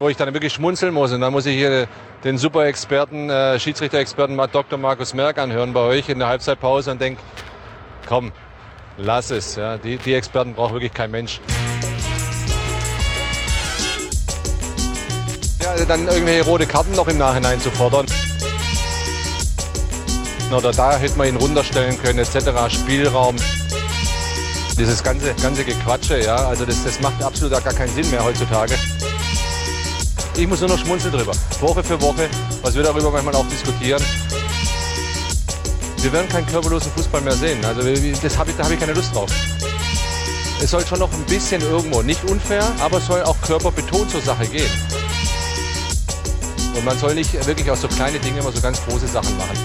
Wo ich dann wirklich schmunzeln muss und dann muss ich hier den super Experten, äh, Schiedsrichter-Experten Dr. Markus Merck anhören bei euch in der Halbzeitpause und denke, komm, lass es. Ja. Die, die Experten braucht wirklich kein Mensch. Ja, dann irgendwelche rote Karten noch im Nachhinein zu fordern. Oder da hätte man ihn runterstellen können, etc. Spielraum. Dieses ganze, ganze Gequatsche, ja, also das, das macht absolut gar keinen Sinn mehr heutzutage. Ich muss nur noch schmunzeln drüber. Woche für Woche, was wir darüber manchmal auch diskutieren. Wir werden keinen körperlosen Fußball mehr sehen. Also das hab ich, da habe ich keine Lust drauf. Es soll schon noch ein bisschen irgendwo, nicht unfair, aber es soll auch körperbetont zur Sache gehen. Und man soll nicht wirklich aus so kleine Dinge immer so ganz große Sachen machen.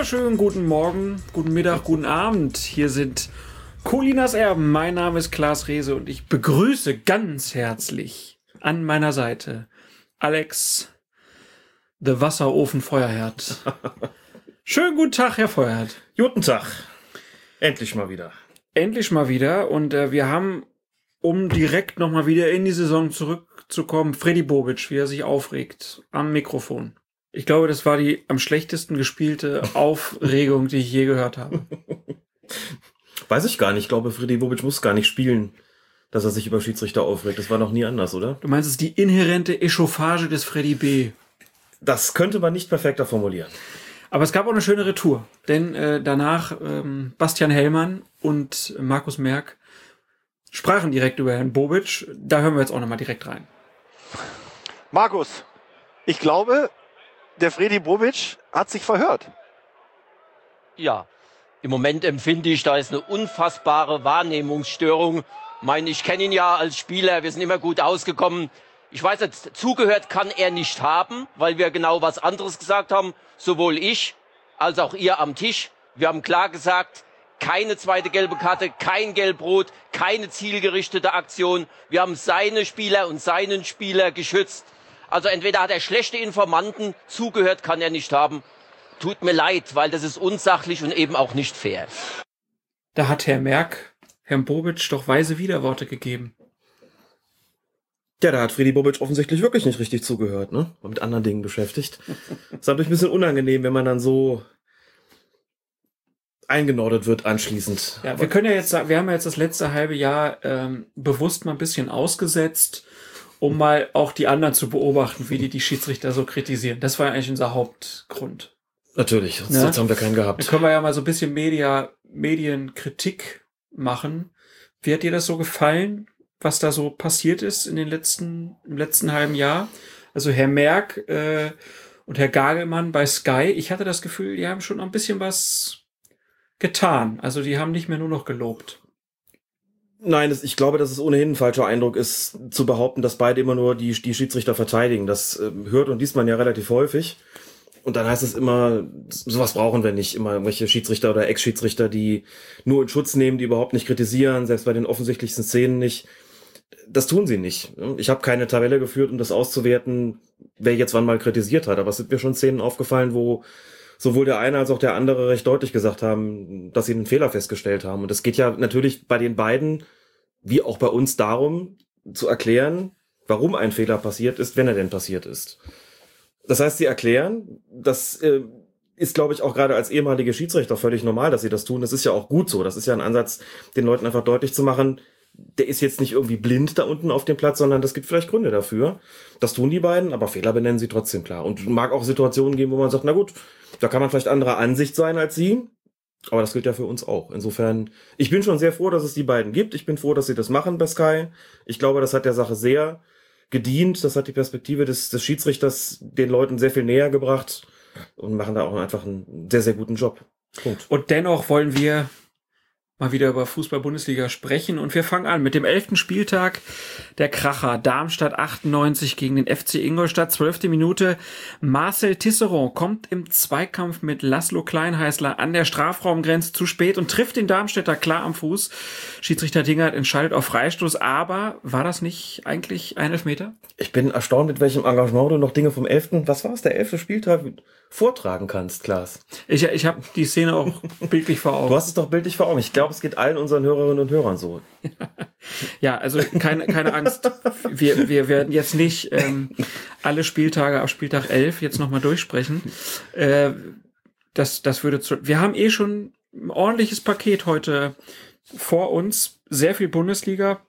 Wunderschönen guten Morgen, guten Mittag, guten Abend. Hier sind Colinas Erben. Mein Name ist Klaas Rehse und ich begrüße ganz herzlich an meiner Seite Alex, der Wasserofen Feuerherd. Schönen guten Tag, Herr Feuerherd. Guten Tag. Endlich mal wieder. Endlich mal wieder und äh, wir haben, um direkt nochmal wieder in die Saison zurückzukommen, Freddy Bobic, wie er sich aufregt am Mikrofon. Ich glaube, das war die am schlechtesten gespielte Aufregung, die ich je gehört habe. Weiß ich gar nicht. Ich glaube, Freddy Bobic muss gar nicht spielen, dass er sich über Schiedsrichter aufregt. Das war noch nie anders, oder? Du meinst, es ist die inhärente Echauffage des Freddy B. Das könnte man nicht perfekter formulieren. Aber es gab auch eine schöne Retour, denn äh, danach ähm, Bastian Hellmann und Markus Merck sprachen direkt über Herrn Bobic. Da hören wir jetzt auch nochmal direkt rein. Markus, ich glaube, der Freddy Bobic hat sich verhört. Ja, im Moment empfinde ich, da ist eine unfassbare Wahrnehmungsstörung. Ich ich kenne ihn ja als Spieler, wir sind immer gut ausgekommen. Ich weiß jetzt, zugehört kann er nicht haben, weil wir genau was anderes gesagt haben, sowohl ich als auch ihr am Tisch. Wir haben klar gesagt, keine zweite gelbe Karte, kein Gelbrot, keine zielgerichtete Aktion. Wir haben seine Spieler und seinen Spieler geschützt. Also entweder hat er schlechte Informanten, zugehört kann er nicht haben. Tut mir leid, weil das ist unsachlich und eben auch nicht fair. Da hat Herr Merck Herrn Bobic doch weise Widerworte gegeben. Ja, da hat Friedi Bobic offensichtlich wirklich nicht richtig zugehört, ne? War mit anderen Dingen beschäftigt. ist natürlich ein bisschen unangenehm, wenn man dann so eingenordet wird anschließend. Ja, wir können ja jetzt sagen, wir haben ja jetzt das letzte halbe Jahr ähm, bewusst mal ein bisschen ausgesetzt um mal auch die anderen zu beobachten, wie die die Schiedsrichter so kritisieren. Das war eigentlich unser Hauptgrund. Natürlich, sonst, ja? sonst haben wir keinen gehabt. Da können wir ja mal so ein bisschen Media, Medienkritik machen. Wie hat dir das so gefallen, was da so passiert ist in den letzten, im letzten halben Jahr? Also Herr Merck äh, und Herr Gagelmann bei Sky, ich hatte das Gefühl, die haben schon ein bisschen was getan. Also die haben nicht mehr nur noch gelobt. Nein, ich glaube, dass es ohnehin ein falscher Eindruck ist, zu behaupten, dass beide immer nur die, die Schiedsrichter verteidigen. Das äh, hört und liest man ja relativ häufig. Und dann heißt es immer, sowas brauchen wir nicht. Immer irgendwelche Schiedsrichter oder Ex-Schiedsrichter, die nur in Schutz nehmen, die überhaupt nicht kritisieren, selbst bei den offensichtlichsten Szenen nicht. Das tun sie nicht. Ich habe keine Tabelle geführt, um das auszuwerten, wer jetzt wann mal kritisiert hat. Aber es sind mir schon Szenen aufgefallen, wo sowohl der eine als auch der andere recht deutlich gesagt haben, dass sie einen Fehler festgestellt haben. Und es geht ja natürlich bei den beiden, wie auch bei uns, darum zu erklären, warum ein Fehler passiert ist, wenn er denn passiert ist. Das heißt, sie erklären, das äh, ist, glaube ich, auch gerade als ehemalige Schiedsrichter völlig normal, dass sie das tun. Das ist ja auch gut so. Das ist ja ein Ansatz, den Leuten einfach deutlich zu machen, der ist jetzt nicht irgendwie blind da unten auf dem Platz, sondern das gibt vielleicht Gründe dafür. Das tun die beiden, aber Fehler benennen sie trotzdem klar. Und mag auch Situationen geben, wo man sagt, na gut, da kann man vielleicht anderer Ansicht sein als sie. Aber das gilt ja für uns auch. Insofern, ich bin schon sehr froh, dass es die beiden gibt. Ich bin froh, dass sie das machen bei Sky. Ich glaube, das hat der Sache sehr gedient. Das hat die Perspektive des, des Schiedsrichters den Leuten sehr viel näher gebracht und machen da auch einfach einen sehr, sehr guten Job. Punkt. Und dennoch wollen wir mal wieder über Fußball-Bundesliga sprechen. Und wir fangen an mit dem elften Spieltag der Kracher. Darmstadt 98 gegen den FC Ingolstadt. Zwölfte Minute. Marcel Tisserand kommt im Zweikampf mit Laszlo Kleinheißler an der Strafraumgrenze zu spät und trifft den Darmstädter klar am Fuß. Schiedsrichter Dingert entscheidet auf Freistoß. Aber war das nicht eigentlich ein Elfmeter? Ich bin erstaunt, mit welchem Engagement du noch Dinge vom elften, was war es, der elfte Spieltag vortragen kannst, Klaas. Ich, ich habe die Szene auch bildlich vor Augen. Du hast es doch bildlich vor Augen. Ich glaube, es geht allen unseren Hörerinnen und Hörern so. Ja, also keine, keine Angst. Wir, wir werden jetzt nicht ähm, alle Spieltage auf Spieltag 11 jetzt nochmal durchsprechen. Äh, das, das würde zu, wir haben eh schon ein ordentliches Paket heute vor uns. Sehr viel Bundesliga.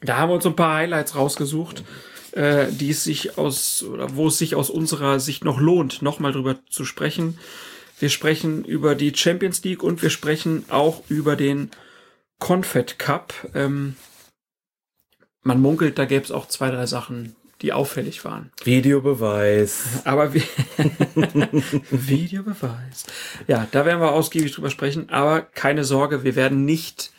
Da haben wir uns ein paar Highlights rausgesucht, äh, die es sich aus, oder wo es sich aus unserer Sicht noch lohnt, nochmal drüber zu sprechen. Wir sprechen über die Champions League und wir sprechen auch über den Confed Cup. Ähm, man munkelt, da gäbe es auch zwei, drei Sachen, die auffällig waren. Videobeweis. Aber wie Videobeweis. Ja, da werden wir ausgiebig drüber sprechen, aber keine Sorge, wir werden nicht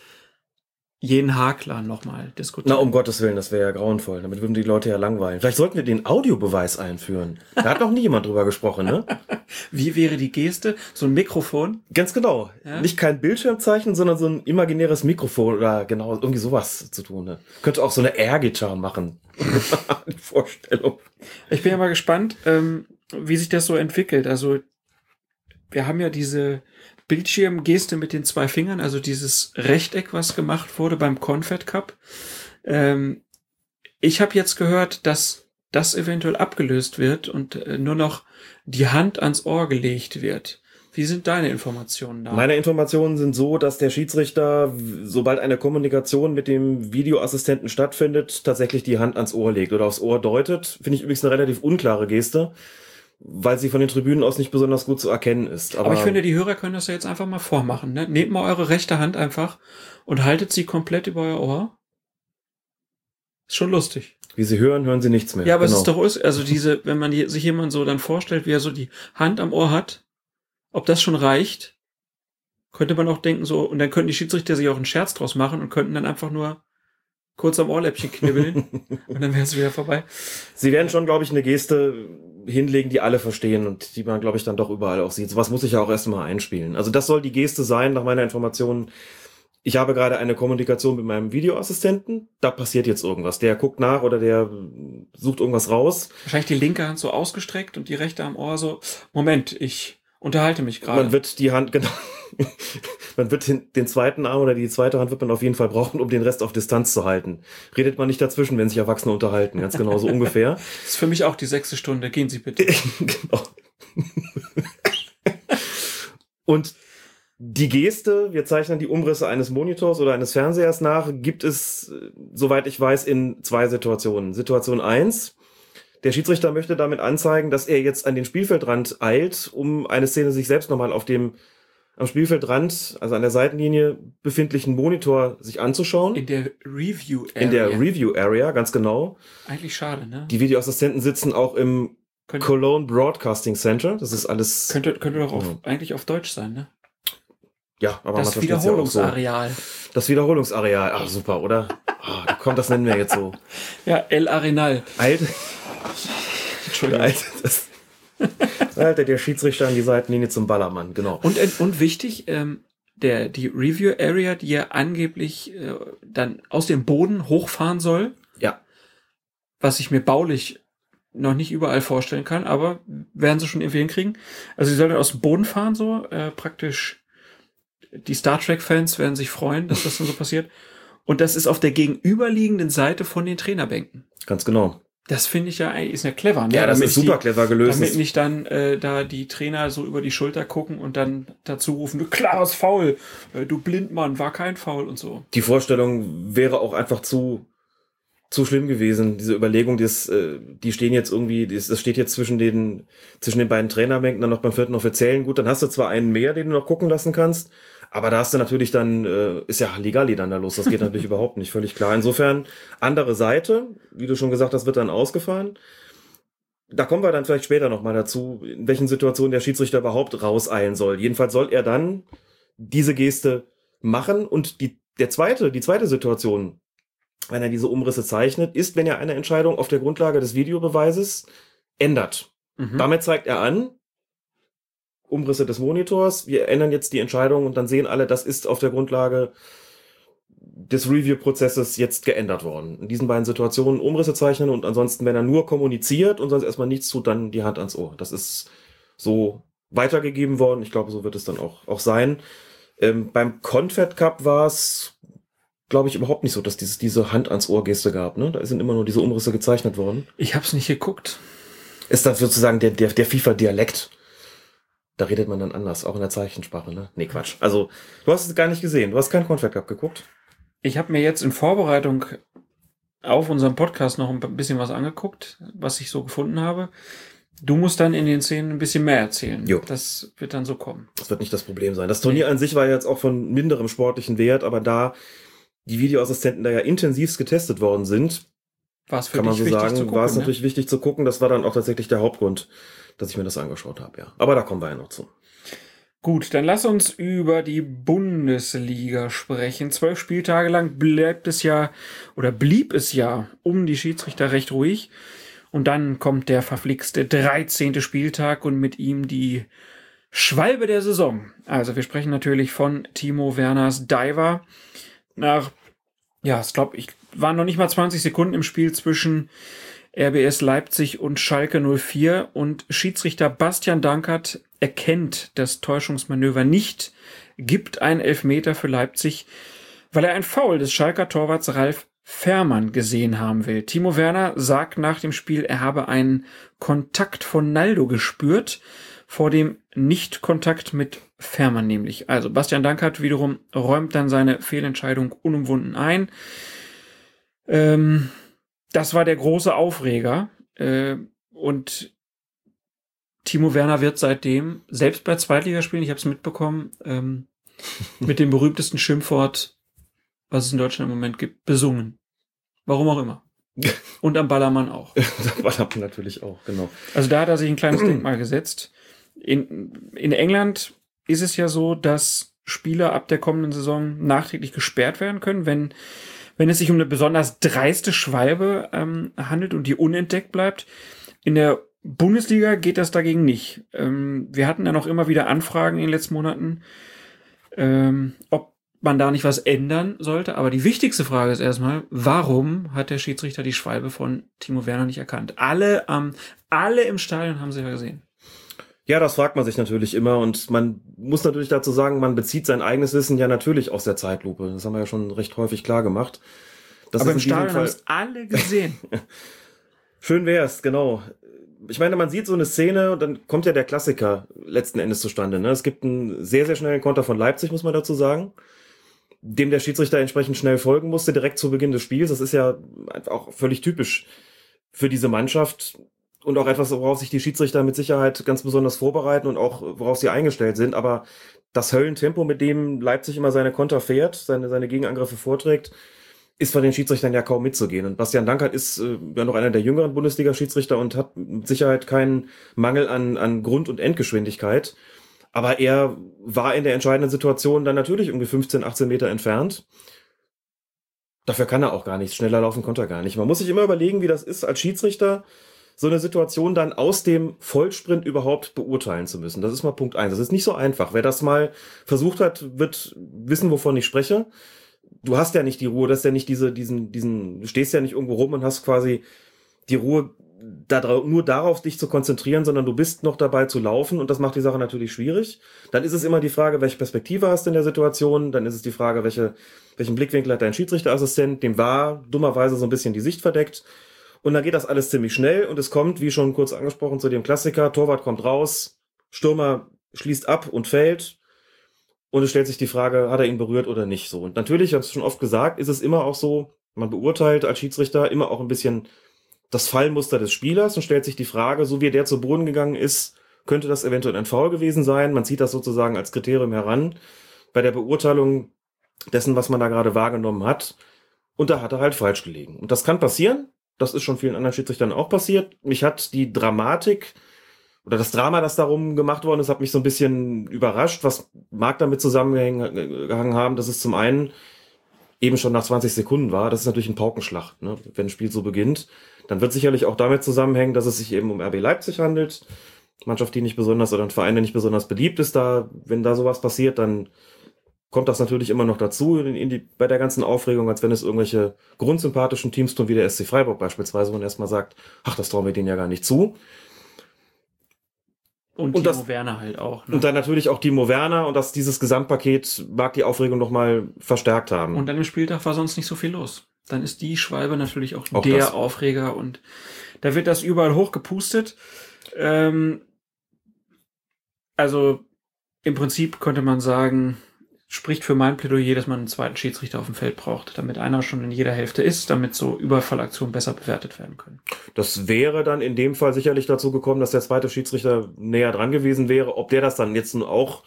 jeden Hakler nochmal diskutieren. Na, um Gottes Willen, das wäre ja grauenvoll. Damit würden die Leute ja langweilen. Vielleicht sollten wir den Audiobeweis einführen. Da hat noch nie jemand drüber gesprochen, ne? Wie wäre die Geste? So ein Mikrofon? Ganz genau. Ja? Nicht kein Bildschirmzeichen, sondern so ein imaginäres Mikrofon oder genau irgendwie sowas zu tun. Ne? Könnte auch so eine Air-Gitarre machen. die Vorstellung. Ich bin ja mal gespannt, ähm, wie sich das so entwickelt. Also, wir haben ja diese Bildschirmgeste mit den zwei Fingern, also dieses Rechteck, was gemacht wurde beim Confed Cup. Ähm, ich habe jetzt gehört, dass das eventuell abgelöst wird und äh, nur noch die Hand ans Ohr gelegt wird. Wie sind deine Informationen da? Meine Informationen sind so, dass der Schiedsrichter, sobald eine Kommunikation mit dem Videoassistenten stattfindet, tatsächlich die Hand ans Ohr legt oder aufs Ohr deutet. Finde ich übrigens eine relativ unklare Geste, weil sie von den Tribünen aus nicht besonders gut zu erkennen ist. Aber, Aber ich finde, die Hörer können das ja jetzt einfach mal vormachen. Ne? Nehmt mal eure rechte Hand einfach und haltet sie komplett über euer Ohr. Ist schon lustig. wie sie hören, hören sie nichts mehr. Ja, aber Genau. es ist doch, also diese, wenn man sich jemand so dann vorstellt, wie er so die Hand am Ohr hat, ob das schon reicht, könnte man auch denken so, und dann könnten die Schiedsrichter sich auch einen Scherz draus machen und könnten dann einfach nur kurz am Ohrläppchen knibbeln und dann wäre es wieder vorbei. Sie werden schon, glaube ich, eine Geste hinlegen, die alle verstehen und die man, glaube ich, dann doch überall auch sieht. Sowas muss ich ja auch erstmal einspielen. Also das soll die Geste sein, nach meiner Information. Ich habe gerade eine Kommunikation mit meinem Videoassistenten. Da passiert jetzt irgendwas. Der guckt nach oder der sucht irgendwas raus. Wahrscheinlich die linke Hand so ausgestreckt und die rechte am Ohr so, Moment, ich unterhalte mich Man gerade. wird die Hand, genau. man wird den, den zweiten Arm oder die zweite Hand wird man auf jeden Fall brauchen, um den Rest auf Distanz zu halten. Redet man nicht dazwischen, wenn sich Erwachsene unterhalten. Ganz genau so ungefähr. Das ist für mich auch die sechste Stunde. Gehen Sie bitte. genau. Und die Geste, wir zeichnen die Umrisse eines Monitors oder eines Fernsehers nach, gibt es, äh, soweit ich weiß, in zwei Situationen. Situation eins: Der Schiedsrichter möchte damit anzeigen, dass er jetzt an den Spielfeldrand eilt, um eine Szene sich selbst nochmal auf dem am Spielfeldrand, also an der Seitenlinie befindlichen Monitor sich anzuschauen. In der Review Area. In der Review Area, ganz genau. Eigentlich schade, ne? Die Videoassistenten sitzen auch im könnte, Cologne Broadcasting Center. Das ist alles. könnte, könnte doch auf, Ja. eigentlich auf Deutsch sein, ne? Ja, aber das man versteht's ja so. Wiederholungsareal. Das Wiederholungsareal. Ach, super, oder? Ah, komm, das nennen wir jetzt so. Ja, El Arenal. Alt, Entschuldigung. alt, das, Alter, der Schiedsrichter an die Seitenlinie zum Ballermann, genau. Und, äh, und wichtig, ähm, der, die Review Area, die ja angeblich äh, dann aus dem Boden hochfahren soll, Ja, was ich mir baulich noch nicht überall vorstellen kann, aber werden sie schon irgendwie hinkriegen. Also sie sollen aus dem Boden fahren, so äh, praktisch. Die Star Trek-Fans werden sich freuen, dass das dann so passiert. Und das ist auf der gegenüberliegenden Seite von den Trainerbänken. ganz genau. Das finde ich ja eigentlich ist ja clever. Ne? Ja, das Damit ist super die, clever gelöst. Damit nicht dann äh, da die Trainer so über die Schulter gucken und dann dazu rufen, du klares Foul, äh, du Blindmann, war kein Foul und so. Die Vorstellung wäre auch einfach zu, zu schlimm gewesen. Diese Überlegung, das, äh, die stehen jetzt irgendwie, das, das steht jetzt zwischen den, zwischen den beiden Trainerbänken, dann noch beim vierten Offiziellen. Gut, dann hast du zwar einen mehr, den du noch gucken lassen kannst, aber da hast du natürlich dann, äh, ist ja Halligalli dann da los. Das geht natürlich überhaupt nicht, völlig klar. Insofern, andere Seite, wie du schon gesagt hast, wird dann ausgefahren. Da kommen wir dann vielleicht später nochmal dazu, in welchen Situationen der Schiedsrichter überhaupt rauseilen soll. Jedenfalls soll er dann diese Geste machen. Und die, der zweite, die zweite Situation, wenn er diese Umrisse zeichnet, ist, wenn er eine Entscheidung auf der Grundlage des Videobeweises ändert. Mhm. Damit zeigt er an, Umrisse des Monitors, wir ändern jetzt die Entscheidung und dann sehen alle, das ist auf der Grundlage des Review-Prozesses jetzt geändert worden. In diesen beiden Situationen Umrisse zeichnen und ansonsten, wenn er nur kommuniziert und sonst erstmal nichts tut, dann die Hand ans Ohr. Das ist so weitergegeben worden. Ich glaube, so wird es dann auch, auch sein. Ähm, beim Confed Cup war es, glaube ich, überhaupt nicht so, dass dieses, diese Hand ans Ohr Geste gab. Ne? Da sind immer nur diese Umrisse gezeichnet worden. Ich hab's nicht geguckt. Ist das sozusagen der, der, der FIFA-Dialekt. Da redet man dann anders, auch in der Zeichensprache, ne? Nee, Quatsch. Also, du hast es gar nicht gesehen. Du hast keinen Confed Cup geguckt. Ich habe mir jetzt in Vorbereitung auf unserem Podcast noch ein bisschen was angeguckt, was ich so gefunden habe. Du musst dann in den Szenen ein bisschen mehr erzählen. Jo. Das wird dann so kommen. Das wird nicht das Problem sein. Das Turnier an sich war jetzt auch von minderem sportlichen Wert, aber da die Videoassistenten da ja intensivst getestet worden sind, War es für kann man dich so wichtig sagen, zu gucken, war es ne? natürlich wichtig zu gucken. Das war dann auch tatsächlich der Hauptgrund, dass ich mir das angeschaut habe, ja. Aber da kommen wir ja noch zu. Gut, dann lass uns über die Bundesliga sprechen. Zwölf Spieltage lang bleibt es ja oder blieb es ja um die Schiedsrichter recht ruhig. Und dann kommt der verflixte 13. Spieltag und mit ihm die Schwalbe der Saison. Also wir sprechen natürlich von Timo Werners Diver. Nach, ja, ich glaube, ich waren noch nicht mal 20 Sekunden im Spiel zwischen RBS Leipzig und Schalke 04 und Schiedsrichter Bastian Dankert erkennt das Täuschungsmanöver nicht, gibt einen Elfmeter für Leipzig, weil er ein Foul des Schalker Torwarts Ralf Fährmann gesehen haben will. Timo Werner sagt nach dem Spiel, er habe einen Kontakt von Naldo gespürt, vor dem Nicht-Kontakt mit Fährmann nämlich. Also Bastian Dankert wiederum räumt dann seine Fehlentscheidung unumwunden ein. Ähm, das war der große Aufreger. Äh, und Timo Werner wird seitdem, selbst bei Zweitligaspielen, ich habe es mitbekommen, ähm, mit dem berühmtesten Schimpfwort, was es in Deutschland im Moment gibt, besungen. Warum auch immer. Und am Ballermann auch. war das natürlich auch, genau. Also da hat er sich ein kleines Denkmal gesetzt. In, in England ist es ja so, dass Spieler ab der kommenden Saison nachträglich gesperrt werden können, wenn, wenn es sich um eine besonders dreiste Schwalbe ähm, handelt und die unentdeckt bleibt. In der Bundesliga geht das dagegen nicht. Ähm, wir hatten ja noch immer wieder Anfragen in den letzten Monaten, ähm, ob man da nicht was ändern sollte. Aber die wichtigste Frage ist erstmal, warum hat der Schiedsrichter die Schwalbe von Timo Werner nicht erkannt? Alle am, alle im Stadion haben sie ja gesehen. Ja, das fragt man sich natürlich immer und man muss natürlich dazu sagen, man bezieht sein eigenes Wissen ja natürlich aus der Zeitlupe. Das haben wir ja schon recht häufig klar gemacht. Das Aber ist im Stadion haben es alle gesehen. Schön wär's, genau. Ich meine, man sieht so eine Szene und dann kommt ja der Klassiker letzten Endes zustande. Ne? Es gibt einen sehr, sehr schnellen Konter von Leipzig, muss man dazu sagen, dem der Schiedsrichter entsprechend schnell folgen musste, direkt zu Beginn des Spiels. Das ist ja einfach auch völlig typisch für diese Mannschaft und auch etwas, worauf sich die Schiedsrichter mit Sicherheit ganz besonders vorbereiten und auch worauf sie eingestellt sind. Aber das Höllentempo, mit dem Leipzig immer seine Konter fährt, seine, seine Gegenangriffe vorträgt, ist von den Schiedsrichtern ja kaum mitzugehen. Und Bastian Dankert ist äh, ja noch einer der jüngeren Bundesliga-Schiedsrichter und hat mit Sicherheit keinen Mangel an, an Grund- und Endgeschwindigkeit. Aber er war in der entscheidenden Situation dann natürlich irgendwie 15, 18 Meter entfernt. Dafür kann er auch gar nichts. Schneller laufen konnte er gar nicht. Man muss sich immer überlegen, wie das ist, als Schiedsrichter so eine Situation dann aus dem Vollsprint überhaupt beurteilen zu müssen. Das ist mal Punkt eins. Das ist nicht so einfach. Wer das mal versucht hat, wird wissen, wovon ich spreche du hast ja nicht die Ruhe, das ist ja nicht diese, diesen, diesen, du stehst ja nicht irgendwo rum und hast quasi die Ruhe, da, nur darauf dich zu konzentrieren, sondern du bist noch dabei zu laufen und das macht die Sache natürlich schwierig. Dann ist es immer die Frage, welche Perspektive hast du in der Situation, dann ist es die Frage, welche, welchen Blickwinkel hat dein Schiedsrichterassistent, dem war dummerweise so ein bisschen die Sicht verdeckt. Und dann geht das alles ziemlich schnell und es kommt, wie schon kurz angesprochen, zu dem Klassiker, Torwart kommt raus, Stürmer schließt ab und fällt, und es stellt sich die Frage, hat er ihn berührt oder nicht so. Und natürlich, ich habe es schon oft gesagt, ist es immer auch so, man beurteilt als Schiedsrichter immer auch ein bisschen das Fallmuster des Spielers und stellt sich die Frage, so wie der zu Boden gegangen ist, könnte das eventuell ein Foul gewesen sein. Man zieht das sozusagen als Kriterium heran bei der Beurteilung dessen, was man da gerade wahrgenommen hat. Und da hat er halt falsch gelegen. Und das kann passieren. Das ist schon vielen anderen Schiedsrichtern auch passiert. Mich hat die Dramatik oder das Drama, das darum gemacht worden ist, hat mich so ein bisschen überrascht. Was mag damit zusammengehangen haben, dass es zum einen eben schon nach 20 Sekunden war. Das ist natürlich ein Paukenschlag, ne? wenn ein Spiel so beginnt. Dann wird sicherlich auch damit zusammenhängen, dass es sich eben um RB Leipzig handelt. Mannschaft, die nicht besonders oder ein Verein, der nicht besonders beliebt ist, da, wenn da sowas passiert, dann kommt das natürlich immer noch dazu in, in die, bei der ganzen Aufregung, als wenn es irgendwelche grundsympathischen Teams tun, wie der SC Freiburg beispielsweise, wo man erstmal sagt, ach, das trauen wir denen ja gar nicht zu. Und, Und Timo Werner halt auch. Ne? Und dann natürlich auch Timo Werner und dass dieses Gesamtpaket mag die Aufregung nochmal verstärkt haben. Und an dem Spieltag war sonst nicht so viel los. Dann ist die Schwalbe natürlich auch, Auch der das. Aufreger und da wird das überall hochgepustet. Ähm, also im Prinzip könnte man sagen, spricht für mein Plädoyer, dass man einen zweiten Schiedsrichter auf dem Feld braucht, damit einer schon in jeder Hälfte ist, damit so Überfallaktionen besser bewertet werden können. Das wäre dann in dem Fall sicherlich dazu gekommen, dass der zweite Schiedsrichter näher dran gewesen wäre. Ob der das dann jetzt nun auch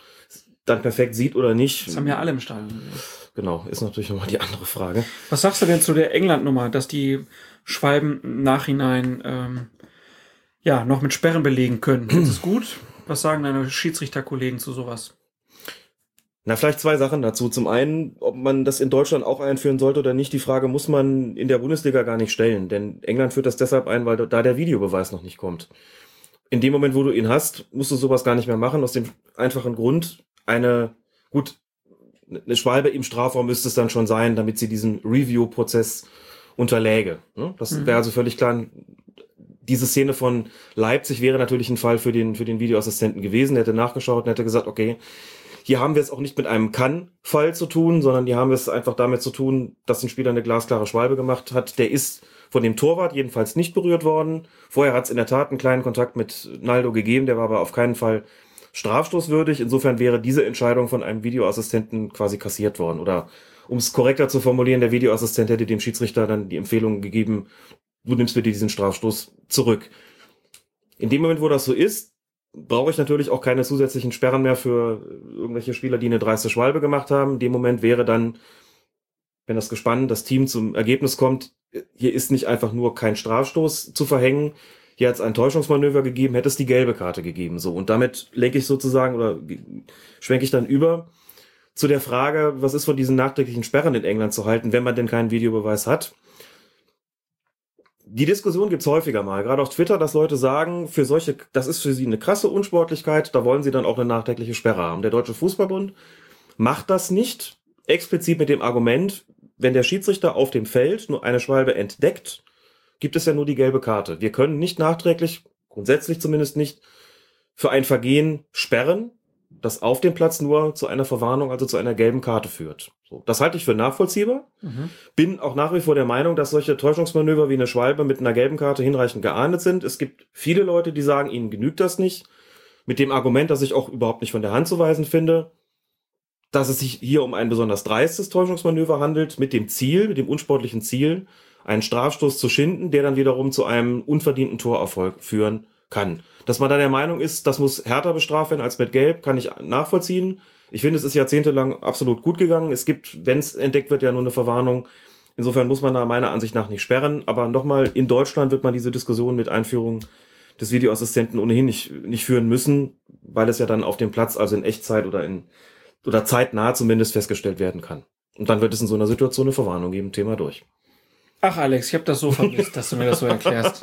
dann perfekt sieht oder nicht, Das haben ja alle im Stadion gesehen. genau, ist natürlich nochmal die andere Frage. Was sagst du denn zu der England-Nummer, dass die Schwalben im Nachhinein ähm, ja noch mit Sperren belegen können? Ist es gut? Was sagen deine Schiedsrichterkollegen zu sowas? Na, vielleicht zwei Sachen dazu. Zum einen, ob man das in Deutschland auch einführen sollte oder nicht, die Frage muss man in der Bundesliga gar nicht stellen. Denn England führt das deshalb ein, weil da der Videobeweis noch nicht kommt. In dem Moment, wo du ihn hast, musst du sowas gar nicht mehr machen, aus dem einfachen Grund, eine, gut, eine Schwalbe im Strafraum müsste es dann schon sein, damit sie diesen Review-Prozess unterläge. ne? Das Mhm. wäre also völlig klar. Diese Szene von Leipzig wäre natürlich ein Fall für den, für den Videoassistenten gewesen. Der hätte nachgeschaut und hätte gesagt, okay, hier haben wir es auch nicht mit einem Kann-Fall zu tun, sondern hier haben wir es einfach damit zu tun, dass ein Spieler eine glasklare Schwalbe gemacht hat. Der ist von dem Torwart jedenfalls nicht berührt worden. Vorher hat es in der Tat einen kleinen Kontakt mit Naldo gegeben, der war aber auf keinen Fall strafstoßwürdig. Insofern wäre diese Entscheidung von einem Videoassistenten quasi kassiert worden. Oder um es korrekter zu formulieren, der Videoassistent hätte dem Schiedsrichter dann die Empfehlung gegeben, du nimmst bitte diesen Strafstoß zurück. In dem Moment, wo das so ist, brauche ich natürlich auch keine zusätzlichen Sperren mehr für irgendwelche Spieler, die eine dreiste Schwalbe gemacht haben. In dem Moment wäre dann, wenn das Gespann, das Team zum Ergebnis kommt, hier ist nicht einfach nur kein Strafstoß zu verhängen, hier hat es ein Täuschungsmanöver gegeben, hätte es die gelbe Karte gegeben. So, und damit lenke ich sozusagen oder schwenke ich dann über zu der Frage, was ist von diesen nachträglichen Sperren in England zu halten, wenn man denn keinen Videobeweis hat. Die Diskussion gibt's häufiger mal, gerade auf Twitter, dass Leute sagen, für solche, das ist für sie eine krasse Unsportlichkeit, da wollen sie dann auch eine nachträgliche Sperre haben. Der Deutsche Fußballbund macht das nicht, explizit mit dem Argument, wenn der Schiedsrichter auf dem Feld nur eine Schwalbe entdeckt, gibt es ja nur die gelbe Karte. Wir können nicht nachträglich, grundsätzlich zumindest nicht, für ein Vergehen sperren, das auf dem Platz nur zu einer Verwarnung, also zu einer gelben Karte führt. So, das halte ich für nachvollziehbar. Bin auch nach wie vor der Meinung, dass solche Täuschungsmanöver wie eine Schwalbe mit einer gelben Karte hinreichend geahndet sind. Es gibt viele Leute, die sagen, ihnen genügt das nicht. Mit dem Argument, dass ich auch überhaupt nicht von der Hand zu weisen finde, dass es sich hier um ein besonders dreistes Täuschungsmanöver handelt, mit dem Ziel, mit dem unsportlichen Ziel, einen Strafstoß zu schinden, der dann wiederum zu einem unverdienten Torerfolg führen kann. Dass man da der Meinung ist, das muss härter bestraft werden als mit Gelb, kann ich nachvollziehen. Ich finde, es ist jahrzehntelang absolut gut gegangen. Es gibt, wenn es entdeckt wird, ja nur eine Verwarnung. Insofern muss man da meiner Ansicht nach nicht sperren. Aber nochmal, in Deutschland wird man diese Diskussion mit Einführung des Videoassistenten ohnehin nicht, nicht führen müssen, weil es ja dann auf dem Platz, also in Echtzeit oder in, oder zeitnah zumindest festgestellt werden kann. Und dann wird es in so einer Situation eine Verwarnung geben, Thema durch. Ach Alex, ich habe das so vermisst, dass du mir das so erklärst.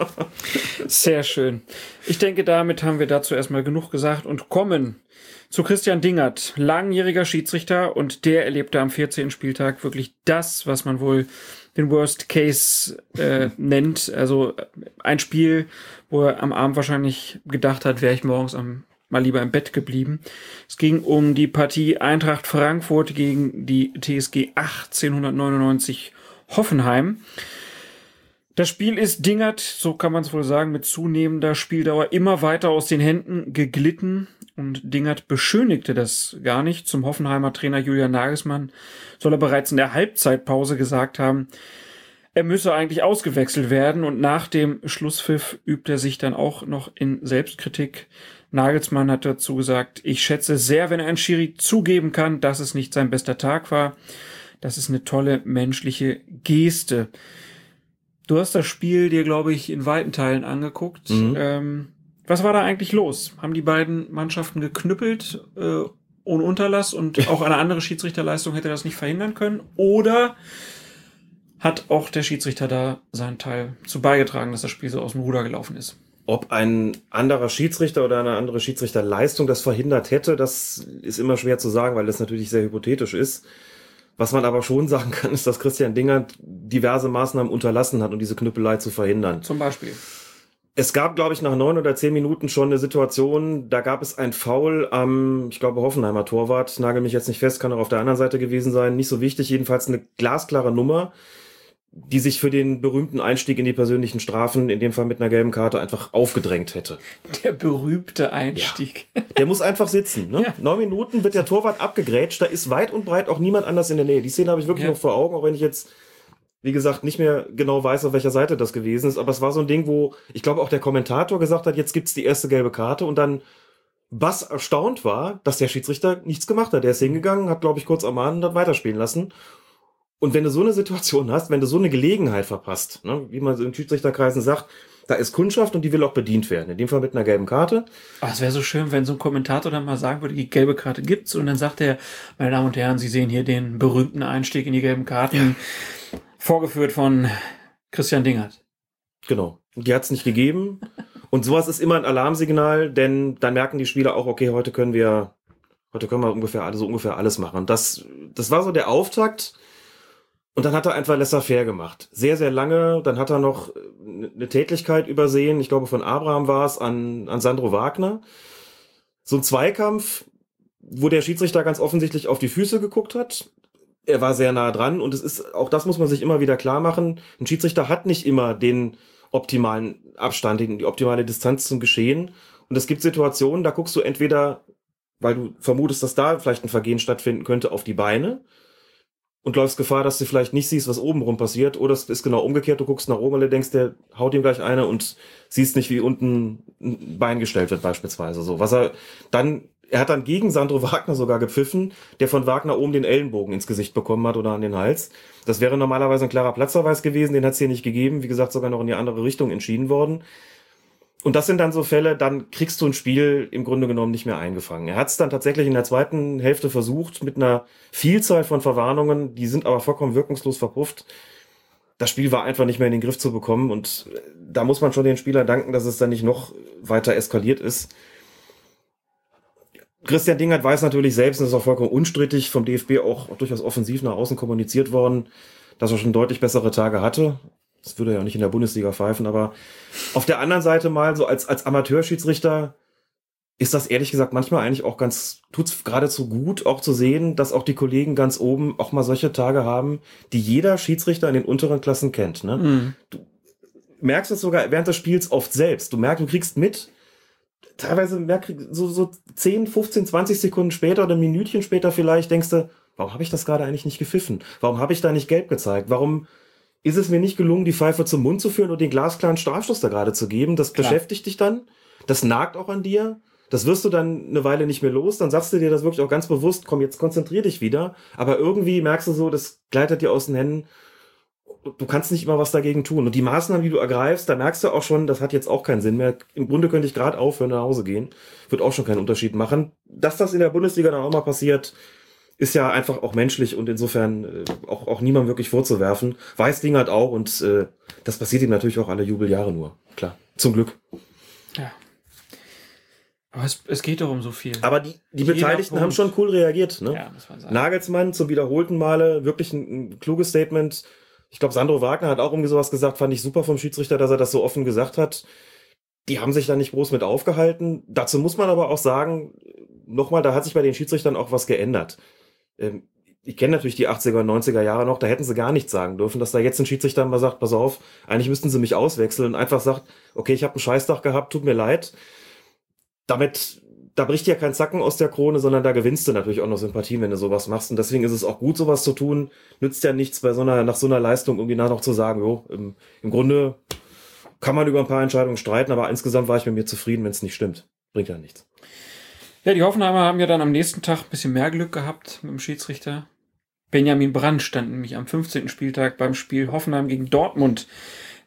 Sehr schön. Ich denke, damit haben wir dazu erstmal genug gesagt und kommen zu Christian Dingert, langjähriger Schiedsrichter und der erlebte am 14. Spieltag wirklich das, was man wohl den Worst Case äh, nennt. Also ein Spiel, wo er am Abend wahrscheinlich gedacht hat, wäre ich morgens am mal lieber im Bett geblieben. Es ging um die Partie Eintracht Frankfurt gegen die TSG 1899 Hoffenheim. Das Spiel ist Dingert, so kann man es wohl sagen, mit zunehmender Spieldauer immer weiter aus den Händen geglitten. Und Dingert beschönigte das gar nicht. Zum Hoffenheimer Trainer Julian Nagelsmann soll er bereits in der Halbzeitpause gesagt haben, er müsse eigentlich ausgewechselt werden. Und nach dem Schlusspfiff übt er sich dann auch noch in Selbstkritik. Nagelsmann hat dazu gesagt, ich schätze sehr, wenn ein Schiri zugeben kann, dass es nicht sein bester Tag war. Das ist eine tolle menschliche Geste. Du hast das Spiel dir, glaube ich, in weiten Teilen angeguckt. Mhm. Ähm, Was war da eigentlich los? Haben die beiden Mannschaften geknüppelt äh, ohne Unterlass und auch eine andere Schiedsrichterleistung hätte das nicht verhindern können? Oder hat auch der Schiedsrichter da seinen Teil zu beigetragen, dass das Spiel so aus dem Ruder gelaufen ist? Ob ein anderer Schiedsrichter oder eine andere Schiedsrichterleistung das verhindert hätte, das ist immer schwer zu sagen, weil das natürlich sehr hypothetisch ist. Was man aber schon sagen kann, ist, dass Christian Dingert diverse Maßnahmen unterlassen hat, um diese Knüppelei zu verhindern. Zum Beispiel. Es gab, glaube ich, nach neun oder zehn Minuten schon eine Situation, da gab es ein Foul am, ich glaube, Hoffenheimer Torwart. Nagel mich jetzt nicht fest, kann auch auf der anderen Seite gewesen sein. Nicht so wichtig, jedenfalls eine glasklare Nummer, die sich für den berühmten Einstieg in die persönlichen Strafen, in dem Fall mit einer gelben Karte, einfach aufgedrängt hätte. Der berühmte Einstieg. Ja. Der muss einfach sitzen. Ne? Ja. Neun Minuten wird der Torwart abgegrätscht, da ist weit und breit auch niemand anders in der Nähe. Die Szene habe ich wirklich ja. noch vor Augen, auch wenn ich jetzt wie gesagt, nicht mehr genau weiß, auf welcher Seite das gewesen ist, aber es war so ein Ding, wo ich glaube auch der Kommentator gesagt hat, jetzt gibt's die erste gelbe Karte und dann Bass erstaunt war, dass der Schiedsrichter nichts gemacht hat. Der ist hingegangen, hat, glaube ich, kurz ermahnt und hat weiterspielen lassen. Und wenn du so eine Situation hast, wenn du so eine Gelegenheit verpasst, ne, wie man so in Schiedsrichterkreisen sagt, da ist Kundschaft und die will auch bedient werden. In dem Fall mit einer gelben Karte. Aber es wäre so schön, wenn so ein Kommentator dann mal sagen würde, die gelbe Karte gibt's und dann sagt er, meine Damen und Herren, Sie sehen hier den berühmten Einstieg in die gelben Karten. Ja vorgeführt von Christian Dingert. Genau. Die hat es nicht gegeben. Und sowas ist immer ein Alarmsignal, denn dann merken die Spieler auch, okay, heute können wir, heute können wir ungefähr alles, so ungefähr alles machen. Das, das war so der Auftakt. Und dann hat er einfach laissez-faire gemacht. Sehr, sehr lange. Dann hat er noch eine Tätigkeit übersehen. Ich glaube, von Abraham war es an, an Sandro Wagner. So ein Zweikampf, wo der Schiedsrichter ganz offensichtlich auf die Füße geguckt hat er war sehr nah dran und es ist, auch das muss man sich immer wieder klar machen. Ein Schiedsrichter hat nicht immer den optimalen Abstand, die optimale Distanz zum Geschehen. Und es gibt Situationen, da guckst du entweder, weil du vermutest, dass da vielleicht ein Vergehen stattfinden könnte, auf die Beine und läufst Gefahr, dass du vielleicht nicht siehst, was oben rum passiert. Oder es ist genau umgekehrt, du guckst nach oben und denkst, der haut ihm gleich eine und siehst nicht, wie unten ein Bein gestellt wird beispielsweise. So, was er dann er hat dann gegen Sandro Wagner sogar gepfiffen, der von Wagner oben den Ellenbogen ins Gesicht bekommen hat oder an den Hals. Das wäre normalerweise ein klarer Platzverweis gewesen, den hat es hier nicht gegeben. Wie gesagt, sogar noch in die andere Richtung entschieden worden. Und das sind dann so Fälle, dann kriegst du ein Spiel im Grunde genommen nicht mehr eingefangen. Er hat es dann tatsächlich in der zweiten Hälfte versucht mit einer Vielzahl von Verwarnungen, die sind aber vollkommen wirkungslos verpufft. Das Spiel war einfach nicht mehr in den Griff zu bekommen und da muss man schon den Spielern danken, dass es dann nicht noch weiter eskaliert ist. Christian Dingert weiß natürlich selbst, und das ist auch vollkommen unstrittig, vom DFB auch durchaus offensiv nach außen kommuniziert worden, dass er schon deutlich bessere Tage hatte. Das würde er ja nicht in der Bundesliga pfeifen, aber auf der anderen Seite mal so als, als Amateurschiedsrichter ist das ehrlich gesagt manchmal eigentlich auch ganz, tut's geradezu gut, auch zu sehen, dass auch die Kollegen ganz oben auch mal solche Tage haben, die jeder Schiedsrichter in den unteren Klassen kennt. Ne? Mhm. Du merkst es sogar während des Spiels oft selbst. Du merkst, du kriegst mit, teilweise merk, so, so 10, 15, 20 Sekunden später oder ein Minütchen später vielleicht denkst du, warum habe ich das gerade eigentlich nicht gepfiffen? Warum habe ich da nicht gelb gezeigt? Warum ist es mir nicht gelungen, die Pfeife zum Mund zu führen und den glasklaren Strafstoß da gerade zu geben? Das Klar. beschäftigt dich dann. Das nagt auch an dir. Das wirst du dann eine Weile nicht mehr los. Dann sagst du dir das wirklich auch ganz bewusst, komm, jetzt konzentrier dich wieder. Aber irgendwie merkst du so, das gleitet dir aus den Händen du kannst nicht immer was dagegen tun. Und die Maßnahmen, die du ergreifst, da merkst du auch schon, das hat jetzt auch keinen Sinn mehr. Im Grunde könnte ich gerade aufhören, nach Hause gehen. Wird auch schon keinen Unterschied machen. Dass das in der Bundesliga dann auch mal passiert, ist ja einfach auch menschlich und insofern äh, auch, auch niemand wirklich vorzuwerfen. Weiß Ding hat auch und äh, das passiert ihm natürlich auch alle Jubeljahre nur. Klar. Zum Glück. Ja. Aber es, es geht doch um so viel. Aber die, die Beteiligten Punkt. haben schon cool reagiert. Ne? Ja, muss man sagen. Nagelsmann zum wiederholten Male wirklich ein, ein kluges Statement ich glaube, Sandro Wagner hat auch irgendwie sowas gesagt, fand ich super vom Schiedsrichter, dass er das so offen gesagt hat. Die haben sich da nicht groß mit aufgehalten. Dazu muss man aber auch sagen, nochmal, da hat sich bei den Schiedsrichtern auch was geändert. Ähm, ich kenne natürlich die 80er und 90er Jahre noch, da hätten sie gar nichts sagen dürfen, dass da jetzt ein Schiedsrichter mal sagt, pass auf, eigentlich müssten sie mich auswechseln und einfach sagt, okay, ich habe einen Scheißtag gehabt, tut mir leid. Damit da bricht ja kein Zacken aus der Krone, sondern da gewinnst du natürlich auch noch Sympathien, wenn du sowas machst. Und deswegen ist es auch gut, sowas zu tun. Nützt ja nichts bei so einer, nach so einer Leistung irgendwie nach noch zu sagen, jo, im, im Grunde kann man über ein paar Entscheidungen streiten, aber insgesamt war ich mit mir zufrieden, wenn es nicht stimmt. Bringt ja nichts. Ja, die Hoffenheimer haben ja dann am nächsten Tag ein bisschen mehr Glück gehabt mit dem Schiedsrichter. Benjamin Brandt stand nämlich am 15. Spieltag beim Spiel Hoffenheim gegen Dortmund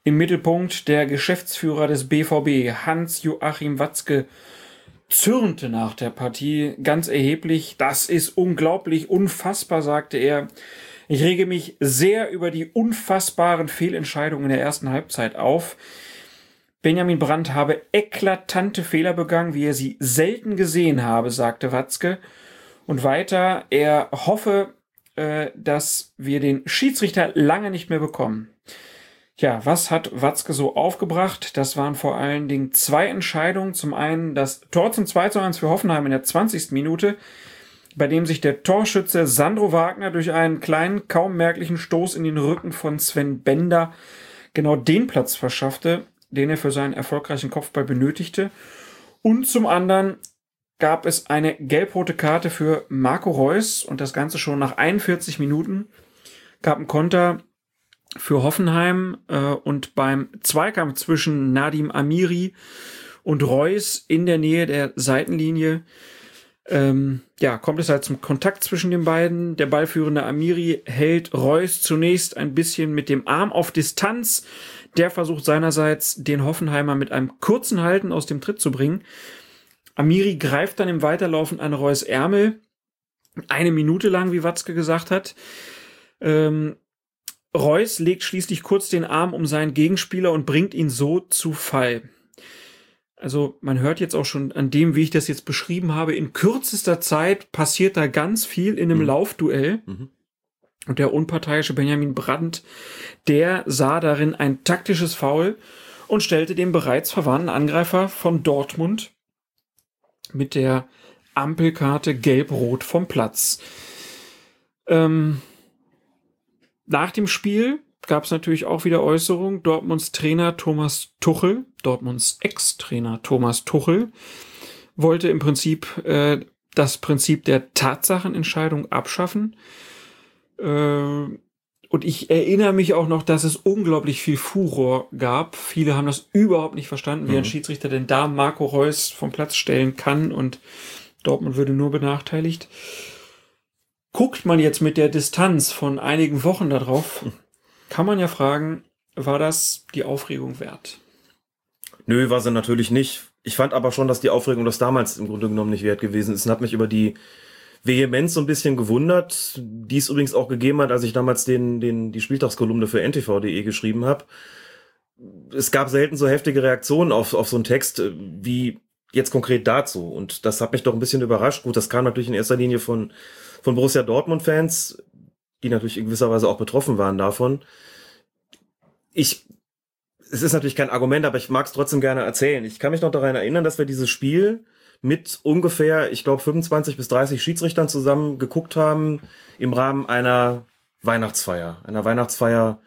Im Mittelpunkt der Geschäftsführer des BVB, Hans-Joachim Watzke, zürnte nach der Partie ganz erheblich. Das ist unglaublich, unfassbar, sagte er. Ich rege mich sehr über die unfassbaren Fehlentscheidungen in der ersten Halbzeit auf. Benjamin Brandt habe eklatante Fehler begangen, wie er sie selten gesehen habe, sagte Watzke. Und weiter, er hoffe, äh, dass wir den Schiedsrichter lange nicht mehr bekommen. Tja, was hat Watzke so aufgebracht? Das waren vor allen Dingen zwei Entscheidungen. Zum einen das Tor zum 2 zu 1 für Hoffenheim in der 20. Minute, bei dem sich der Torschütze Sandro Wagner durch einen kleinen, kaum merklichen Stoß in den Rücken von Sven Bender genau den Platz verschaffte, den er für seinen erfolgreichen Kopfball benötigte. Und zum anderen gab es eine gelb-rote Karte für Marco Reus und das Ganze schon nach 41 Minuten gab ein Konter für Hoffenheim äh, und beim Zweikampf zwischen Nadim Amiri und Reus in der Nähe der Seitenlinie ähm, ja, kommt es halt zum Kontakt zwischen den beiden. Der ballführende Amiri hält Reus zunächst ein bisschen mit dem Arm auf Distanz. Der versucht seinerseits, den Hoffenheimer mit einem kurzen Halten aus dem Tritt zu bringen. Amiri greift dann im Weiterlaufen an Reus Ärmel. Eine Minute lang, wie Watzke gesagt hat. Ähm, Reus legt schließlich kurz den Arm um seinen Gegenspieler und bringt ihn so zu Fall. Also man hört jetzt auch schon an dem, wie ich das jetzt beschrieben habe, in kürzester Zeit passiert da ganz viel in einem mhm. Laufduell. Mhm. Und der unparteiische Benjamin Brandt, der sah darin ein taktisches Foul und stellte den bereits verwandten Angreifer von Dortmund mit der Ampelkarte gelb-rot vom Platz. Ähm, nach dem Spiel gab es natürlich auch wieder Äußerungen. Dortmunds Trainer Thomas Tuchel, Dortmunds Ex-Trainer Thomas Tuchel, wollte im Prinzip äh, das Prinzip der Tatsachenentscheidung abschaffen. Äh, und ich erinnere mich auch noch, dass es unglaublich viel Furor gab. Viele haben das überhaupt nicht verstanden, wie mhm. ein Schiedsrichter denn da Marco Reus vom Platz stellen kann und Dortmund würde nur benachteiligt. Guckt man jetzt mit der Distanz von einigen Wochen darauf, kann man ja fragen, war das die Aufregung wert? Nö, war sie natürlich nicht. Ich fand aber schon, dass die Aufregung das damals im Grunde genommen nicht wert gewesen ist und hat mich über die Vehemenz so ein bisschen gewundert, die es übrigens auch gegeben hat, als ich damals den, den, die Spieltagskolumne für ntv.de geschrieben habe. Es gab selten so heftige Reaktionen auf, auf so einen Text äh, wie jetzt konkret dazu. Und das hat mich doch ein bisschen überrascht. Gut, das kam natürlich in erster Linie von, von Borussia Dortmund-Fans, die natürlich in gewisser Weise auch betroffen waren davon. Ich, es ist natürlich kein Argument, aber ich mag es trotzdem gerne erzählen. Ich kann mich noch daran erinnern, dass wir dieses Spiel mit ungefähr, ich glaube, 25 bis 30 Schiedsrichtern zusammen geguckt haben im Rahmen einer Weihnachtsfeier. Einer Weihnachtsfeier.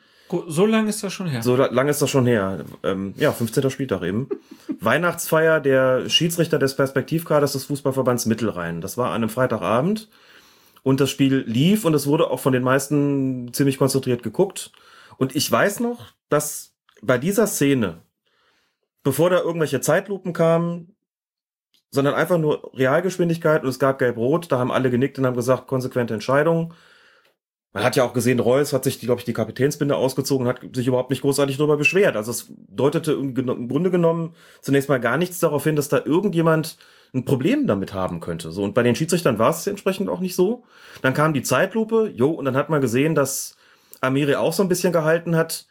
So lange ist das schon her. So lange ist das schon her. Ähm, ja, 15. Spieltag eben. Weihnachtsfeier der Schiedsrichter des Perspektivkaders des Fußballverbands Mittelrhein. Das war an einem Freitagabend und das Spiel lief und es wurde auch von den meisten ziemlich konzentriert geguckt. Und ich weiß noch, dass bei dieser Szene, bevor da irgendwelche Zeitlupen kamen, sondern einfach nur Realgeschwindigkeit und es gab Gelb-Rot, da haben alle genickt und haben gesagt, konsequente Entscheidung. Man hat ja auch gesehen, Reus hat sich, glaube ich, die Kapitänsbinde ausgezogen, hat sich überhaupt nicht großartig darüber beschwert. Also es deutete im Grunde genommen zunächst mal gar nichts darauf hin, dass da irgendjemand ein Problem damit haben könnte. So, und bei den Schiedsrichtern war es entsprechend auch nicht so. Dann kam die Zeitlupe, jo, und dann hat man gesehen, dass Amiri auch so ein bisschen gehalten hat.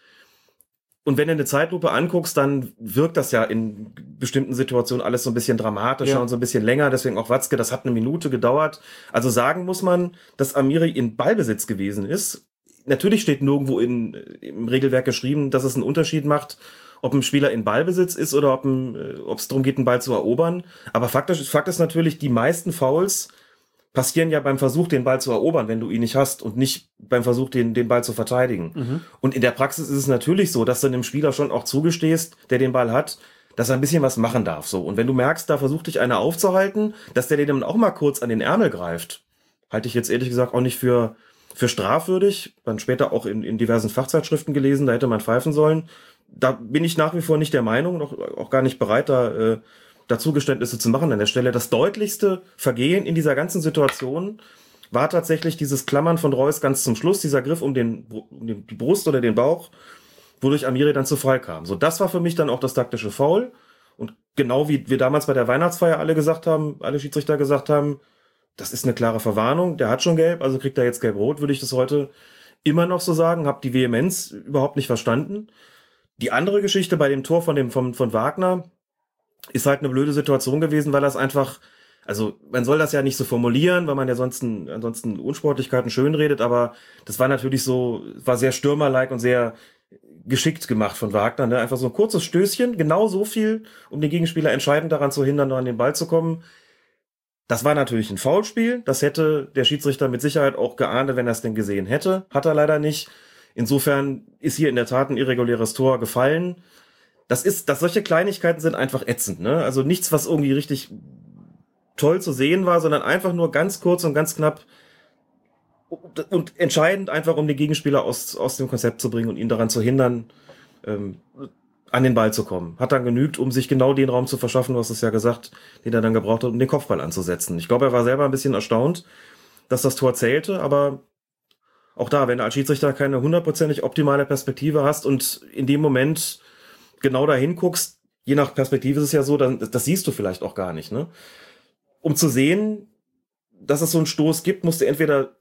Und wenn du eine Zeitlupe anguckst, dann wirkt das ja in bestimmten Situationen alles so ein bisschen dramatischer ja. und so ein bisschen länger. Deswegen auch Watzke, das hat eine Minute gedauert. Also sagen muss man, dass Amiri in Ballbesitz gewesen ist. Natürlich steht nirgendwo in, im Regelwerk geschrieben, dass es einen Unterschied macht, ob ein Spieler in Ballbesitz ist oder ob äh, es darum geht, einen Ball zu erobern. Aber faktisch, Fakt ist natürlich, die meisten Fouls passieren ja beim Versuch, den Ball zu erobern, wenn du ihn nicht hast und nicht beim Versuch, den, den Ball zu verteidigen. Mhm. Und in der Praxis ist es natürlich so, dass du einem Spieler schon auch zugestehst, der den Ball hat, dass er ein bisschen was machen darf. So. Und wenn du merkst, da versucht dich einer aufzuhalten, dass der dir dann auch mal kurz an den Ärmel greift, halte ich jetzt ehrlich gesagt auch nicht für, für strafwürdig. Dann später auch in, in diversen Fachzeitschriften gelesen, da hätte man pfeifen sollen da bin ich nach wie vor nicht der Meinung, noch auch gar nicht bereit, da äh, dazu Geständnisse zu machen an der Stelle. Das deutlichste Vergehen in dieser ganzen Situation war tatsächlich dieses Klammern von Reus ganz zum Schluss, dieser Griff um, den, um die Brust oder den Bauch wodurch Amiri dann zu Fall kam. So, das war für mich dann auch das taktische Foul. Und genau wie wir damals bei der Weihnachtsfeier alle gesagt haben, alle Schiedsrichter gesagt haben, das ist eine klare Verwarnung, der hat schon gelb, also kriegt er jetzt gelb-rot, würde ich das heute immer noch so sagen, habe die Vehemenz überhaupt nicht verstanden. Die andere Geschichte bei dem Tor von dem von, von Wagner ist halt eine blöde Situation gewesen, weil das einfach also man soll das ja nicht so formulieren, weil man ja sonst ansonsten Unsportlichkeiten schön redet, aber das war natürlich so, war sehr stürmerlike und sehr geschickt gemacht von Wagner. Ne? Einfach so ein kurzes Stößchen, genau so viel, um den Gegenspieler entscheidend daran zu hindern, noch an den Ball zu kommen. Das war natürlich ein Foulspiel. Das hätte der Schiedsrichter mit Sicherheit auch geahnt, wenn er es denn gesehen hätte. Hat er leider nicht. Insofern ist hier in der Tat ein irreguläres Tor gefallen. Das ist, dass solche Kleinigkeiten sind einfach ätzend, ne? Also nichts, was irgendwie richtig toll zu sehen war, sondern einfach nur ganz kurz und ganz knapp und entscheidend einfach, um den Gegenspieler aus, aus dem Konzept zu bringen und ihn daran zu hindern, ähm, an den Ball zu kommen. Hat dann genügt, um sich genau den Raum zu verschaffen, was es ja gesagt, den er dann gebraucht hat, um den Kopfball anzusetzen. Ich glaube, er war selber ein bisschen erstaunt, dass das Tor zählte, aber auch da, wenn du als Schiedsrichter keine hundertprozentig optimale Perspektive hast und in dem Moment genau dahin guckst, je nach Perspektive ist es ja so, dann, das siehst du vielleicht auch gar nicht, ne? um zu sehen, dass es so einen Stoß gibt, musst du entweder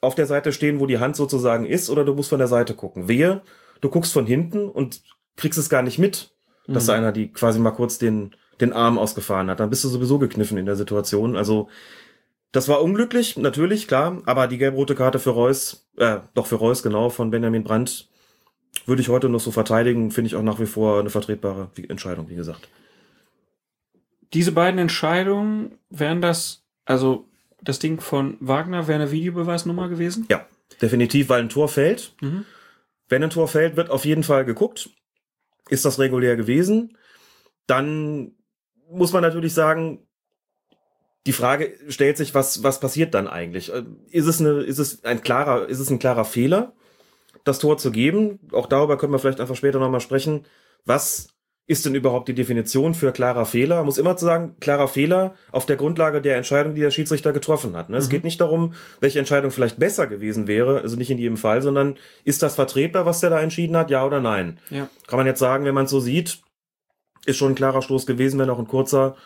auf der Seite stehen, wo die Hand sozusagen ist, oder du musst von der Seite gucken. Wehe, du guckst von hinten und kriegst es gar nicht mit, dass mhm. da einer die quasi mal kurz den, den Arm ausgefahren hat. Dann bist du sowieso gekniffen in der Situation. Also, das war unglücklich, natürlich, klar, aber die gelb-rote Karte für Reus, äh, doch für Reus, genau, von Benjamin Brandt, würde ich heute noch so verteidigen, finde ich auch nach wie vor eine vertretbare Entscheidung, wie gesagt diese beiden Entscheidungen, wären das, also das Ding von Wagner, wäre eine Videobeweisnummer gewesen? Ja, definitiv, weil ein Tor fällt. Mhm. Wenn ein Tor fällt, wird auf jeden Fall geguckt. Ist das regulär gewesen? Dann muss man natürlich sagen, die Frage stellt sich, was, was passiert dann eigentlich? Äh, ist es, eine, ist es ein klarer, ist es ein klarer Fehler, das Tor zu geben? Auch darüber können wir vielleicht einfach später nochmal sprechen. Was ist denn überhaupt die Definition für klarer Fehler? Man muss immer zu sagen, klarer Fehler auf der Grundlage der Entscheidung, die der Schiedsrichter getroffen hat. Ne? Mhm. Es geht nicht darum, welche Entscheidung vielleicht besser gewesen wäre, also nicht in jedem Fall, sondern ist das vertretbar, was der da entschieden hat, ja oder nein? Ja. Kann man jetzt sagen, wenn man es so sieht, ist schon ein klarer Stoß gewesen, wenn auch ein kurzer,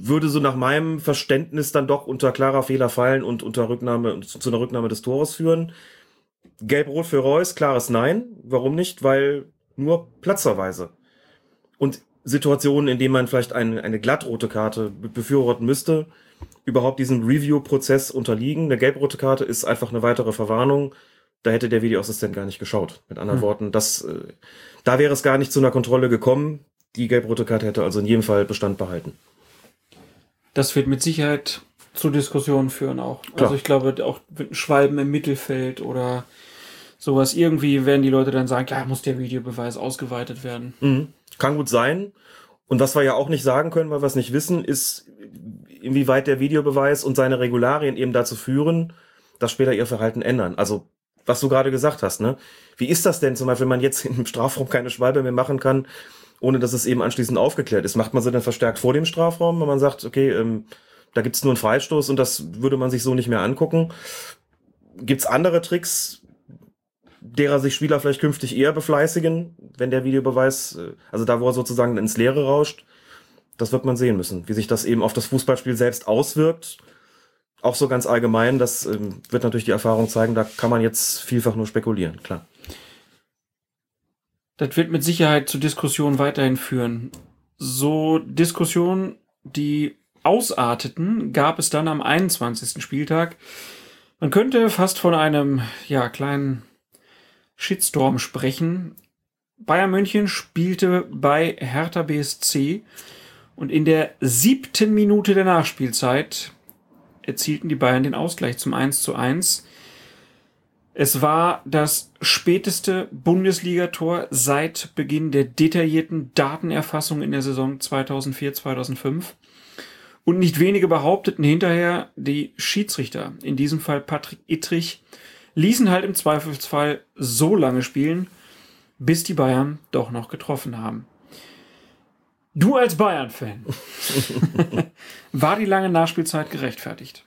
würde so nach meinem Verständnis dann doch unter klarer Fehler fallen und unter Rücknahme, zu einer Rücknahme des Tores führen. Gelb-Rot für Reus, klares Nein. Warum nicht? Weil nur platzerweise und Situationen, in denen man vielleicht eine, eine glattrote Karte befürworten müsste, überhaupt diesem Review-Prozess unterliegen. Eine gelbrote Karte ist einfach eine weitere Verwarnung. Da hätte der Videoassistent gar nicht geschaut. Mit anderen hm. Worten, das, äh, da wäre es gar nicht zu einer Kontrolle gekommen. Die gelbrote Karte hätte also in jedem Fall Bestand behalten. Das wird mit Sicherheit zu Diskussionen führen auch. Klar. Also ich glaube, auch Schwalben im Mittelfeld oder sowas. Irgendwie werden die Leute dann sagen, ja, muss der Videobeweis ausgeweitet werden. Mhm. Kann gut sein. Und was wir ja auch nicht sagen können, weil wir es nicht wissen, ist, inwieweit der Videobeweis und seine Regularien eben dazu führen, dass später ihr Verhalten ändern. Also, was du gerade gesagt hast, ne? Wie ist das denn zum Beispiel, wenn man jetzt im Strafraum keine Schwalbe mehr machen kann, ohne dass es eben anschließend aufgeklärt ist? Macht man sie dann verstärkt vor dem Strafraum, wenn man sagt, okay, ähm, da gibt's nur einen Freistoß und das würde man sich so nicht mehr angucken? Gibt's andere Tricks, derer sich Spieler vielleicht künftig eher befleißigen, wenn der Videobeweis, äh, also da, wo er sozusagen ins Leere rauscht, das wird man sehen müssen, wie sich das eben auf das Fußballspiel selbst auswirkt. Auch so ganz allgemein, das ähm, wird natürlich die Erfahrung zeigen, da kann man jetzt vielfach nur spekulieren, klar. Das wird mit Sicherheit zu Diskussionen weiterhin führen. So Diskussionen, die ausarteten, gab es dann am 21. Spieltag. Man könnte fast von einem, ja, kleinen Shitstorm sprechen. Bayern München spielte bei Hertha BSC und in der siebten Minute der Nachspielzeit erzielten die Bayern den Ausgleich zum 1 zu 1. Es war das späteste Bundesligator seit Beginn der detaillierten Datenerfassung in der Saison 2004-2005. Und nicht wenige behaupteten hinterher, die Schiedsrichter, in diesem Fall Patrick Ittrich, ließen halt im Zweifelsfall so lange spielen, bis die Bayern doch noch getroffen haben. Du als Bayern-Fan, war die lange Nachspielzeit gerechtfertigt?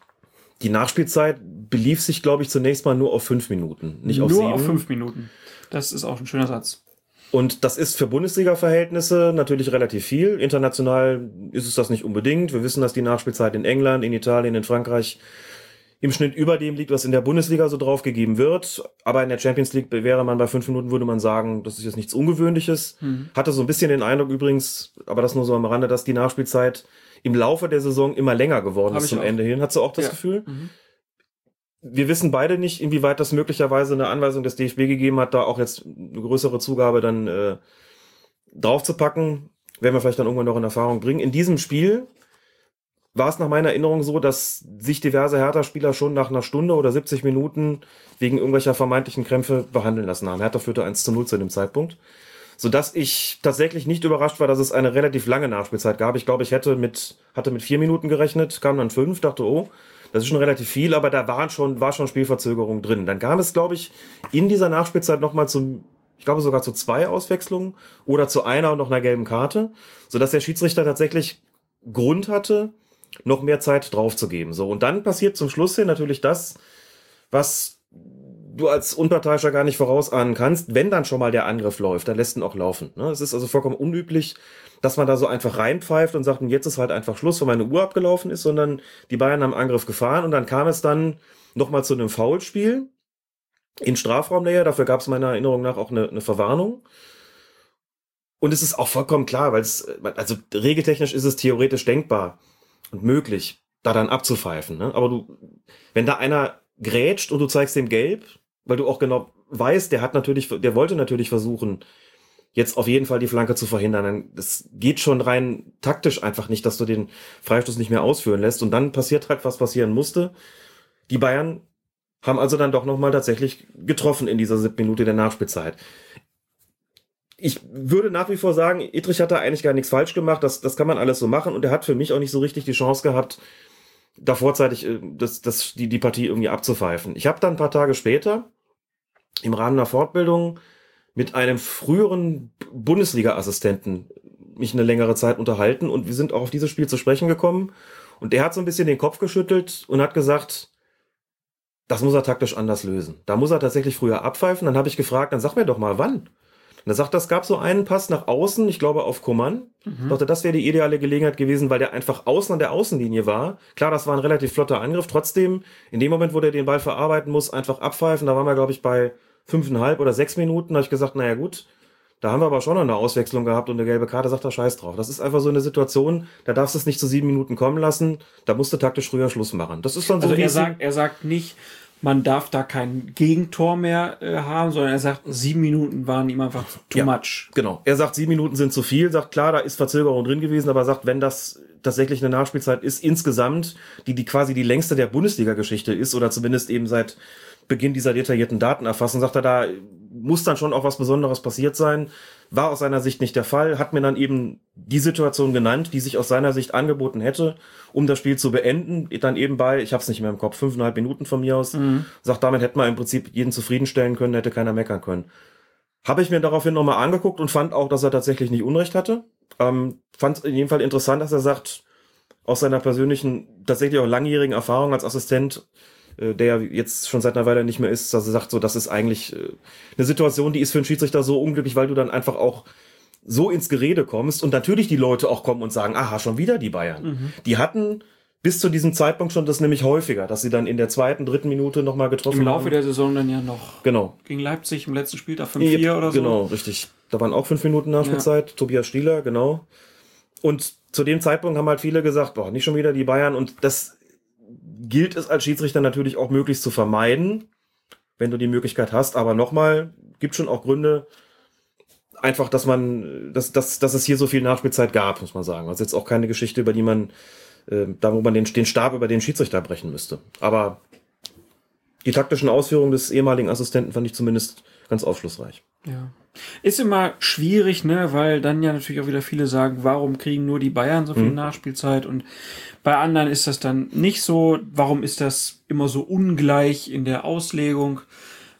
Die Nachspielzeit belief sich, glaube ich, zunächst mal nur auf fünf Minuten, nicht Nur auf sieben. auf fünf Minuten. Das ist auch ein schöner Satz. Und das ist für Bundesliga-Verhältnisse natürlich relativ viel. International ist es das nicht unbedingt. Wir wissen, dass die Nachspielzeit in England, in Italien, in Frankreich im Schnitt über dem liegt, was in der Bundesliga so draufgegeben wird. Aber in der Champions League wäre man bei fünf Minuten, würde man sagen, das ist jetzt nichts Ungewöhnliches. Hatte so ein bisschen den Eindruck übrigens, aber das nur so am Rande, dass die Nachspielzeit im Laufe der Saison immer länger geworden Hab ist zum auch. Ende hin. Hast du auch das Ja. Gefühl? Mhm. Wir wissen beide nicht, inwieweit das möglicherweise eine Anweisung des DFB gegeben hat, da auch jetzt eine größere Zugabe dann äh, draufzupacken. Werden wir vielleicht dann irgendwann noch in Erfahrung bringen. In diesem Spiel war es nach meiner Erinnerung so, dass sich diverse Hertha-Spieler schon nach einer Stunde oder 70 Minuten wegen irgendwelcher vermeintlichen Krämpfe behandeln lassen haben. Hertha führte 1 zu 0 zu dem Zeitpunkt. Sodass ich tatsächlich nicht überrascht war, dass es eine relativ lange Nachspielzeit gab. Ich glaube, ich hätte mit, hatte mit vier Minuten gerechnet, kam dann fünf, dachte, oh, das ist schon relativ viel, aber da waren schon, war schon Spielverzögerung drin. Dann kam es, glaube ich, in dieser Nachspielzeit nochmal zum, ich glaube sogar zu zwei Auswechslungen oder zu einer und noch einer gelben Karte, sodass der Schiedsrichter tatsächlich Grund hatte, noch mehr Zeit draufzugeben. So, und dann passiert zum Schluss hin natürlich das, was du als Unparteiischer gar nicht vorausahnen kannst, wenn dann schon mal der Angriff läuft, dann lässt ihn auch laufen. Ne? Es ist also vollkommen unüblich, dass man da so einfach reinpfeift und sagt, jetzt ist halt einfach Schluss, weil meine Uhr abgelaufen ist, sondern die Bayern haben Angriff gefahren und dann kam es dann nochmal zu einem Foulspiel in Strafraumnähe. Dafür gab es meiner Erinnerung nach auch eine, eine Verwarnung. Und es ist auch vollkommen klar, weil es, also regeltechnisch ist es theoretisch denkbar und möglich, da dann abzupfeifen. Ne? Aber du, wenn da einer grätscht und du zeigst dem gelb, weil du auch genau weißt, der hat natürlich, der wollte natürlich versuchen, jetzt auf jeden Fall die Flanke zu verhindern. Das geht schon rein taktisch einfach nicht, dass du den Freistoß nicht mehr ausführen lässt. Und dann passiert halt, was passieren musste. Die Bayern haben also dann doch nochmal tatsächlich getroffen in dieser siebten Minute der Nachspielzeit. Ich würde nach wie vor sagen, Ittrich hat da eigentlich gar nichts falsch gemacht. Das, das kann man alles so machen. Und er hat für mich auch nicht so richtig die Chance gehabt, da vorzeitig äh, das, das, die, die Partie irgendwie abzupfeifen. Ich habe dann ein paar Tage später im Rahmen einer Fortbildung mit einem früheren Bundesliga-Assistenten mich eine längere Zeit unterhalten und wir sind auch auf dieses Spiel zu sprechen gekommen. Und der hat so ein bisschen den Kopf geschüttelt und hat gesagt, das muss er taktisch anders lösen. Da muss er tatsächlich früher abpfeifen. Dann habe ich gefragt, dann sag mir doch mal wann. Und er sagt, es gab so einen Pass nach außen, ich glaube auf Coman. Ich dachte, das wäre die ideale Gelegenheit gewesen, weil der einfach außen an der Außenlinie war. Klar, das war ein relativ flotter Angriff. Trotzdem, in dem Moment, wo der den Ball verarbeiten muss, einfach abpfeifen. Da waren wir, glaube ich, bei fünfeinhalb oder sechs Minuten. Da habe ich gesagt, naja gut, da haben wir aber schon noch eine Auswechslung gehabt und eine gelbe Karte, sagt er Scheiß drauf. Das ist einfach so eine Situation, da darfst du es nicht zu sieben Minuten kommen lassen. Da musst du taktisch früher Schluss machen. Das ist dann so, Also er sagt, er sagt nicht, man darf da kein Gegentor mehr äh, haben, sondern er sagt, sieben Minuten waren ihm einfach too Ja. much. Genau. Er sagt, sieben Minuten sind zu viel, sagt, klar, da ist Verzögerung drin gewesen, aber sagt, wenn das tatsächlich eine Nachspielzeit ist, insgesamt, die, die quasi die längste der Bundesliga-Geschichte ist, oder zumindest eben seit Beginn dieser detaillierten Datenerfassung, sagt er, da muss dann schon auch was Besonderes passiert sein. War aus seiner Sicht nicht der Fall, hat mir dann eben die Situation genannt, die sich aus seiner Sicht angeboten hätte, um das Spiel zu beenden. Dann eben bei, ich habe es nicht mehr im Kopf, fünfeinhalb Minuten von mir aus. Sagt, damit hätte man im Prinzip jeden zufriedenstellen können, hätte keiner meckern können. Habe ich mir daraufhin nochmal angeguckt und fand auch, dass er tatsächlich nicht Unrecht hatte. Ähm, fand es in jedem Fall interessant, dass er sagt, aus seiner persönlichen, tatsächlich auch langjährigen Erfahrung als Assistent, der ja jetzt schon seit einer Weile nicht mehr ist, dass er sagt, so, das ist eigentlich äh, eine Situation, die ist für einen Schiedsrichter so unglücklich, weil du dann einfach auch so ins Gerede kommst und natürlich die Leute auch kommen und sagen, aha, schon wieder die Bayern. Die hatten bis zu diesem Zeitpunkt schon das nämlich häufiger, dass sie dann in der zweiten, dritten Minute nochmal getroffen Im Laufe haben. der Saison dann ja noch genau. gegen Leipzig im letzten Spieltag 5-4 oder so. Genau, richtig. Da waren auch fünf Minuten Nachspielzeit. Tobias Stieler, genau. Und zu dem Zeitpunkt haben halt viele gesagt, boah, nicht schon wieder die Bayern. Und das gilt es als Schiedsrichter natürlich auch möglichst zu vermeiden, wenn du die Möglichkeit hast. Aber nochmal, gibt schon auch Gründe, einfach, dass man, dass, dass, dass es hier so viel Nachspielzeit gab, muss man sagen. Also jetzt auch keine Geschichte, über die man, äh, da wo man den, den Stab über den Schiedsrichter brechen müsste. Aber die taktischen Ausführungen des ehemaligen Assistenten fand ich zumindest ganz aufschlussreich. Ja. Ist immer schwierig, ne, weil dann ja natürlich auch wieder viele sagen, warum kriegen nur die Bayern so viel Mhm. Nachspielzeit und bei anderen ist das dann nicht so. Warum ist das immer so ungleich in der Auslegung?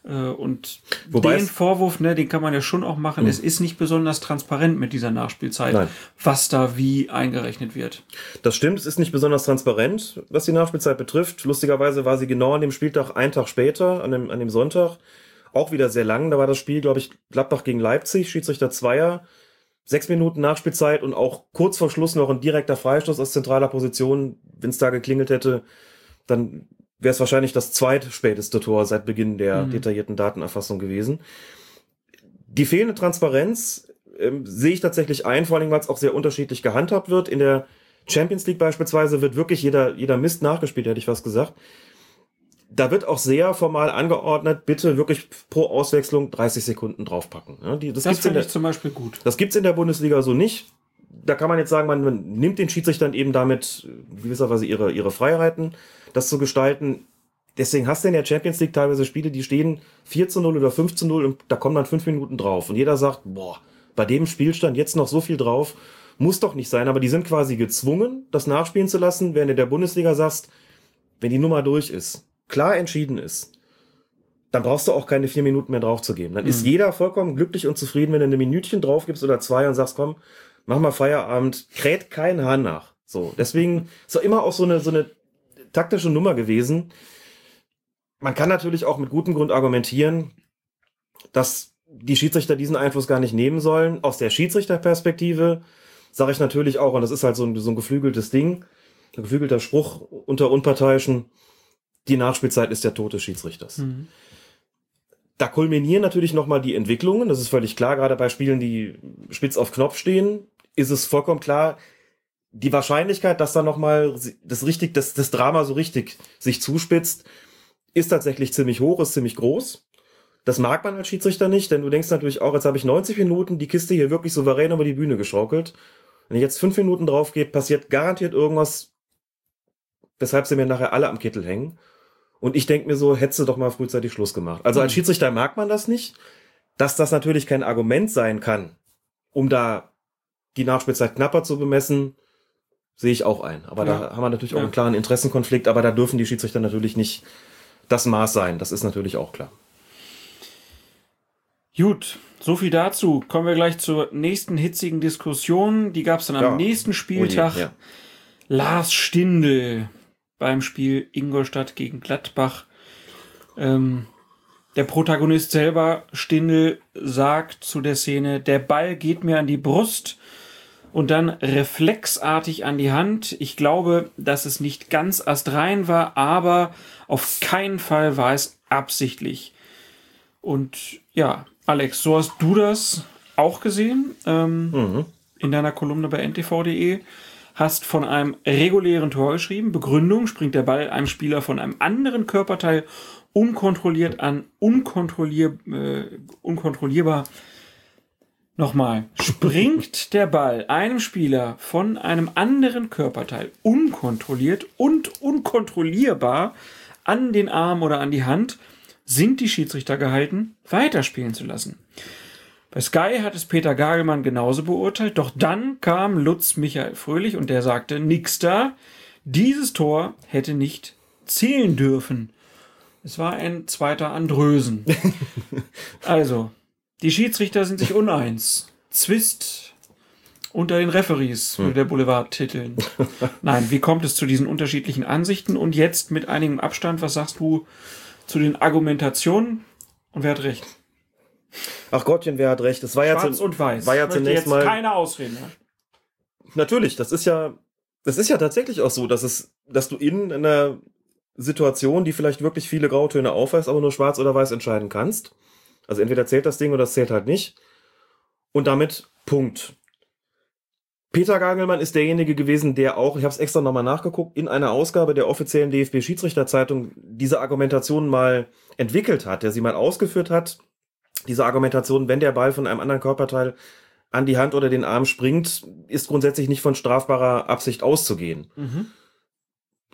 Äh, und Wobei den Vorwurf, ne, den kann man ja schon auch machen. Es ist nicht besonders transparent mit dieser Nachspielzeit, Nein. was da wie eingerechnet wird. Das stimmt, es ist nicht besonders transparent, was die Nachspielzeit betrifft. Lustigerweise war sie genau an dem Spieltag einen Tag später, an dem, an dem Sonntag, auch wieder sehr lang. Da war das Spiel, glaube ich, Gladbach gegen Leipzig, Schiedsrichter Zweier, sechs Minuten Nachspielzeit und auch kurz vor Schluss noch ein direkter Freistoß aus zentraler Position. Wenn es da geklingelt hätte, dann wäre es wahrscheinlich das zweitspäteste Tor seit Beginn der Mhm. detaillierten Datenerfassung gewesen. Die fehlende Transparenz ähm, sehe ich tatsächlich ein, vor allem weil es auch sehr unterschiedlich gehandhabt wird. In der Champions League beispielsweise wird wirklich jeder, jeder Mist nachgespielt, hätte ich was gesagt. Da wird auch sehr formal angeordnet, bitte wirklich pro Auswechslung 30 Sekunden draufpacken. Ja, die, das Das finde ich zum Beispiel gut. das gibt's in der Bundesliga so nicht. Da kann man jetzt sagen, man, man nimmt den Schiedsrichtern eben damit äh, gewisserweise ihre, ihre Freiheiten, das zu gestalten. Deswegen hast du in der Champions League teilweise Spiele, die stehen 4 zu 0 oder 5 zu 0 und da kommen dann fünf Minuten drauf. Und jeder sagt, boah, bei dem Spielstand jetzt noch so viel drauf, muss doch nicht sein. Aber die sind quasi gezwungen, das nachspielen zu lassen, während in der Bundesliga sagst, wenn die Nummer durch ist, klar entschieden ist, dann brauchst du auch keine vier Minuten mehr draufzugeben. Dann ist jeder vollkommen glücklich und zufrieden, wenn du eine Minütchen drauf gibst oder zwei und sagst, komm, mach mal Feierabend, kräht kein Hahn nach. So, deswegen ist doch immer auch so eine, so eine taktische Nummer gewesen. Man kann natürlich auch mit gutem Grund argumentieren, dass die Schiedsrichter diesen Einfluss gar nicht nehmen sollen. Aus der Schiedsrichterperspektive sage ich natürlich auch, und das ist halt so ein, so ein geflügeltes Ding, ein geflügelter Spruch unter Unparteiischen, die Nachspielzeit ist der Tod des Schiedsrichters. Mhm. Da kulminieren natürlich nochmal die Entwicklungen, das ist völlig klar, gerade bei Spielen, die spitz auf Knopf stehen, ist es vollkommen klar, die Wahrscheinlichkeit, dass da nochmal das richtig, das, das Drama so richtig sich zuspitzt, ist tatsächlich ziemlich hoch, ist ziemlich groß. Das mag man als Schiedsrichter nicht, denn du denkst natürlich auch, jetzt habe ich 90 Minuten die Kiste hier wirklich souverän über die Bühne geschaukelt. Wenn ich jetzt fünf Minuten drauf gehe, passiert garantiert irgendwas, weshalb sie mir nachher alle am Kittel hängen. Und ich denke mir so, hättest du doch mal frühzeitig Schluss gemacht. Also als Mhm. Schiedsrichter mag man das nicht. Dass das natürlich kein Argument sein kann, um da die Nachspielzeit knapper zu bemessen, sehe ich auch ein. Aber Ja. da haben wir natürlich auch Ja. einen klaren Interessenkonflikt, aber da dürfen die Schiedsrichter natürlich nicht das Maß sein. Das ist natürlich auch klar. Gut, so viel dazu. Kommen wir gleich zur nächsten hitzigen Diskussion. Die gab es dann am Ja. nächsten Spieltag. Oh je. Lars Stindl beim Spiel Ingolstadt gegen Gladbach. Ähm, der Protagonist selber, Stindl, sagt zu der Szene, der Ball geht mir an die Brust und dann reflexartig an die Hand. Ich glaube, dass es nicht ganz astrein war, aber auf keinen Fall war es absichtlich. Und ja, Alex, so hast du das auch gesehen ähm, Mhm. in deiner Kolumne bei ntv.de. Hast von einem regulären Tor geschrieben. Begründung springt der Ball einem Spieler von einem anderen Körperteil unkontrolliert an, unkontrollier, äh, unkontrollierbar. Nochmal. Springt der Ball einem Spieler von einem anderen Körperteil unkontrolliert und unkontrollierbar an den Arm oder an die Hand, sind die Schiedsrichter gehalten, weiterspielen zu lassen. Bei Sky hat es Peter Gagelmann genauso beurteilt, doch dann kam Lutz Michael Fröhlich und der sagte, nix da, dieses Tor hätte nicht zählen dürfen. Es war ein zweiter Andrösen. also, die Schiedsrichter sind sich uneins. Zwist unter den Referees, würde der Boulevard titeln. Nein, wie kommt es zu diesen unterschiedlichen Ansichten? Und jetzt mit einigem Abstand, was sagst du zu den Argumentationen? Und wer hat recht? Ach Gottchen, wer hat recht? Es war ja, Schwarz zu, und weiß. war ja Ich zunächst jetzt mal- keine Ausreden. mehr. natürlich, das ist ja, das ist ja tatsächlich auch so, dass es, dass du in einer Situation, die vielleicht wirklich viele Grautöne aufweist, aber nur schwarz oder weiß entscheiden kannst. Also entweder zählt das Ding oder es zählt halt nicht. Und damit Punkt. Peter Gagelmann ist derjenige gewesen, der auch, ich habe es extra nochmal nachgeguckt, in einer Ausgabe der offiziellen DFB-Schiedsrichterzeitung diese Argumentation mal entwickelt hat, der sie mal ausgeführt hat. Diese Argumentation, wenn der Ball von einem anderen Körperteil an die Hand oder den Arm springt, ist grundsätzlich nicht von strafbarer Absicht auszugehen. Mhm.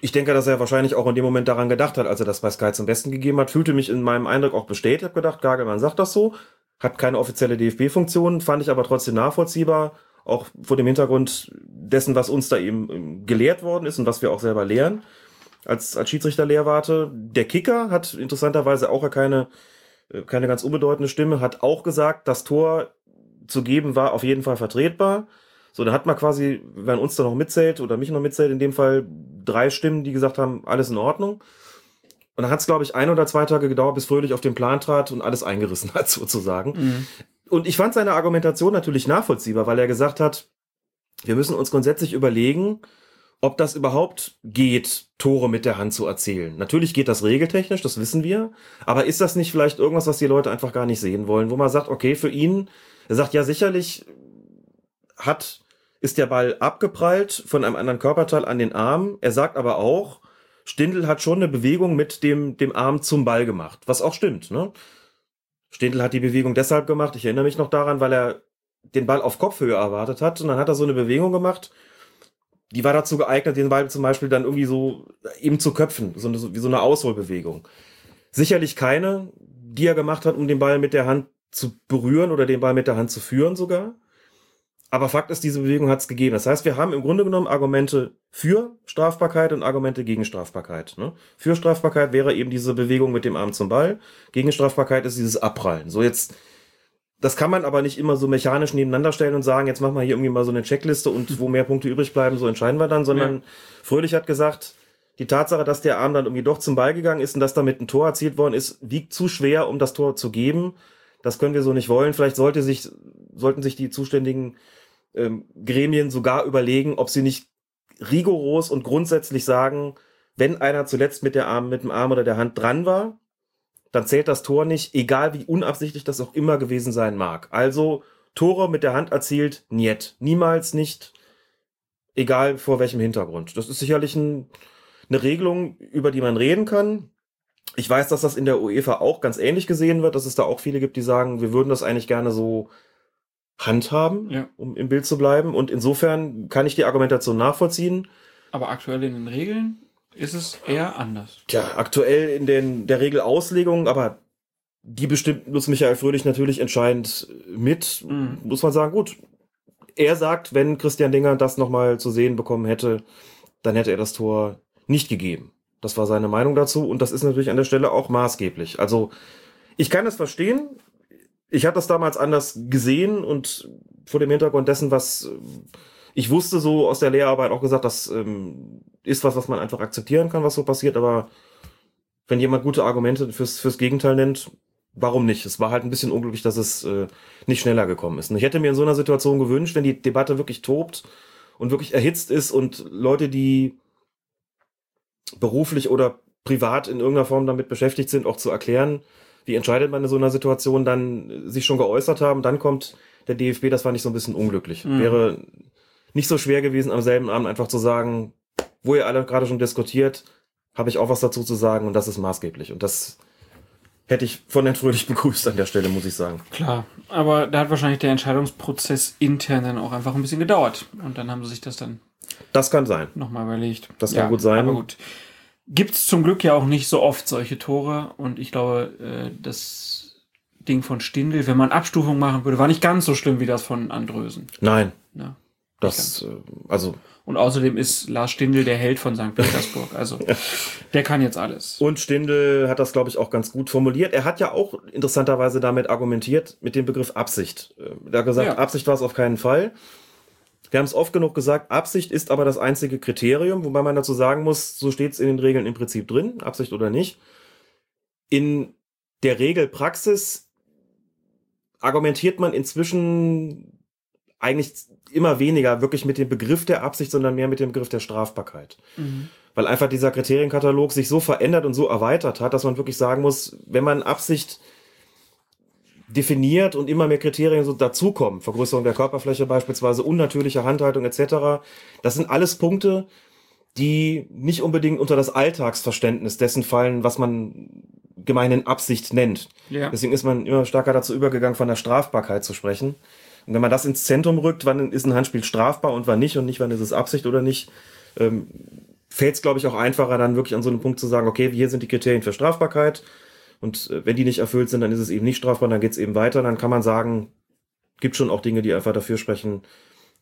Ich denke, dass er wahrscheinlich auch in dem Moment daran gedacht hat, als er das bei Sky zum Besten gegeben hat, fühlte mich in meinem Eindruck auch bestätigt, habe gedacht, Gagelmann sagt das so, hat keine offizielle DFB-Funktion, fand ich aber trotzdem nachvollziehbar, auch vor dem Hintergrund dessen, was uns da eben ähm, gelehrt worden ist und was wir auch selber lehren als, als Schiedsrichter-Lehrwarte. Der Kicker hat interessanterweise auch keine keine ganz unbedeutende Stimme, hat auch gesagt, das Tor zu geben war auf jeden Fall vertretbar. So, da hat man quasi, wenn uns da noch mitzählt oder mich noch mitzählt, in dem Fall drei Stimmen, die gesagt haben, alles in Ordnung. Und dann hat es, glaube ich, ein oder zwei Tage gedauert, bis Fröhlich auf den Plan trat und alles eingerissen hat, sozusagen. Mhm. Und ich fand seine Argumentation natürlich nachvollziehbar, weil er gesagt hat, wir müssen uns grundsätzlich überlegen, ob das überhaupt geht, Tore mit der Hand zu erzielen. Natürlich geht das regeltechnisch, das wissen wir. Aber ist das nicht vielleicht irgendwas, was die Leute einfach gar nicht sehen wollen, wo man sagt, okay, für ihn, er sagt ja sicherlich hat, ist der Ball abgeprallt von einem anderen Körperteil an den Arm. Er sagt aber auch, Stindl hat schon eine Bewegung mit dem, dem Arm zum Ball gemacht, was auch stimmt, ne? Stindl hat die Bewegung deshalb gemacht, ich erinnere mich noch daran, weil er den Ball auf Kopfhöhe erwartet hat und dann hat er so eine Bewegung gemacht, die war dazu geeignet, den Ball zum Beispiel dann irgendwie so eben zu köpfen, so eine, wie so eine Ausholbewegung. Sicherlich keine, die er gemacht hat, um den Ball mit der Hand zu berühren oder den Ball mit der Hand zu führen sogar. Aber Fakt ist, diese Bewegung hat es gegeben. Das heißt, wir haben im Grunde genommen Argumente für Strafbarkeit und Argumente gegen Strafbarkeit. Ne? Für Strafbarkeit wäre eben diese Bewegung mit dem Arm zum Ball. Gegen Strafbarkeit ist dieses Abprallen. So jetzt, das kann man aber nicht immer so mechanisch nebeneinander stellen und sagen, jetzt machen wir hier irgendwie mal so eine Checkliste und wo mehr Punkte übrig bleiben, so entscheiden wir dann, sondern Ja. Fröhlich hat gesagt, die Tatsache, dass der Arm dann irgendwie doch zum Ball gegangen ist und dass damit ein Tor erzielt worden ist, wiegt zu schwer, um das Tor zu geben. Das können wir so nicht wollen. Vielleicht sollte sich, sollten sich die zuständigen ähm, Gremien sogar überlegen, ob sie nicht rigoros und grundsätzlich sagen, wenn einer zuletzt mit der Arm, mit dem Arm oder der Hand dran war, dann zählt das Tor nicht, egal wie unabsichtlich das auch immer gewesen sein mag. Also Tore mit der Hand erzielt, niet. Niemals nicht, egal vor welchem Hintergrund. Das ist sicherlich ein, eine Regelung, über die man reden kann. Ich weiß, dass das in der UEFA auch ganz ähnlich gesehen wird, dass es da auch viele gibt, die sagen, wir würden das eigentlich gerne so handhaben, Ja. um im Bild zu bleiben. Und insofern kann ich die Argumentation nachvollziehen. Aber aktuell in den Regeln ist es eher anders. Tja, aktuell in den, der Regelauslegung, aber die bestimmt Lutz Michael Fröhlich natürlich entscheidend mit, Mhm. muss man sagen, gut. Er sagt, wenn Christian Dinger das nochmal zu sehen bekommen hätte, dann hätte er das Tor nicht gegeben. Das war seine Meinung dazu und das ist natürlich an der Stelle auch maßgeblich. Also ich kann es verstehen. Ich hatte das damals anders gesehen und vor dem Hintergrund dessen, was ich wusste so aus der Lehrarbeit auch gesagt, das ähm, ist was, was man einfach akzeptieren kann, was so passiert, aber wenn jemand gute Argumente fürs, fürs Gegenteil nennt, warum nicht? Es war halt ein bisschen unglücklich, dass es äh, nicht schneller gekommen ist. Und ich hätte mir in so einer Situation gewünscht, wenn die Debatte wirklich tobt und wirklich erhitzt ist und Leute, die beruflich oder privat in irgendeiner Form damit beschäftigt sind, auch zu erklären, wie entscheidet man in so einer Situation, dann sich schon geäußert haben, dann kommt der DFB, das fand ich so ein bisschen unglücklich. Mhm. Wäre nicht so schwer gewesen, am selben Abend einfach zu sagen, wo ihr alle gerade schon diskutiert, habe ich auch was dazu zu sagen und das ist maßgeblich. Und das hätte ich von Herrn Fröhlich begrüßt an der Stelle, muss ich sagen. Klar, aber da hat wahrscheinlich der Entscheidungsprozess intern dann auch einfach ein bisschen gedauert. Und dann haben sie sich das dann Das kann sein. nochmal überlegt. Das kann gut sein. Aber gut. Gibt es zum Glück ja auch nicht so oft solche Tore. Und ich glaube, äh, das Ding von Stindl, wenn man Abstufung machen würde, war nicht ganz so schlimm wie das von Andrösen. Nein, Ja. Das, äh, also Und außerdem ist Lars Stindl der Held von St. Petersburg. Also der kann jetzt alles. Und Stindl hat das, glaube ich, auch ganz gut formuliert. Er hat ja auch interessanterweise damit argumentiert, mit dem Begriff Absicht. Äh, Er hat gesagt, Ja. Absicht war es auf keinen Fall. Wir haben es oft genug gesagt, Absicht ist aber das einzige Kriterium, wobei man dazu sagen muss, so steht es in den Regeln im Prinzip drin, Absicht oder nicht. In der Regelpraxis argumentiert man inzwischen eigentlich immer weniger wirklich mit dem Begriff der Absicht, sondern mehr mit dem Begriff der Strafbarkeit Mhm. weil einfach dieser Kriterienkatalog sich so verändert und so erweitert hat, dass man wirklich sagen muss, wenn man Absicht definiert und immer mehr Kriterien so dazukommen, Vergrößerung der Körperfläche beispielsweise, unnatürliche Handhaltung etc., das sind alles Punkte, die nicht unbedingt unter das Alltagsverständnis dessen fallen, was man gemeinhin Absicht nennt. Ja. Deswegen ist man immer stärker dazu übergegangen, von der Strafbarkeit zu sprechen. Und wenn man das ins Zentrum rückt, wann ist ein Handspiel strafbar und wann nicht und nicht, wann ist es Absicht oder nicht, ähm, fällt es, glaube ich, auch einfacher, dann wirklich an so einem Punkt zu sagen, okay, hier sind die Kriterien für Strafbarkeit und äh, wenn die nicht erfüllt sind, dann ist es eben nicht strafbar, dann geht es eben weiter. Dann kann man sagen, gibt schon auch Dinge, die einfach dafür sprechen,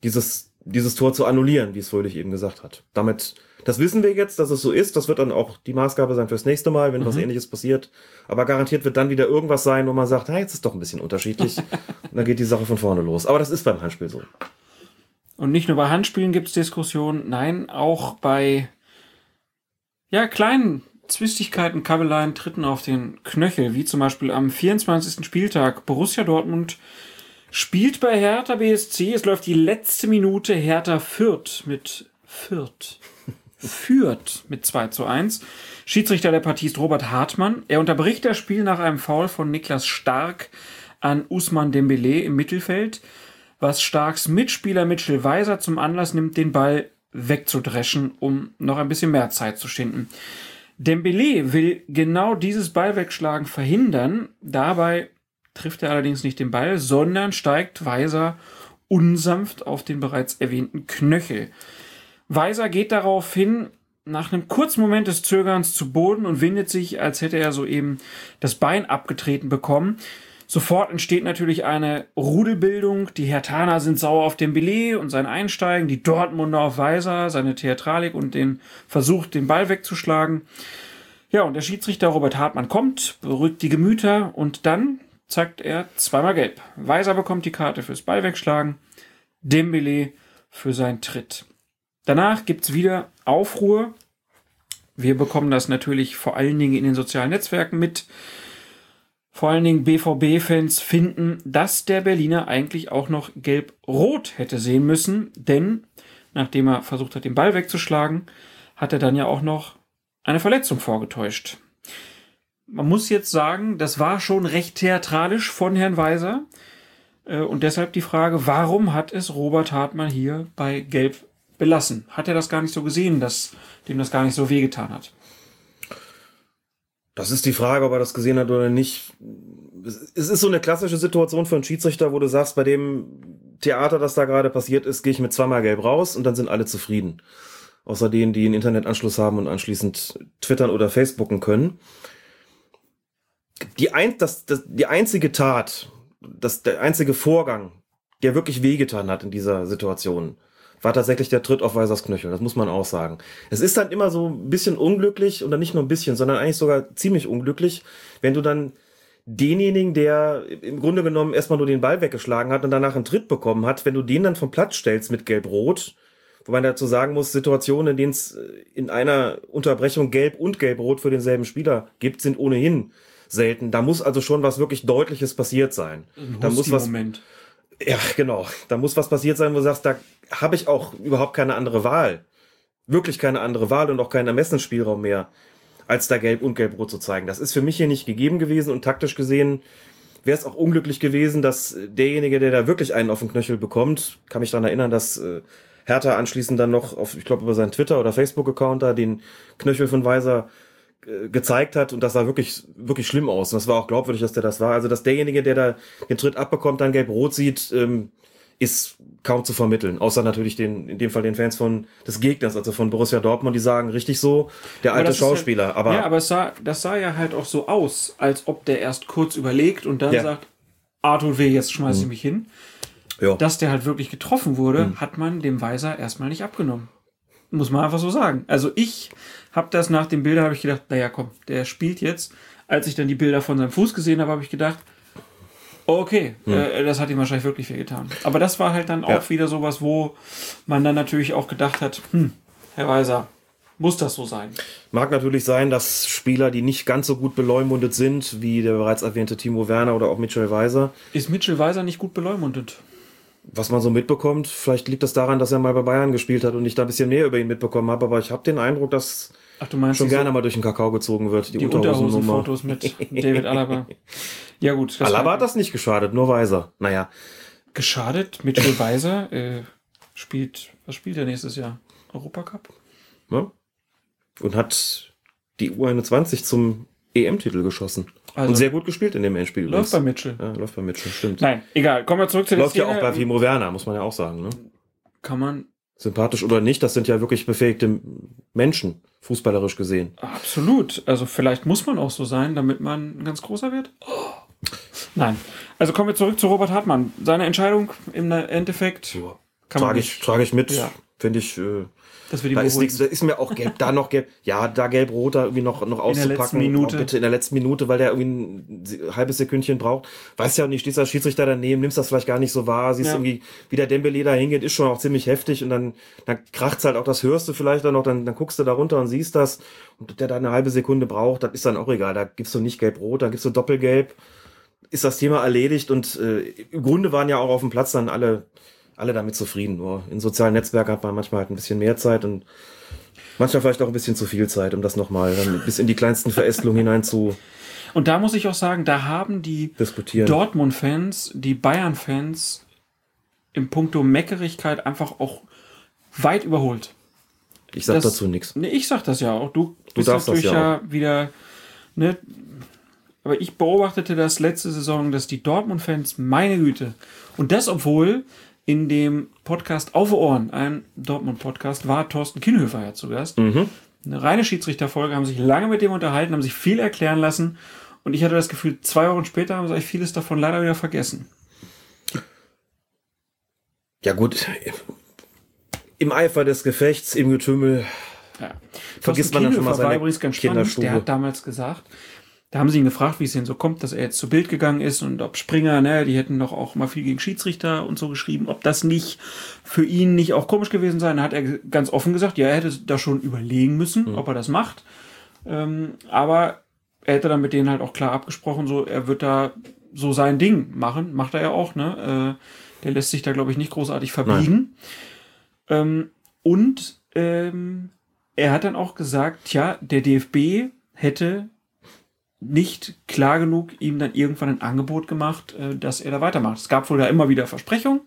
dieses dieses Tor zu annullieren, wie es Fröhlich eben gesagt hat. Damit, das wissen wir jetzt, dass es so ist. Das wird dann auch die Maßgabe sein fürs nächste Mal, wenn was ähnliches passiert. Aber garantiert wird dann wieder irgendwas sein, wo man sagt, na, jetzt ist doch ein bisschen unterschiedlich. Und dann geht die Sache von vorne los. Aber das ist beim Handspiel so. Und nicht nur bei Handspielen gibt es Diskussionen, nein, auch bei ja, kleinen Zwistigkeiten, Kabeleien tritten auf den Knöchel, wie zum Beispiel am 24. Spieltag. Borussia Dortmund spielt bei Hertha BSC. Es läuft die letzte Minute. Hertha führt mit Fürth. Führt mit 2 zu 1. Schiedsrichter der Partie ist Robert Hartmann. Er unterbricht das Spiel nach einem Foul von Niklas Stark an Usman Dembele im Mittelfeld, was Starks Mitspieler Mitchell Weiser zum Anlass nimmt, den Ball wegzudreschen, um noch ein bisschen mehr Zeit zu schinden. Dembele will genau dieses Ballwegschlagen verhindern. Dabei trifft er allerdings nicht den Ball, sondern steigt Weiser unsanft auf den bereits erwähnten Knöchel. Weiser geht darauf hin, nach einem kurzen Moment des Zögerns zu Boden und windet sich, als hätte er soeben das Bein abgetreten bekommen. Sofort entsteht natürlich eine Rudelbildung. Die Hertaner sind sauer auf den Belay und sein Einsteigen, die Dortmunder auf Weiser, seine Theatralik und den Versuch, den Ball wegzuschlagen. Ja, und der Schiedsrichter Robert Hartmann kommt, beruhigt die Gemüter und dann zeigt er zweimal gelb. Weiser bekommt die Karte fürs Ball wegschlagen, Dembele für seinen Tritt. Danach gibt's wieder Aufruhr. Wir bekommen das natürlich vor allen Dingen in den sozialen Netzwerken mit. Vor allen Dingen BVB-Fans finden, dass der Berliner eigentlich auch noch gelb-rot hätte sehen müssen, denn nachdem er versucht hat, den Ball wegzuschlagen, hat er dann ja auch noch eine Verletzung vorgetäuscht. Man muss jetzt sagen, das war schon recht theatralisch von Herrn Weiser. Äh, und deshalb die Frage, warum hat es Robert Hartmann hier bei Gelb belassen? Hat er das gar nicht so gesehen, dass dem das gar nicht so wehgetan hat? Das ist die Frage, ob er das gesehen hat oder nicht. Es ist so eine klassische Situation für einen Schiedsrichter, wo du sagst, bei dem Theater, das da gerade passiert ist, gehe ich mit zweimal gelb raus und dann sind alle zufrieden. Außer denen, die einen Internetanschluss haben und anschließend twittern oder facebooken können. Die, ein, das, das, die einzige Tat, das, der einzige Vorgang, der wirklich wehgetan hat in dieser Situation, war tatsächlich der Tritt auf Weisers Knöchel. Das muss man auch sagen. Es ist dann immer so ein bisschen unglücklich oder nicht nur ein bisschen, sondern eigentlich sogar ziemlich unglücklich, wenn du dann denjenigen, der im Grunde genommen erstmal nur den Ball weggeschlagen hat und danach einen Tritt bekommen hat, wenn du den dann vom Platz stellst mit Gelb-Rot, wo man dazu sagen muss, Situationen, in denen es in einer Unterbrechung Gelb und Gelb-Rot für denselben Spieler gibt, sind ohnehin selten. Da muss also schon was wirklich Deutliches passiert sein. Da muss was. Moment. Ja, genau. Da muss was passiert sein, wo du sagst, da habe ich auch überhaupt keine andere Wahl. Wirklich keine andere Wahl und auch keinen Ermessensspielraum mehr, als da Gelb und Gelb-Rot zu zeigen. Das ist für mich hier nicht gegeben gewesen und taktisch gesehen wäre es auch unglücklich gewesen, dass derjenige, der da wirklich einen auf den Knöchel bekommt, kann mich daran erinnern, dass äh, Hertha anschließend dann noch auf, ich glaube, über seinen Twitter- oder Facebook-Account da den Knöchel von Weiser äh, gezeigt hat und das sah wirklich, wirklich schlimm aus. Und das war auch glaubwürdig, dass der das war. Also, dass derjenige, der da den Tritt abbekommt, dann gelb-rot sieht, ähm, ist kaum zu vermitteln. Außer natürlich den, in dem Fall den Fans von des Gegners, also von Borussia Dortmund, die sagen richtig so, der alte Schauspieler. Halt, aber ja, aber es sah, das sah ja halt auch so aus, als ob der erst kurz überlegt und dann Ja. sagt, Arthur weh, jetzt schmeiß ich mich hin. ja. Dass der halt wirklich getroffen wurde, hat man dem Weiser erstmal nicht abgenommen. Muss man einfach so sagen. Also ich habe das nach den Bildern, habe ich gedacht, naja, komm, der spielt jetzt. Als ich dann die Bilder von seinem Fuß gesehen habe, habe ich gedacht, okay, äh, das hat ihm wahrscheinlich wirklich wehgetan. Aber das war halt dann auch Ja. wieder sowas, wo man dann natürlich auch gedacht hat, hm, Herr Weiser, muss das so sein? Mag natürlich sein, dass Spieler, die nicht ganz so gut beleumundet sind, wie der bereits erwähnte Timo Werner oder auch Mitchell Weiser, Ist Mitchell Weiser nicht gut beleumundet? was man so mitbekommt, vielleicht liegt das daran, dass er mal bei Bayern gespielt hat und ich da ein bisschen mehr über ihn mitbekommen habe, aber ich habe den Eindruck, dass Ach, du meinst schon gerne mal durch den Kakao gezogen wird, die, die. Unterhosenfotos mit David Alaba. Ja gut, Alaba hat das nicht geschadet, nur Weiser. Naja, geschadet. Mitchell Weiser äh, spielt, was spielt er nächstes Jahr? Europacup? ne? Und hat die U21 zum EM-Titel geschossen. Also- und sehr gut gespielt in dem Endspiel. Läuft übrigens. bei Mitchell. Ja, läuft bei Mitchell, stimmt. Nein, egal. Kommen wir zurück zu der Läuft ja auch bei Timo Werner, muss man ja auch sagen. Ne? Kann man Sympathisch oder nicht, das sind ja wirklich befähigte Menschen, fußballerisch gesehen. absolut. Also vielleicht muss man auch so sein, damit man ein ganz großer wird. Nein. Also kommen wir zurück zu Robert Hartmann. Seine Entscheidung im Endeffekt Kann man Trage ich, trage ich mit. Ja. Finde ich, äh, Das da ist nichts, da ist mir auch gelb, da noch gelb, ja, da gelb-rot da irgendwie noch, noch auszupacken. letzten Minute. Auch bitte in der letzten Minute, weil der irgendwie ein halbes Sekündchen braucht. Weißt ja nicht, stehst als Schiedsrichter daneben, nimmst das vielleicht gar nicht so wahr, siehst Ja. irgendwie, wie der Dembele da hingeht, ist schon auch ziemlich heftig und dann, dann kracht's halt auch, das hörst du vielleicht dann noch, dann, dann guckst du da runter und siehst das und der da eine halbe Sekunde braucht, das ist dann auch egal. Da gibst du nicht gelb-rot, da gibst du doppelgelb. Ist das Thema erledigt und äh, im Grunde waren ja auch auf dem Platz dann alle, alle damit zufrieden. Nur in sozialen Netzwerken hat man manchmal halt ein bisschen mehr Zeit und manchmal vielleicht auch ein bisschen zu viel Zeit, um das nochmal bis in die kleinsten Verästelungen hinein zu Und da muss ich auch sagen, da haben die. Dortmund-Fans, die Bayern-Fans im Puncto Meckerigkeit einfach auch weit überholt. ich sag das- dazu nichts. Nee, ich sag das ja auch. Du, bist darfst das natürlich ja ja wieder. Ne, aber ich beobachtete das letzte Saison, dass die Dortmund-Fans, meine Güte, und das obwohl in dem Podcast Auf Ohren, ein Dortmund-Podcast, war Thorsten Kienhöfer ja zu Gast. Mhm. Eine reine Schiedsrichterfolge, haben sich lange mit dem unterhalten, haben sich viel erklären lassen. Und ich hatte das Gefühl, zwei Wochen später haben sie eigentlich vieles davon leider wieder vergessen. Ja gut, im Eifer des Gefechts, im Getümmel, Ja. Vergisst Thorsten man dann schon mal Kienhöfer war seine übrigens ganz spannend. Der hat damals gesagt, da haben sie ihn gefragt, wie es denn so kommt, dass er jetzt zu Bild gegangen ist und ob Springer, ne, die hätten doch auch mal viel gegen Schiedsrichter und so geschrieben, ob das nicht für ihn nicht auch komisch gewesen sei. Da hat er ganz offen gesagt, ja, er hätte da schon überlegen müssen, Mhm. ob er das macht. Ähm, aber er hätte dann mit denen halt auch klar abgesprochen, so, er wird da so sein Ding machen, macht er ja auch, ne? Äh, der lässt sich da, glaube ich, nicht großartig verbiegen. Ähm, und ähm, er hat dann auch gesagt, tja, der DFB hätte nicht klar genug ihm dann irgendwann ein Angebot gemacht, äh, dass er da weitermacht. Es gab wohl da immer wieder Versprechungen.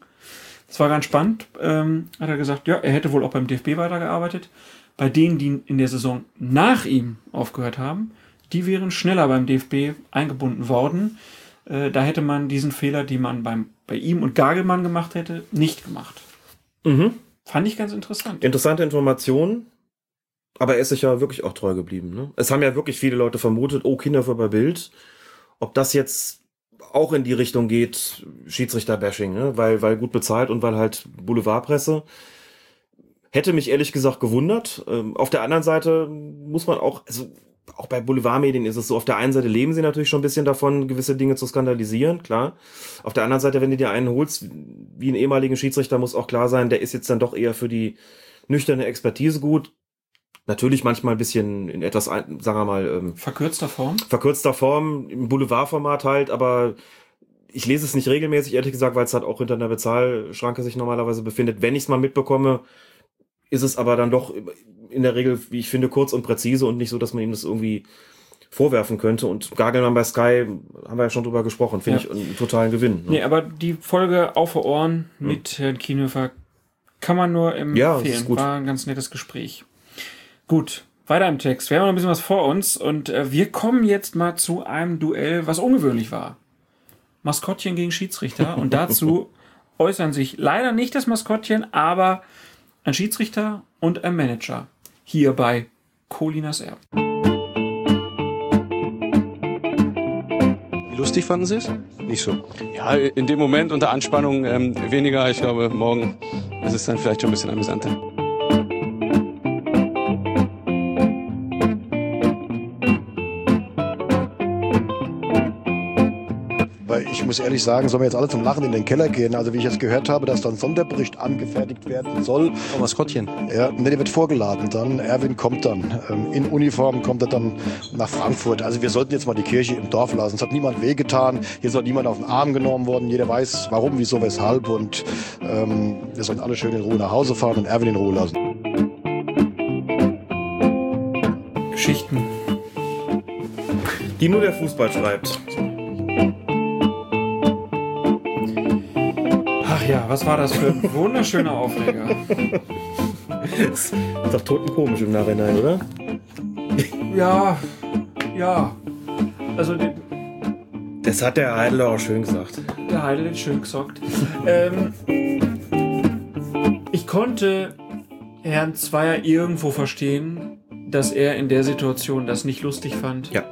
Das war ganz spannend. Ähm, hat er gesagt, ja, er hätte wohl auch beim DFB weitergearbeitet. Bei denen, die in der Saison nach ihm aufgehört haben, die wären schneller beim DFB eingebunden worden. Äh, da hätte man diesen Fehler, die man beim, bei ihm und Gagelmann gemacht hätte, nicht gemacht. Mhm. Fand ich ganz interessant. Interessante Information. Aber er ist sich ja wirklich auch treu geblieben. Ne? Es haben ja wirklich viele Leute vermutet, oh, Kinder bei Bild. Ob das jetzt auch in die Richtung geht, Schiedsrichter-Bashing, ne? weil, weil gut bezahlt und weil halt Boulevardpresse. Hätte mich ehrlich gesagt gewundert. Ähm, auf der anderen Seite muss man auch, also auch bei Boulevardmedien ist es so, auf der einen Seite leben sie natürlich schon ein bisschen davon, gewisse Dinge zu skandalisieren, klar. Auf der anderen Seite, wenn du dir einen holst, wie einen ehemaligen Schiedsrichter, muss auch klar sein, der ist jetzt dann doch eher für die nüchterne Expertise gut. Natürlich manchmal ein bisschen in etwas, sagen wir mal, ähm, Verkürzter Form. verkürzter Form, im Boulevardformat halt, aber ich lese es nicht regelmäßig, ehrlich gesagt, weil es halt auch hinter einer Bezahlschranke sich normalerweise befindet. Wenn ich es mal mitbekomme, ist es aber dann doch in der Regel, wie ich finde, kurz und präzise und nicht so, dass man ihm das irgendwie vorwerfen könnte. Und Gagelmann bei Sky, haben wir ja schon drüber gesprochen, finde Ja. ich einen totalen Gewinn. Ne? Nee, aber die Folge Auf Ohren mit Herrn Kienhöfer kann man nur empfehlen. Ja, das ist gut. War ein ganz nettes Gespräch. Gut, weiter im Text. Wir haben noch ein bisschen was vor uns und äh, wir kommen jetzt mal zu einem Duell, was ungewöhnlich war. Maskottchen gegen Schiedsrichter und dazu äußern sich leider nicht das Maskottchen, aber ein Schiedsrichter und ein Manager. Hier bei Colinas Erb. Wie lustig fanden Sie es? Nicht so. Ja, in dem Moment unter Anspannung ähm, weniger. Ich glaube, morgen ist es dann vielleicht schon ein bisschen amüsanter. Ich muss ehrlich sagen, sollen wir jetzt alle zum Lachen in den Keller gehen. Also wie ich jetzt gehört habe, dass dann Sonderbericht angefertigt werden soll. Oh, Maskottchen. Ja, ne, der wird vorgeladen dann. Erwin kommt dann. Ähm, in Uniform kommt er dann nach Frankfurt. Also wir sollten jetzt mal die Kirche im Dorf lassen. Es hat niemand wehgetan. Hier soll niemand auf den Arm genommen worden. Jeder weiß, warum, wieso, weshalb. Und ähm, wir sollen alle schön in Ruhe nach Hause fahren und Erwin in Ruhe lassen. Geschichten. Die nur der Fußball schreibt. Ja, was war das für ein wunderschöner Aufreger. ist doch totenkomisch im Nachhinein, oder? Ja, ja. Also Das hat der Heidler auch schön gesagt. der Heidel hat schön gesockt. ähm, ich konnte Herrn Zweier irgendwo verstehen, dass er in der Situation das nicht lustig fand. Ja.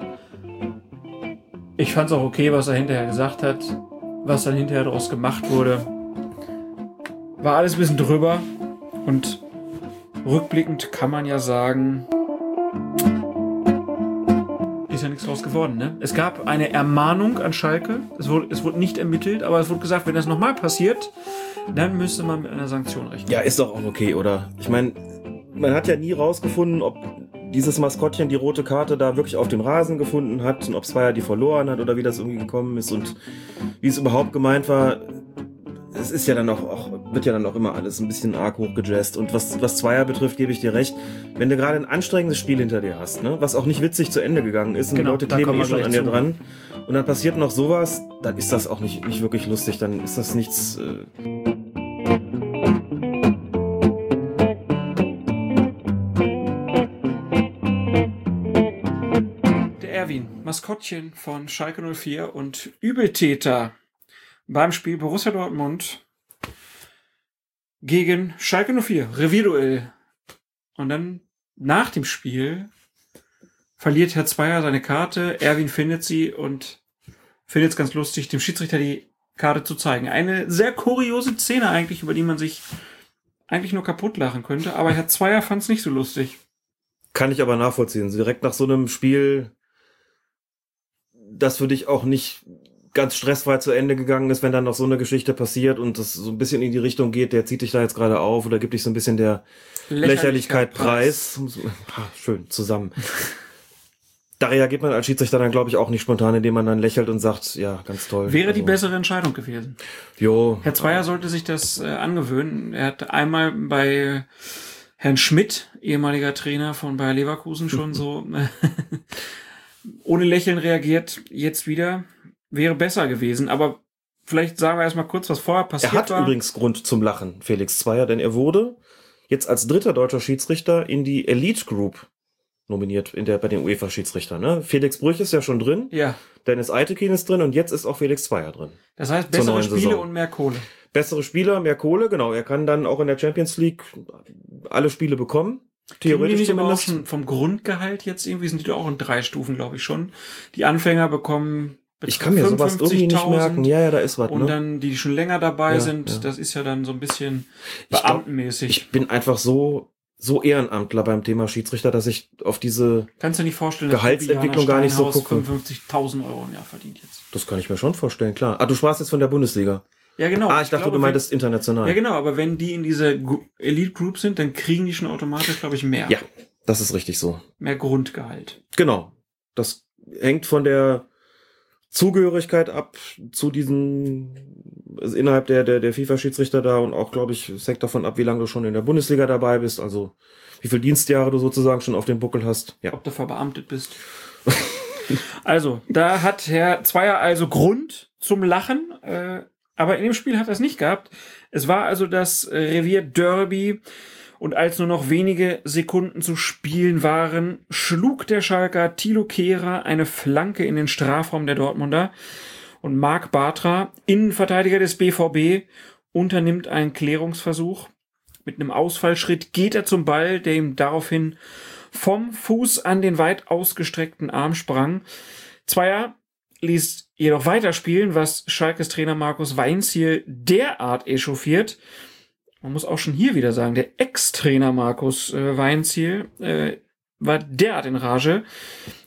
Ich fand es auch okay, was er hinterher gesagt hat, was dann hinterher daraus gemacht wurde. War alles ein bisschen drüber. Und rückblickend kann man ja sagen, ist ja nichts draus geworden. Ne? Es gab eine Ermahnung an Schalke. Es wurde, es wurde nicht ermittelt, aber es wurde gesagt, wenn das nochmal passiert, dann müsste man mit einer Sanktion rechnen. Ja, ist doch auch okay, oder? Ich meine, man hat ja nie rausgefunden, ob dieses Maskottchen die rote Karte da wirklich auf dem Rasen gefunden hat und ob Zweier die verloren hat oder wie das irgendwie gekommen ist und wie es überhaupt gemeint war. Es ist ja dann auch, auch wird ja dann auch immer alles ein bisschen arg hochgejazzt. Und was, was Zweier betrifft, gebe ich dir recht. Wenn du gerade ein anstrengendes Spiel hinter dir hast, ne, was auch nicht witzig zu Ende gegangen ist und Genau, die Leute kleben eh schon an dir zu. dran und dann passiert noch sowas, dann ist das auch nicht, nicht wirklich lustig. Dann ist das nichts. Äh, Der Erwin, Maskottchen von Schalke 04 und Übeltäter beim Spiel Borussia Dortmund gegen Schalke 04, Revierduell. Und dann nach dem Spiel verliert Herr Zweier seine Karte, Erwin findet sie und findet es ganz lustig, dem Schiedsrichter die Karte zu zeigen. Eine sehr kuriose Szene eigentlich, über die man sich eigentlich nur kaputt lachen könnte, aber Herr Zweier fand es nicht so lustig. Kann ich aber nachvollziehen. Direkt nach so einem Spiel, das für dich auch nicht ganz stressfrei zu Ende gegangen ist, wenn dann noch so eine Geschichte passiert und das so ein bisschen in die Richtung geht, der zieht dich da jetzt gerade auf oder gibt dich so ein bisschen der Lächerlichkeit preis. Ha, schön, zusammen. Da reagiert man als Schiedsrichter dann, glaube ich, auch nicht spontan, indem man dann lächelt und sagt, ja, ganz toll. Wäre die Also, bessere Entscheidung gewesen. Jo. Herr Zweier sollte sich das äh, angewöhnen. Er hat einmal bei Herrn Schmidt, ehemaliger Trainer von Bayer Leverkusen, schon so ohne Lächeln reagiert. Jetzt wieder. Wäre besser gewesen. Aber vielleicht sagen wir erstmal kurz, was vorher Er passiert hat war. übrigens Grund zum Lachen, Felix Zweier, denn er wurde jetzt als dritter deutscher Schiedsrichter in die Elite Group nominiert in der, bei den UEFA-Schiedsrichtern. Ne? Felix Brüch ist ja schon drin, ja, Dennis Eitekin ist drin und jetzt ist auch Felix Zweier drin. das heißt bessere Spiele Saison. und mehr Kohle. Bessere Spieler, mehr Kohle, genau. Er kann dann auch in der Champions League alle Spiele bekommen. Kriegen die Theoretisch nicht zumindest. vom Grundgehalt jetzt irgendwie, sind die doch auch in drei Stufen, glaube ich schon. Die Anfänger bekommen Ich kann mir sowas irgendwie nicht 55.000. merken. Ja, ja, da ist was. Und Ne? dann die, die schon länger dabei Ja, sind, ja. das ist ja dann so ein bisschen Ich glaub, beamtenmäßig. Ich bin einfach so, so Ehrenamtler beim Thema Schiedsrichter, dass ich auf diese, Kannst du nicht vorstellen, Gehaltsentwicklung gar nicht so gucke. 55.000 Euro im Jahr verdient jetzt. das kann ich mir schon vorstellen, klar. Ah, du sprachst jetzt von der Bundesliga. Ja, genau. Ah, ich dachte, glaube, du meintest Wenn, international. ja, genau, aber wenn die in dieser Elite Group sind, dann kriegen die schon automatisch, glaube ich, mehr. Ja, das ist richtig so. Mehr Grundgehalt. Genau. Das hängt von der Zugehörigkeit ab zu diesen also innerhalb der der der FIFA-Schiedsrichter da und auch glaube ich es hängt davon ab, wie lange du schon in der Bundesliga dabei bist, also wie viel Dienstjahre du sozusagen schon auf dem Buckel hast. Ja. Ob du verbeamtet bist. also, da hat Herr Zweier also Grund zum Lachen, äh, aber in dem Spiel hat er es nicht gehabt. Es war also das Revier Derby und als nur noch wenige Sekunden zu spielen waren, schlug der Schalker Thilo Kehrer eine Flanke in den Strafraum der Dortmunder und Marc Bartra, Innenverteidiger des BVB, unternimmt einen Klärungsversuch. Mit einem Ausfallschritt geht er zum Ball, der ihm daraufhin vom Fuß an den weit ausgestreckten Arm sprang. Zweier ließ jedoch weiterspielen, was Schalkes Trainer Markus Weinziel derart echauffiert. Man muss auch schon hier wieder sagen, der Ex-Trainer Markus äh, Weinziel äh, war derart in Rage,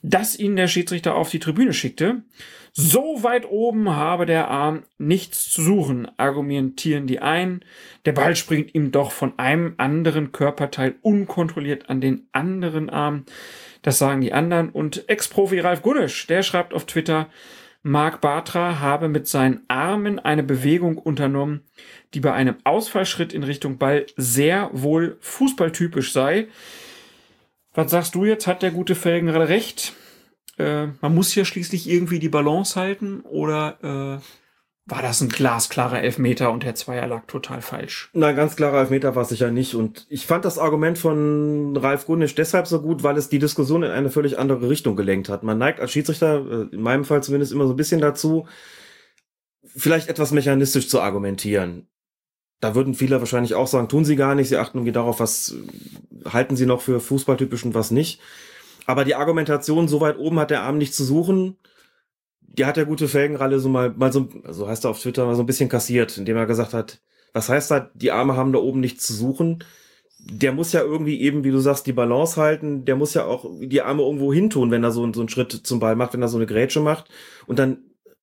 dass ihn der Schiedsrichter auf die Tribüne schickte. So weit oben habe der Arm nichts zu suchen, argumentieren die einen. Der Ball springt ihm doch von einem anderen Körperteil unkontrolliert an den anderen Arm. Das sagen die anderen. Und Ex-Profi Ralf Gunnisch, der schreibt auf Twitter, Marc Bartra habe mit seinen Armen eine Bewegung unternommen, die bei einem Ausfallschritt in Richtung Ball sehr wohl fußballtypisch sei. Was sagst du jetzt? Hat der gute Felgenralle recht? Äh, man muss hier schließlich irgendwie die Balance halten oder äh, war das ein glasklarer Elfmeter und Herr Zweier lag total falsch? Nein, ganz klarer Elfmeter war es sicher nicht. Und ich fand das Argument von Ralf Gunnisch deshalb so gut, weil es die Diskussion in eine völlig andere Richtung gelenkt hat. Man neigt als Schiedsrichter, äh, in meinem Fall zumindest, immer so ein bisschen dazu, vielleicht etwas mechanistisch zu argumentieren. Da würden viele wahrscheinlich auch sagen, tun sie gar nicht, sie achten irgendwie darauf, was äh, halten sie noch für fußballtypisch und was nicht. Aber die Argumentation, so weit oben hat der Arm nicht zu suchen, die hat der gute Felgenralle so mal, mal so, so heißt er auf Twitter, mal so ein bisschen kassiert, indem er gesagt hat, Was heißt da, die Arme haben da oben nichts zu suchen? Der muss ja irgendwie eben, wie du sagst, die Balance halten. Der muss ja auch die Arme irgendwo hintun, wenn er so, so einen Schritt zum Ball macht, wenn er so eine Grätsche macht. Und dann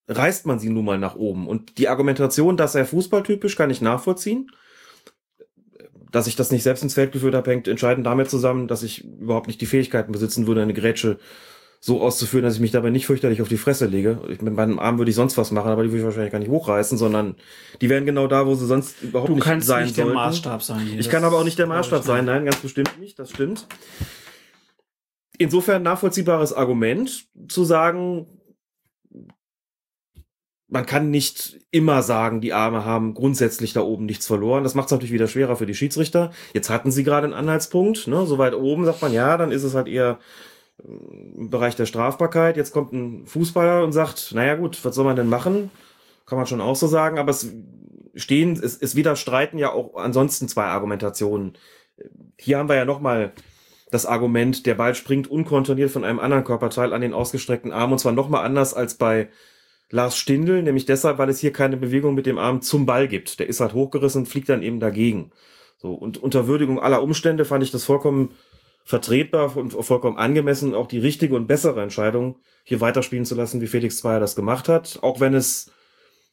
reißt man sie nun mal nach oben. Und die Argumentation, dass er fußballtypisch, kann ich nachvollziehen. Dass ich das nicht selbst ins Feld geführt habe, hängt entscheidend damit zusammen, dass ich überhaupt nicht die Fähigkeiten besitzen würde, eine Grätsche so auszuführen, dass ich mich dabei nicht fürchterlich auf die Fresse lege. Ich, mit meinem Arm würde ich sonst was machen, aber die würde ich wahrscheinlich gar nicht hochreißen, sondern die wären genau da, wo sie sonst überhaupt Du nicht kannst sein nicht der sollten. Maßstab sein. hier. Ich kann aber auch nicht der Maßstab sein, nein, ganz bestimmt nicht, das stimmt. Insofern nachvollziehbares Argument zu sagen, man kann nicht immer sagen, die Arme haben grundsätzlich da oben nichts verloren. Das macht es natürlich wieder schwerer für die Schiedsrichter. Jetzt hatten sie gerade einen Anhaltspunkt, ne? so weit oben sagt man, ja, dann ist es halt eher im Bereich der Strafbarkeit. Jetzt kommt ein Fußballer und sagt, naja gut, was soll man denn machen? Kann man schon auch so sagen, aber es stehen, es, es widerstreiten ja auch ansonsten zwei Argumentationen. Hier haben wir ja nochmal das Argument, der Ball springt unkontrolliert von einem anderen Körperteil an den ausgestreckten Arm und zwar nochmal anders als bei Lars Stindl, nämlich deshalb, weil es hier keine Bewegung mit dem Arm zum Ball gibt. Der ist halt hochgerissen und fliegt dann eben dagegen. So, und unter Würdigung aller Umstände fand ich das vollkommen vertretbar und vollkommen angemessen, auch die richtige und bessere Entscheidung, hier weiterspielen zu lassen, wie Felix Zweier das gemacht hat. Auch wenn es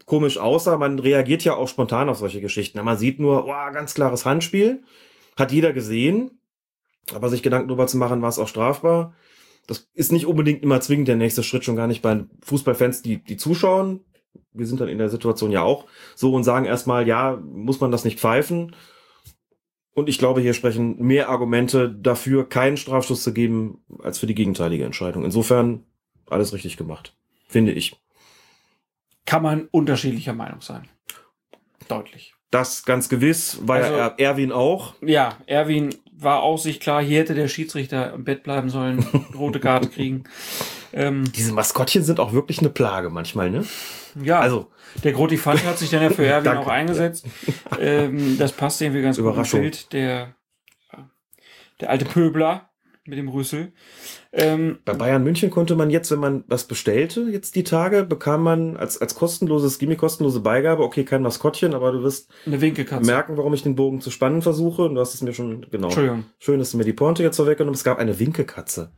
komisch aussah, man reagiert ja auch spontan auf solche Geschichten. Man sieht nur, oh, ganz klares Handspiel. Hat jeder gesehen. Aber sich Gedanken darüber zu machen, war es auch strafbar. Das ist nicht unbedingt immer zwingend der nächste Schritt, schon gar nicht bei Fußballfans, die, die zuschauen. Wir sind dann in der Situation ja auch so und sagen erstmal, ja, muss man das nicht pfeifen? Und ich glaube, hier sprechen mehr Argumente dafür, keinen Strafstoß zu geben, als für die gegenteilige Entscheidung. Insofern alles richtig gemacht, finde ich. Kann man unterschiedlicher Meinung sein. Deutlich. Das ganz gewiss, war Also- ja Er- Erwin auch. Ja, Erwin war auch sich klar, hier hätte der Schiedsrichter im Bett bleiben sollen, rote Karte kriegen. Ähm, Diese Maskottchen sind auch wirklich eine Plage manchmal, ne? ja, Also, der Grotifant hat sich dann ja für Erwin auch eingesetzt. Ähm, das passt irgendwie ganz gut ins Überraschung. Bild. Der, der alte Pöbler mit dem Rüssel. Ähm, Bei Bayern München konnte man jetzt, wenn man was bestellte, jetzt die Tage, bekam man als, als kostenloses, Gimme kostenlose Beigabe, okay, kein Maskottchen, aber du wirst merken, warum ich den Bogen zu spannen versuche. Und du hast es mir schon, genau. Entschuldigung. Schön, dass du mir die Pointe jetzt vorweggenommen hast. Es gab eine Winkekatze.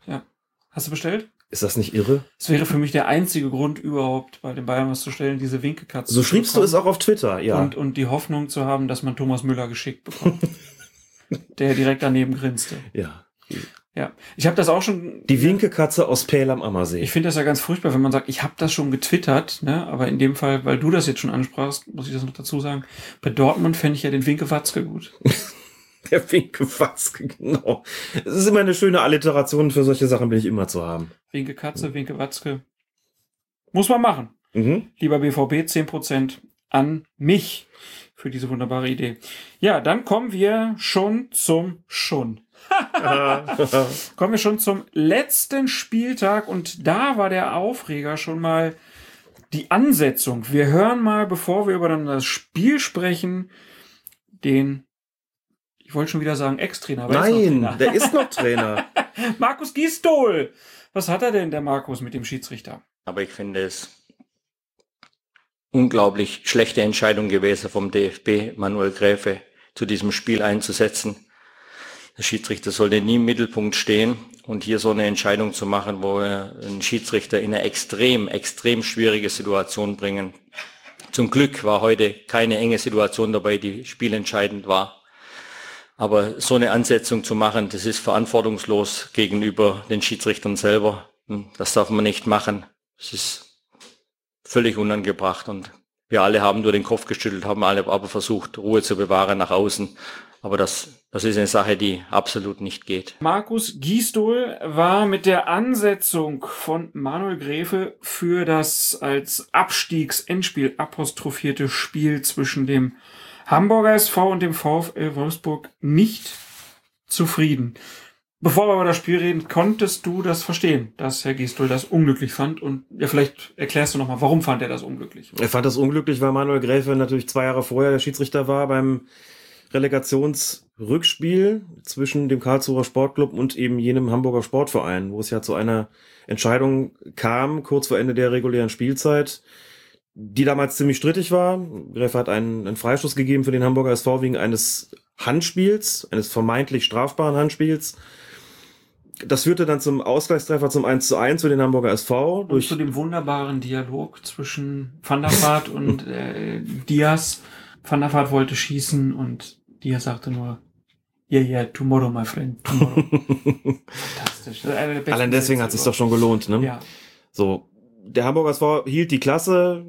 Hast du bestellt? Ist das nicht irre? Das wäre für mich der einzige Grund überhaupt, bei den Bayern was zu stellen, diese Winkekatze. So schriebst du es auch auf Twitter, ja. Und, und die Hoffnung zu haben, dass man Thomas Müller geschickt bekommt. der direkt daneben grinste. ja. Ja, ich habe das auch schon. Die Winkekatze aus Pähl am Ammersee. Ich finde das ja ganz furchtbar, wenn man sagt, ich habe das schon getwittert, ne? aber in dem Fall, weil du das jetzt schon ansprachst, muss ich das noch dazu sagen. Bei Dortmund fände ich ja den Winke Watzke gut. Der Winkewatzke, genau. Es ist immer eine schöne Alliteration. Für solche Sachen bin ich immer zu haben. Winke Katze, Winke Watzke. Muss man machen. Mhm. Lieber BVB, 10% an mich für diese wunderbare Idee. Ja, dann kommen wir schon zum schon. kommen wir schon zum letzten Spieltag und da war der Aufreger schon mal die Ansetzung. Wir hören mal, bevor wir über dann das Spiel sprechen, den, ich wollte schon wieder sagen Ex-Trainer. er ist Nein, Trainer. der ist noch Trainer. Markus Gisdol. Was hat er denn, der Markus, mit dem Schiedsrichter? Aber ich finde es unglaublich schlechte Entscheidung gewesen vom DFB, Manuel Gräfe zu diesem Spiel einzusetzen. Der Schiedsrichter sollte nie im Mittelpunkt stehen und hier so eine Entscheidung zu machen, wo er einen Schiedsrichter in eine extrem, extrem schwierige Situation bringen. Zum Glück war heute keine enge Situation dabei, die spielentscheidend war. Aber so eine Ansetzung zu machen, das ist verantwortungslos gegenüber den Schiedsrichtern selber. Das darf man nicht machen. Es ist völlig unangebracht und wir alle haben nur den Kopf geschüttelt, haben alle aber versucht, Ruhe zu bewahren nach außen. Aber das, das ist eine Sache, die absolut nicht geht. Markus Gisdol war mit der Ansetzung von Manuel Gräfe für das als Abstiegsendspiel apostrophierte Spiel zwischen dem Hamburger SV und dem VfL Wolfsburg nicht zufrieden. Bevor wir über das Spiel reden, konntest du das verstehen, dass Herr Gisdol das unglücklich fand? Und ja, vielleicht erklärst du nochmal, warum fand er das unglücklich? Er fand das unglücklich, weil Manuel Gräfe natürlich zwei Jahre vorher der Schiedsrichter war beim Relegationsrückspiel zwischen dem Karlsruher Sportclub und eben jenem Hamburger Sportverein, wo es ja zu einer Entscheidung kam, kurz vor Ende der regulären Spielzeit, die damals ziemlich strittig war. Gräfe hat einen, einen Freistoß gegeben für den Hamburger SV wegen eines Handspiels, eines vermeintlich strafbaren Handspiels. Das führte dann zum Ausgleichstreffer zum 1 zu 1 für den Hamburger SV. Und Durch, zu dem wunderbaren Dialog zwischen Van der Vaart und äh, Diaz. Van der Vaart wollte schießen und Diaz sagte nur, yeah, yeah, tomorrow, my friend, tomorrow. Fantastisch. Allein deswegen hat es sich doch schon gelohnt. Ne? Ja. So, der Hamburger SV hielt die Klasse.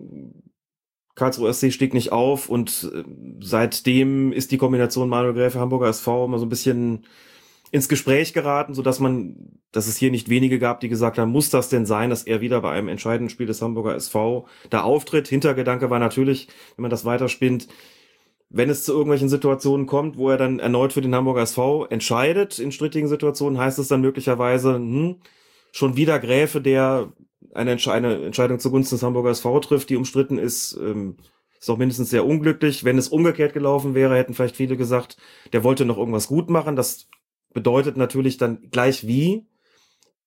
Karlsruhe SC stieg nicht auf und äh, seitdem ist die Kombination Manuel Gräfe Hamburger SV immer so ein bisschen ins Gespräch geraten, so dass man, dass es hier nicht wenige gab, die gesagt haben, muss das denn sein, dass er wieder bei einem entscheidenden Spiel des Hamburger SV da auftritt? Hintergedanke war natürlich, wenn man das weiterspinnt, wenn es zu irgendwelchen Situationen kommt, wo er dann erneut für den Hamburger SV entscheidet, in strittigen Situationen, heißt es dann möglicherweise, hm, schon wieder Gräfe, der eine, eine Entscheidung zugunsten des Hamburger SV trifft, die umstritten ist, ähm, ist auch mindestens sehr unglücklich. Wenn es umgekehrt gelaufen wäre, hätten vielleicht viele gesagt, der wollte noch irgendwas gut machen. Das bedeutet natürlich dann gleich wie,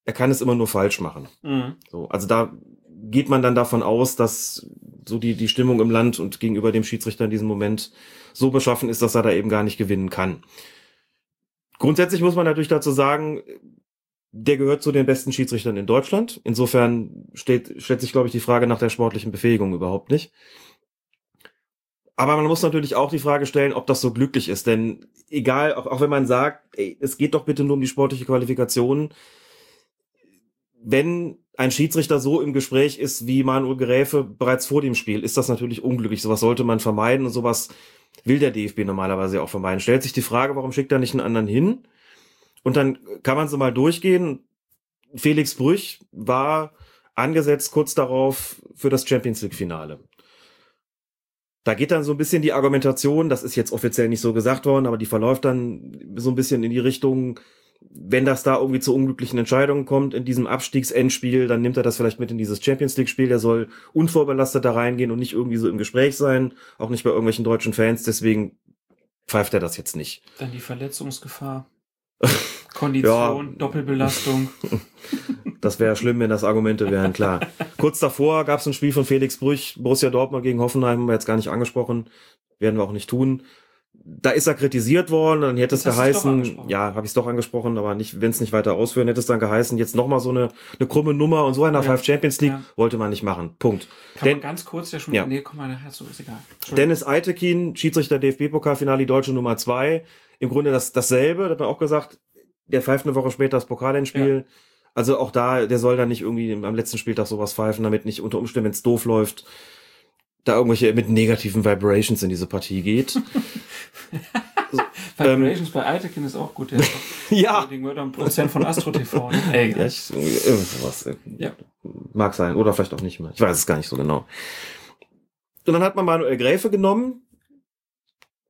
er kann es immer nur falsch machen. Mhm. So, also da geht man dann davon aus, dass so die, die Stimmung im Land und gegenüber dem Schiedsrichter in diesem Moment so beschaffen ist, dass er da eben gar nicht gewinnen kann. Grundsätzlich muss man natürlich dazu sagen, der gehört zu den besten Schiedsrichtern in Deutschland. Insofern steht, stellt sich, glaube ich, die Frage nach der sportlichen Befähigung überhaupt nicht. Aber man muss natürlich auch die Frage stellen, ob das so glücklich ist. Denn egal, auch, auch wenn man sagt, ey, es geht doch bitte nur um die sportliche Qualifikation, wenn ein Schiedsrichter so im Gespräch ist wie Manuel Gräfe bereits vor dem Spiel, ist das natürlich unglücklich. Sowas sollte man vermeiden und sowas will der DFB normalerweise auch vermeiden. Stellt sich die Frage, warum schickt er nicht einen anderen hin? Und dann kann man so mal durchgehen. Felix Brüch war angesetzt kurz darauf für das Champions League Finale. Da geht dann so ein bisschen die Argumentation, das ist jetzt offiziell nicht so gesagt worden, aber die verläuft dann so ein bisschen in die Richtung, wenn das da irgendwie zu unglücklichen Entscheidungen kommt in diesem Abstiegsendspiel, dann nimmt er das vielleicht mit in dieses Champions League Spiel. Der soll unvorbelastet da reingehen und nicht irgendwie so im Gespräch sein, auch nicht bei irgendwelchen deutschen Fans. Deswegen pfeift er das jetzt nicht. Dann die Verletzungsgefahr. Kondition, Doppelbelastung. Das wäre schlimm, wenn das Argumente wären, klar. Kurz davor gab es ein Spiel von Felix Brüch, Borussia Dortmund gegen Hoffenheim, haben wir jetzt gar nicht angesprochen, werden wir auch nicht tun. Da ist er kritisiert worden, dann hätte es Das doch geheißen, ja, habe ich es doch angesprochen, aber nicht, wenn es nicht weiter ausführen, hätte es dann geheißen, jetzt nochmal so eine, eine krumme Nummer und so einer Ja. Five Champions League Ja. wollte man nicht machen. Punkt. Kann Denn- man ganz kurz ja schon. Ja. Nee, komm mal nachher zu, ist egal. Dennis Eitekin, Schiedsrichter DFB-Pokalfinale, deutsche Nummer zwei. Im Grunde das, dasselbe, da hat man auch gesagt, der pfeift eine Woche später das Pokalendspiel. Also auch da, der soll dann nicht irgendwie am letzten Spieltag sowas pfeifen, damit nicht unter Umständen, wenn es doof läuft, da irgendwelche mit negativen Vibrations in diese Partie geht. Vibrations bei Eitekin ist auch gut. Der ja. Den Prozent von Astro TV. Ne? Ey, Ja, ich, irgend sowas. äh, Ja. Mag sein. Oder vielleicht auch nicht mehr. Ich weiß es gar nicht so genau. Und dann hat man Manuel Gräfe genommen.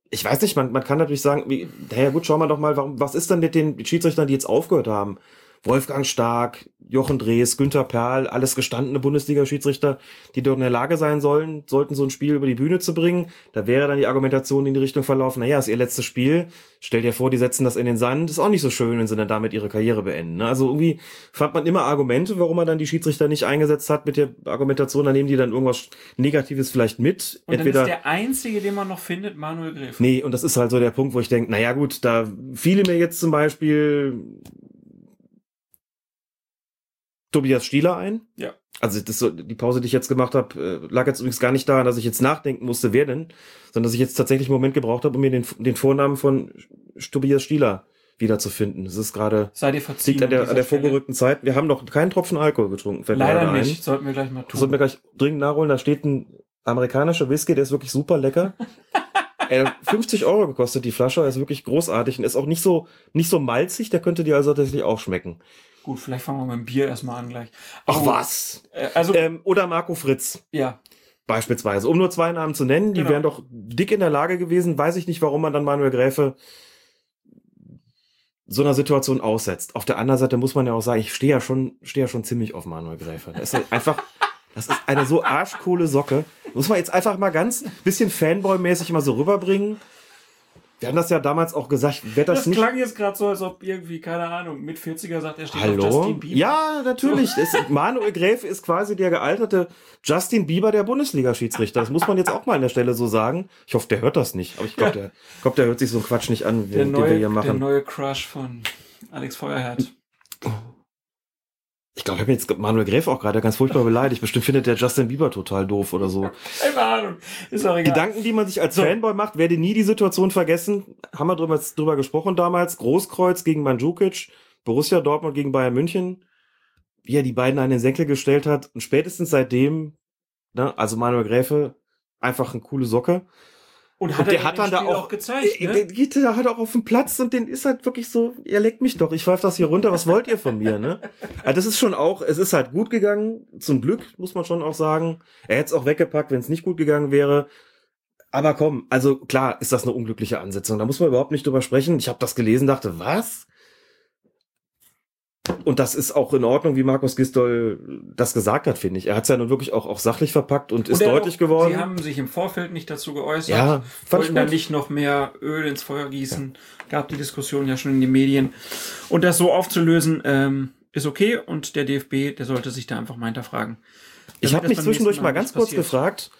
Ich weiß nicht, man, man kann natürlich sagen, wie, naja gut, schauen wir doch mal, warum, was ist denn mit den Schiedsrichtern, die jetzt aufgehört haben? Wolfgang Stark, Jochen Drees, Günther Perl, alles gestandene Bundesliga-Schiedsrichter, die dort in der Lage sein sollen, sollten so ein Spiel über die Bühne zu bringen. Da wäre dann die Argumentation in die Richtung verlaufen, naja, ist ihr letztes Spiel. Stell dir vor, die setzen das in den Sand. Ist auch nicht so schön, wenn sie dann damit ihre Karriere beenden. Ne? Also irgendwie fand man immer Argumente, warum man dann die Schiedsrichter nicht eingesetzt hat mit der Argumentation, da nehmen die dann irgendwas Negatives vielleicht mit. Und dann ist der einzige, den man noch findet, Manuel Gräf. Nee, und das ist halt so der Punkt, wo ich denke, naja gut, da fiele mir jetzt zum Beispiel Tobias Stieler ein. Ja. Also das so, die Pause, die ich jetzt gemacht habe, äh, lag jetzt übrigens gar nicht daran, dass ich jetzt nachdenken musste, wer denn, sondern dass ich jetzt tatsächlich einen Moment gebraucht habe, um mir den, den Vornamen von Tobias Stieler wiederzufinden. Das ist gerade Sei dir verziehen. liegt an der, an der vorgerückten Zeit. Wir haben noch keinen Tropfen Alkohol getrunken. Leider gerade ein. nicht. Sollten wir gleich mal tun. sollten wir gleich dringend nachholen. Da steht ein amerikanischer Whisky, der ist wirklich super lecker. Er hat 50 Euro gekostet, die Flasche. Er ist wirklich großartig und ist auch nicht so, nicht so malzig. Der könnte dir also tatsächlich auch schmecken. Gut, vielleicht fangen wir mit dem Bier erstmal an gleich. Ach Oh, was? äh, Also, Ähm, oder Marco Fritz. ja. Beispielsweise. Um nur zwei Namen zu nennen, die Genau. wären doch dick in der Lage gewesen. Weiß ich nicht, warum man dann Manuel Gräfe so einer Situation aussetzt. Auf der anderen Seite muss man ja auch sagen, ich stehe ja schon, stehe ja schon ziemlich auf Manuel Gräfe. Das ist halt einfach, das ist eine so arschcoole Socke. Muss man jetzt einfach mal ganz bisschen Fanboy-mäßig mal so rüberbringen. Wir haben das ja damals auch gesagt, wer das, Das nicht. klang jetzt gerade so, als ob irgendwie, keine Ahnung, mit 40er sagt, er steht auf Hallo? Justin Bieber. Ja, natürlich. Es, Manuel Gräfe ist quasi der gealterte Justin Bieber der Bundesliga-Schiedsrichter. Das muss man jetzt auch mal an der Stelle so sagen. Ich hoffe, der hört das nicht. Aber ich glaube, der, ich glaub, der hört sich so einen Quatsch nicht an, der, den, den wir neue, hier der machen. neue Crush von Alex Feuerherd. Ich glaube, ich habe jetzt Manuel Gräfe auch gerade ganz furchtbar beleidigt. Bestimmt findet der Justin Bieber total doof oder so. Keine Ahnung. Ist auch egal. Gedanken, die man sich als So. Fanboy macht, werde nie die Situation vergessen. Haben wir drüber, drüber gesprochen damals. Großkreuz gegen Mandzukic, Borussia Dortmund gegen Bayern München. Wie er die beiden an den Senkel gestellt hat. Und spätestens seitdem, ne, also Manuel Gräfe, einfach eine coole Socke. Und Und er der hat dann da Spiel auch, gezeigt, ne? der geht da halt auch auf den Platz und den ist halt wirklich so, ihr leckt mich doch, ich pfeife das hier runter, was wollt ihr von mir, ne? Also das ist schon auch, es ist halt gut gegangen, zum Glück, muss man schon auch sagen. Er hätte es auch weggepackt, wenn es nicht gut gegangen wäre. Aber komm, also klar ist das eine unglückliche Ansetzung, da muss man überhaupt nicht drüber sprechen. Ich habe das gelesen, dachte, was? Und das ist auch in Ordnung, wie Markus Gistol das gesagt hat, finde ich. Er hat es ja nun wirklich auch, auch sachlich verpackt und ist Und er deutlich auch, geworden. Sie haben sich im Vorfeld nicht dazu geäußert. Ja, wollten da nicht noch mehr Öl ins Feuer gießen. Gab die Diskussion ja schon in den Medien. Und das so aufzulösen, ähm, ist okay. Und der DFB, der sollte sich da einfach mal hinterfragen. Ich habe mich zwischendurch mal ganz kurz passiert. gefragt,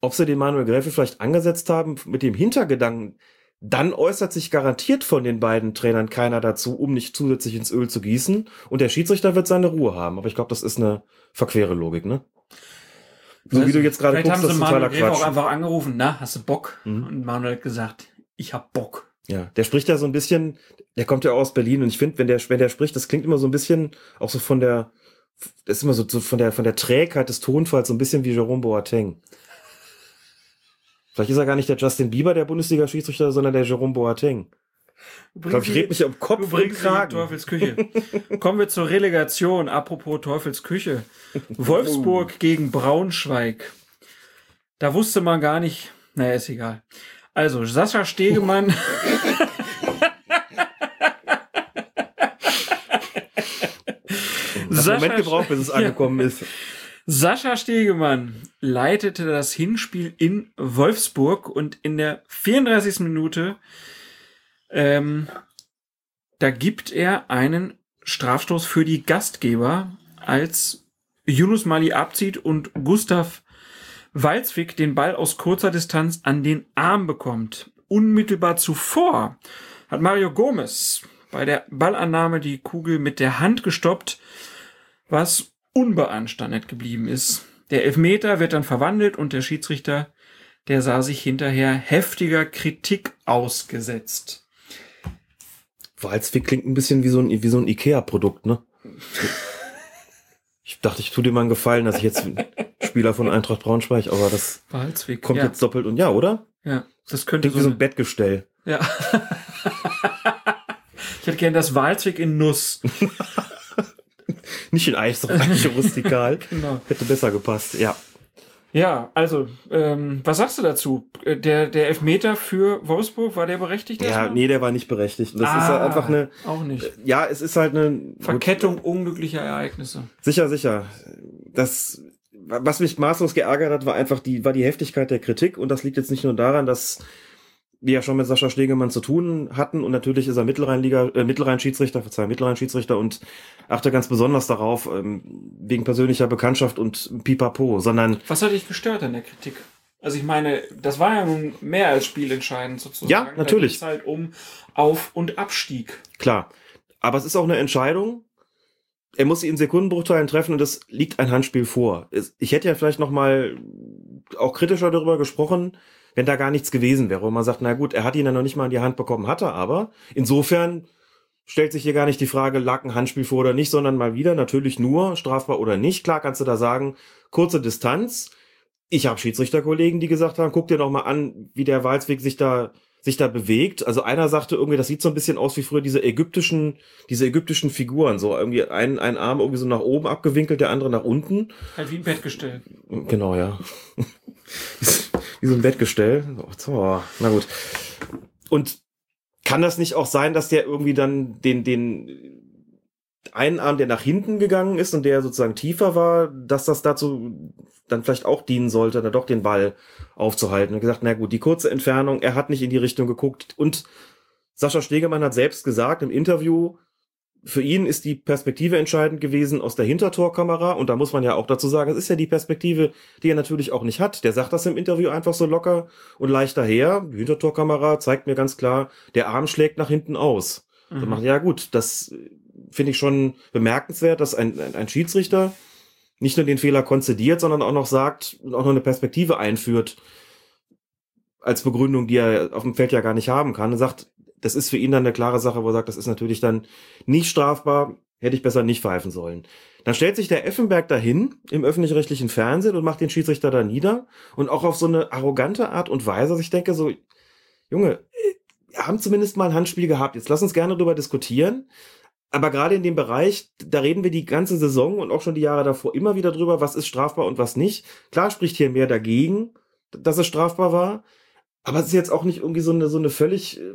ob sie den Manuel Gräfe vielleicht angesetzt haben mit dem Hintergedanken, dann äußert sich garantiert von den beiden Trainern keiner dazu, um nicht zusätzlich ins Öl zu gießen. Und der Schiedsrichter wird seine Ruhe haben. Aber ich glaube, das ist eine verquere Logik, ne? So wie du jetzt gerade guckst, haben das sie ist totaler Manuel Gräfe auch Quatsch. einfach angerufen, na, hast du Bock? Mhm. Und Manuel hat gesagt, ich hab Bock. Ja, der spricht ja so ein bisschen, der kommt ja auch aus Berlin und ich finde, wenn der, wenn der spricht, das klingt immer so ein bisschen, auch so von der, das ist immer so, so von der, von der Trägheit des Tonfalls so ein bisschen wie Jerome Boateng. Vielleicht ist er gar nicht der Justin Bieber der Bundesliga-Schiedsrichter, sondern der Jerome Boateng. Ich glaube, ich rede mich um Du Kopf und Kragen. Teufels Küche. Kommen wir zur Relegation. Apropos Teufels Küche. Wolfsburg gegen Braunschweig. Da wusste man gar nicht. Naja, ist egal. Also, Sascha Stegemann. Das Moment gebraucht, bis es angekommen ist. Sascha Stegemann leitete das Hinspiel in Wolfsburg und in der 34. Minute ähm, da gibt er einen Strafstoß für die Gastgeber, als Yunus Mali abzieht und Gustav Walzwig den Ball aus kurzer Distanz an den Arm bekommt. Unmittelbar zuvor hat Mario Gomez bei der Ballannahme die Kugel mit der Hand gestoppt, was unbeanstandet geblieben ist. Der Elfmeter wird dann verwandelt und der Schiedsrichter, der sah sich hinterher heftiger Kritik ausgesetzt. Walzwig klingt ein bisschen wie so ein, wie so ein Ikea-Produkt, ne? Ich dachte, ich tue dir mal einen Gefallen, dass ich jetzt Spieler von Eintracht Braunschweig, aber das Walzwig. kommt ja, jetzt doppelt und ja, oder? ja, das könnte Klingt wie so ein Bettgestell. Ja. ich hätte gern das Walzwig in Nuss. Nicht in Eis, sondern eigentlich rustikal. Genau. Hätte besser gepasst, ja. Ja, also, ähm, was sagst du dazu? Äh, Der, der Elfmeter für Wolfsburg, war der berechtigt? Ja, erstmal? nee, der war nicht berechtigt. Das ist Ah, halt einfach eine, Auch nicht. ja, es ist halt eine, gut, Verkettung unglücklicher Ereignisse. sicher, sicher. Das, was mich maßlos geärgert hat, war einfach die, war die Heftigkeit der Kritik und das liegt jetzt nicht nur daran, dass wir ja schon mit Sascha Stegemann zu tun hatten und natürlich ist er Mittelrheinliga, äh, Mittelrhein-Schiedsrichter, verzeih, Mittelrhein-Schiedsrichter und achte ganz besonders darauf, ähm, wegen persönlicher Bekanntschaft und Pipapo, sondern Was hat dich gestört an der Kritik? Also ich meine, das war ja nun mehr als spielentscheidend sozusagen. Ja, natürlich. Ging's halt um Auf- und Abstieg. Klar. Aber es ist auch eine Entscheidung. Er muss sie in Sekundenbruchteilen treffen und es liegt ein Handspiel vor. Es- Ich hätte ja vielleicht noch mal auch kritischer darüber gesprochen, wenn da gar nichts gewesen wäre. Und man sagt, na gut, er hat ihn ja noch nicht mal in die Hand bekommen, hat er aber. Insofern stellt sich hier gar nicht die Frage, lag ein Handspiel vor oder nicht, sondern mal wieder natürlich nur strafbar oder nicht. Klar kannst du da sagen, kurze Distanz. Ich habe Schiedsrichterkollegen, die gesagt haben, guck dir doch mal an, wie der Walzweg sich da sich da bewegt. Also einer sagte irgendwie, das sieht so ein bisschen aus wie früher diese ägyptischen, diese ägyptischen Figuren, so irgendwie ein, ein Arm irgendwie so nach oben abgewinkelt, der andere nach unten. Halt wie ein Bettgestell. Genau, ja. wie so ein Bettgestell. Na gut. Und kann das nicht auch sein, dass der irgendwie dann den, den, einen Arm, der nach hinten gegangen ist und der sozusagen tiefer war, dass das dazu dann vielleicht auch dienen sollte, dann doch den Ball aufzuhalten. Und gesagt, na gut, die kurze Entfernung, er hat nicht in die Richtung geguckt und Sascha Stegemann hat selbst gesagt im Interview, für ihn ist die Perspektive entscheidend gewesen aus der Hintertorkamera. Und da muss man ja auch dazu sagen, es ist ja die Perspektive, die er natürlich auch nicht hat. Der sagt das im Interview einfach so locker und leicht daher. Die Hintertorkamera zeigt mir ganz klar, der Arm schlägt nach hinten aus. Mhm. So macht, ja gut, das finde ich schon bemerkenswert, dass ein, ein, ein Schiedsrichter nicht nur den Fehler konzidiert, sondern auch noch sagt und auch noch eine Perspektive einführt als Begründung, die er auf dem Feld ja gar nicht haben kann. Er sagt, das ist für ihn dann eine klare Sache, wo er sagt, das ist natürlich dann nicht strafbar, hätte ich besser nicht pfeifen sollen. Dann stellt sich der Effenberg dahin im öffentlich-rechtlichen Fernsehen und macht den Schiedsrichter da nieder und auch auf so eine arrogante Art und Weise. Also ich denke so, Junge, wir haben zumindest mal ein Handspiel gehabt. Jetzt lass uns gerne darüber diskutieren. Aber gerade in dem Bereich, da reden wir die ganze Saison und auch schon die Jahre davor immer wieder drüber, was ist strafbar und was nicht. Klar spricht hier mehr dagegen, dass es strafbar war. Aber es ist jetzt auch nicht irgendwie so eine, so eine völlig, äh,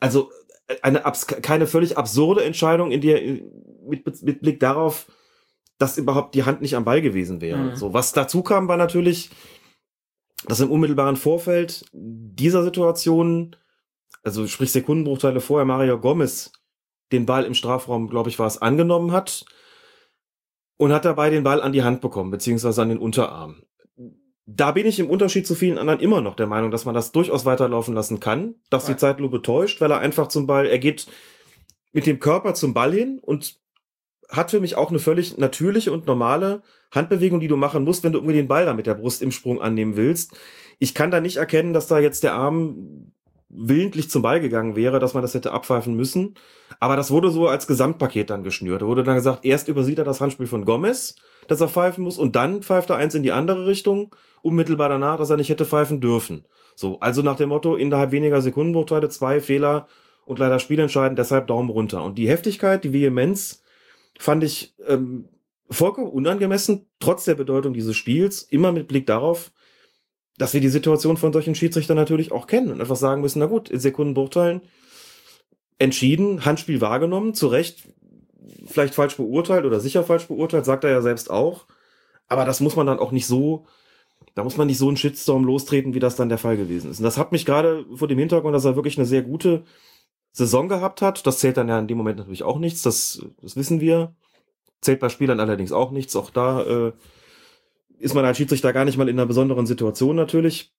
also äh, eine keine völlig absurde Entscheidung, in der äh, mit, mit Blick darauf, dass überhaupt die Hand nicht am Ball gewesen wäre. Mhm. So, was dazu kam, war natürlich, dass im unmittelbaren Vorfeld dieser Situation, also sprich Sekundenbruchteile vorher, Mario Gomez den Ball im Strafraum, glaube ich, war es, angenommen hat und hat dabei den Ball an die Hand bekommen, beziehungsweise an den Unterarm da bin ich im Unterschied zu vielen anderen immer noch der Meinung, dass man das durchaus weiterlaufen lassen kann, dass die Zeitlupe täuscht, weil er einfach zum Ball, er geht mit dem Körper zum Ball hin und hat für mich auch eine völlig natürliche und normale Handbewegung, die du machen musst, wenn du irgendwie den Ball da mit der Brust im Sprung annehmen willst. Ich kann da nicht erkennen, dass da jetzt der Arm willentlich zum Ball gegangen wäre, dass man das hätte abpfeifen müssen. Aber das wurde so als Gesamtpaket dann geschnürt. Da wurde dann gesagt, erst übersieht er das Handspiel von Gomez, dass er pfeifen muss, und dann pfeift er eins in die andere Richtung unmittelbar danach, dass er nicht hätte pfeifen dürfen. So, also nach dem Motto, innerhalb weniger Sekundenbruchteile zwei Fehler und leider spielentscheidend, deshalb Daumen runter. Und die Heftigkeit, die Vehemenz fand ich ähm, vollkommen unangemessen, trotz der Bedeutung dieses Spiels, immer mit Blick darauf, dass wir die Situation von solchen Schiedsrichtern natürlich auch kennen und einfach sagen müssen, na gut, in Sekundenbruchteilen entschieden, Handspiel wahrgenommen, zu Recht vielleicht falsch beurteilt oder sicher falsch beurteilt, sagt er ja selbst auch. Aber das muss man dann auch nicht so da muss man nicht so einen Shitstorm lostreten, wie das dann der Fall gewesen ist. Und das hat mich gerade vor dem Hintergrund, dass er wirklich eine sehr gute Saison gehabt hat. Das zählt dann ja in dem Moment natürlich auch nichts. Das, das wissen wir. Zählt bei Spielern allerdings auch nichts. Auch da äh, ist man als Schiedsrichter gar nicht mal in einer besonderen Situation natürlich.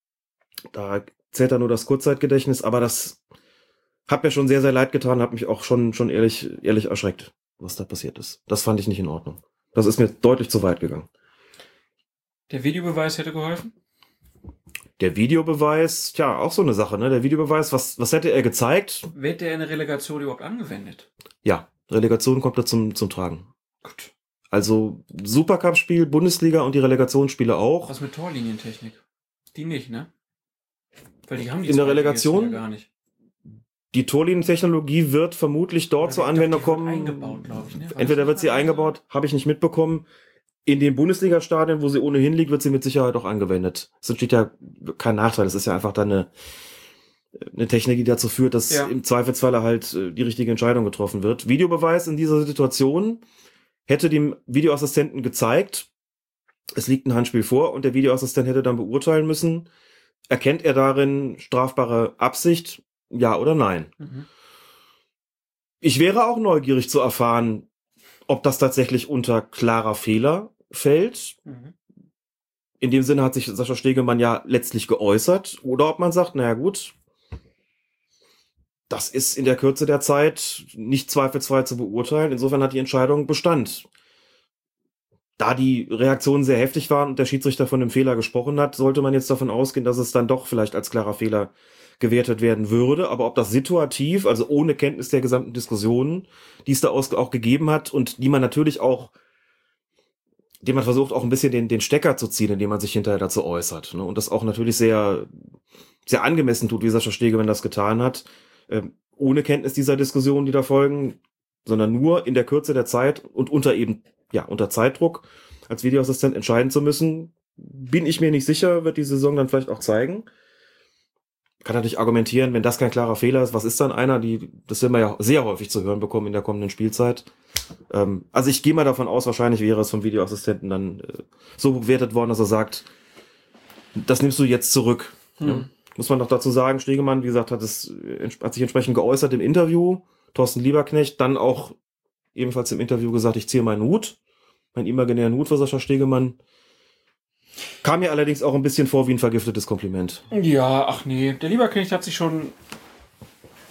Da zählt dann nur das Kurzzeitgedächtnis. Aber das hat mir schon sehr, sehr leid getan. Hat mich auch schon, schon ehrlich, ehrlich erschreckt, was da passiert ist. Das fand ich nicht in Ordnung. Das ist mir deutlich zu weit gegangen. Der Videobeweis hätte geholfen? Der Videobeweis, tja, auch so eine Sache, ne? Der Videobeweis, was, was hätte er gezeigt? Wird der in der Relegation überhaupt angewendet? Ja, Relegation kommt da zum, zum Tragen. Gut. Also Supercup-Spiel, Bundesliga und die Relegationsspiele auch. Was mit Torlinientechnik? Die nicht, ne? Weil die haben die in der Relegation ja gar nicht. Die Torlinientechnologie wird vermutlich dort zur Anwendung kommen. Eingebaut, ich, ne? Entweder wird sie eingebaut, habe ich nicht mitbekommen in den Bundesliga-Stadien, wo sie ohnehin liegt, wird sie mit Sicherheit auch angewendet. Es entsteht ja kein Nachteil. Es ist ja einfach dann eine, eine Technik, die dazu führt, dass ja. im Zweifelsfalle halt äh, die richtige Entscheidung getroffen wird. Videobeweis in dieser Situation hätte dem Videoassistenten gezeigt, es liegt ein Handspiel vor und der Videoassistent hätte dann beurteilen müssen, erkennt er darin strafbare Absicht, ja oder nein. Mhm. Ich wäre auch neugierig zu erfahren, ob das tatsächlich unter klarer Fehler fällt. Mhm. In dem Sinne hat sich Sascha Stegemann ja letztlich geäußert. Oder ob man sagt, naja gut, das ist in der Kürze der Zeit nicht zweifelsfrei zu beurteilen. Insofern hat die Entscheidung Bestand. Da die Reaktionen sehr heftig waren und der Schiedsrichter von einem Fehler gesprochen hat, sollte man jetzt davon ausgehen, dass es dann doch vielleicht als klarer Fehler gewertet werden würde. Aber ob das situativ, also ohne Kenntnis der gesamten Diskussionen, die es da auch gegeben hat und die man natürlich auch, dem man versucht auch ein bisschen den, den Stecker zu ziehen, indem man sich hinterher dazu äußert. Ne? Und das auch natürlich sehr, sehr angemessen tut, wie Sascha Stegemann das getan hat. Ähm, ohne Kenntnis dieser Diskussionen, die da folgen, sondern nur in der Kürze der Zeit und unter eben, ja, unter Zeitdruck als Videoassistent entscheiden zu müssen, bin ich mir nicht sicher, wird die Saison dann vielleicht auch zeigen. Kann natürlich argumentieren, wenn das kein klarer Fehler ist, was ist dann einer? Die, das werden wir ja sehr häufig zu hören bekommen in der kommenden Spielzeit. Ähm, also ich gehe mal davon aus, wahrscheinlich wäre es vom Videoassistenten dann äh, so bewertet worden, dass er sagt, das nimmst du jetzt zurück. Hm. Ja. Muss man doch dazu sagen, Stegemann, wie gesagt, hat, es, hat sich entsprechend geäußert im Interview. Thorsten Lieberknecht dann auch ebenfalls im Interview gesagt, ich ziehe meinen Hut, meinen imaginären Hut für Sascha Stegemann. Kam mir allerdings auch ein bisschen vor wie ein vergiftetes Kompliment. Ja, ach nee. Der Lieberknecht hat sich schon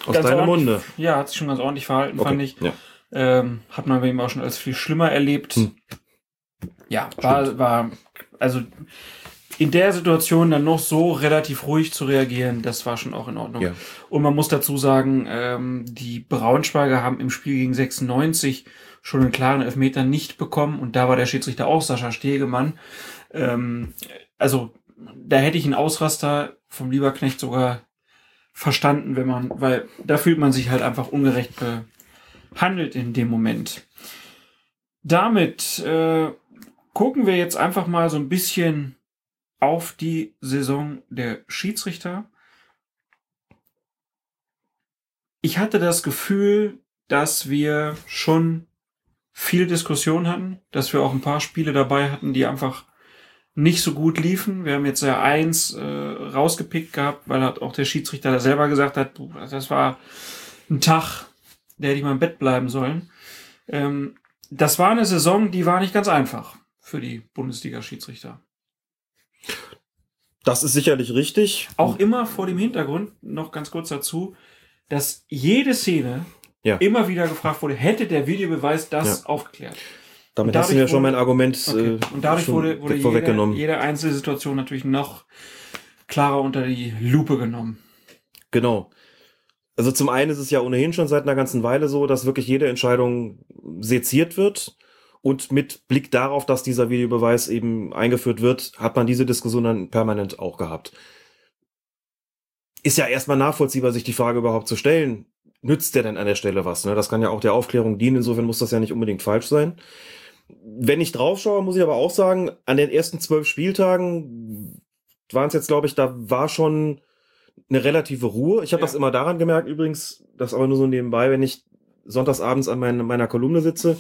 Aus Ganz deinem. Munde. Ja, hat sich schon ganz ordentlich verhalten, Okay, fand ich. ja. Ähm, hat man bei ihm auch schon als viel schlimmer erlebt. Hm. Ja, war, war, also in der Situation dann noch so relativ ruhig zu reagieren, das war schon auch in Ordnung. Ja. Und man muss dazu sagen, ähm, die Braunschweiger haben im Spiel gegen 96 schon einen klaren Elfmeter nicht bekommen und da war der Schiedsrichter auch Sascha Stegemann. Ähm, also da hätte ich einen Ausraster vom Lieberknecht sogar verstanden, wenn man, weil da fühlt man sich halt einfach ungerecht behandelt in dem Moment. Damit äh, gucken wir jetzt einfach mal so ein bisschen auf die Saison der Schiedsrichter. Ich hatte das Gefühl, dass wir schon viel Diskussion hatten, dass wir auch ein paar Spiele dabei hatten, die einfach nicht so gut liefen. Wir haben jetzt ja eins äh, rausgepickt gehabt, weil halt auch der Schiedsrichter da selber gesagt hat, "Puh, das war ein Tag, der hätte ich mal im Bett bleiben sollen. Ähm, das war eine Saison, die war nicht ganz einfach für die Bundesliga-Schiedsrichter. Das ist sicherlich richtig. Auch immer vor dem Hintergrund, noch ganz kurz dazu, dass jede Szene Ja. immer wieder gefragt wurde, hätte der Videobeweis das aufgeklärt? Damit hast du mir dadurch schon mein Argument Okay. äh, Und dadurch wurde, wurde jede, vorweggenommen. jede einzelne Situation natürlich noch klarer unter die Lupe genommen. Genau. Also zum einen ist es ja ohnehin schon seit einer ganzen Weile so, dass wirklich jede Entscheidung seziert wird. Und mit Blick darauf, dass dieser Videobeweis eben eingeführt wird, hat man diese Diskussion dann permanent auch gehabt. Ist ja erstmal nachvollziehbar, sich die Frage überhaupt zu stellen, nützt der denn an der Stelle was? Ne? Das kann ja auch der Aufklärung dienen, insofern muss das ja nicht unbedingt falsch sein. Wenn ich drauf schaue, muss ich aber auch sagen, an den ersten zwölf Spieltagen waren es jetzt, glaube ich, da war schon eine relative Ruhe. Ich habe Ja. das immer daran gemerkt, übrigens, das aber nur so nebenbei, wenn ich sonntagsabends an mein, meiner Kolumne sitze,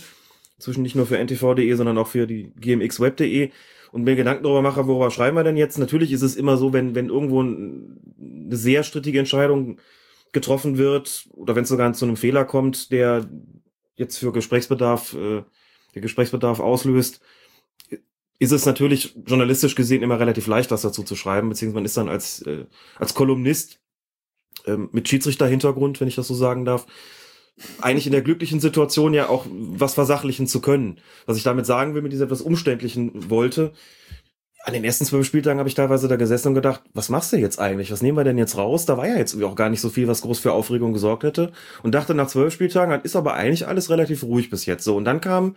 zwischen nicht nur für ntv.de, sondern auch für die gmxweb.de und mir Gedanken darüber mache, worüber schreiben wir denn jetzt? Natürlich ist es immer so, wenn, wenn irgendwo ein, eine sehr strittige Entscheidung getroffen wird oder wenn es sogar zu einem Fehler kommt, der jetzt für Gesprächsbedarf, äh, der Gesprächsbedarf auslöst, ist es natürlich journalistisch gesehen immer relativ leicht, was dazu zu schreiben, beziehungsweise man ist dann als, äh, als Kolumnist ähm, mit Schiedsrichter-Hintergrund, wenn ich das so sagen darf, eigentlich in der glücklichen Situation ja auch was versachlichen zu können. Was ich damit sagen will, mit dieser etwas umständlichen wollte, an den ersten zwölf Spieltagen habe ich teilweise da gesessen und gedacht, was machst du jetzt eigentlich? Was nehmen wir denn jetzt raus? Da war ja jetzt auch gar nicht so viel, was groß für Aufregung gesorgt hätte. Und dachte nach zwölf Spieltagen, das ist aber eigentlich alles relativ ruhig bis jetzt so. Und dann kam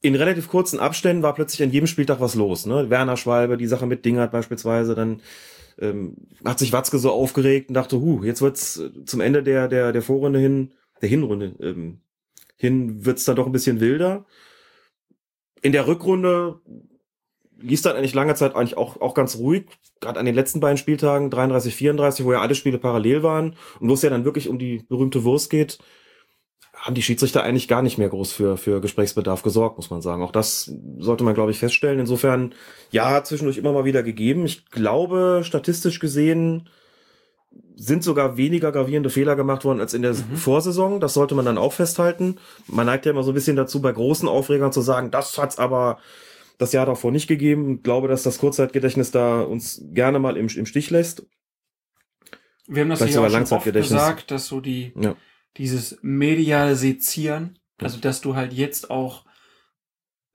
in relativ kurzen Abständen war plötzlich an jedem Spieltag was los. Ne? Werner Schwalbe, die Sache mit Dingert beispielsweise, dann ähm, hat sich Watzke so aufgeregt und dachte, hu, jetzt wird's äh, zum Ende der, der, der Vorrunde hin, der Hinrunde ähm, hin, wird's dann doch ein bisschen wilder. In der Rückrunde lief dann eigentlich lange Zeit eigentlich auch, auch ganz ruhig, gerade an den letzten beiden Spieltagen, 33, 34, wo ja alle Spiele parallel waren und wo es ja dann wirklich um die berühmte Wurst geht, haben die Schiedsrichter eigentlich gar nicht mehr groß für, für Gesprächsbedarf gesorgt, muss man sagen. Auch das sollte man, glaube ich, feststellen. Insofern, ja, hat zwischendurch immer mal wieder gegeben. Ich glaube, statistisch gesehen sind sogar weniger gravierende Fehler gemacht worden als in der Vorsaison. Das sollte man dann auch festhalten. Man neigt ja immer so ein bisschen dazu, bei großen Aufregern zu sagen, das hat's aber das Jahr davor nicht gegeben. Ich glaube, dass das Kurzzeitgedächtnis da uns gerne mal im, im Stich lässt. Wir haben das Vielleicht ja auch schon oft gesagt, dass so die, Ja. dieses mediale Sezieren, also dass du halt jetzt auch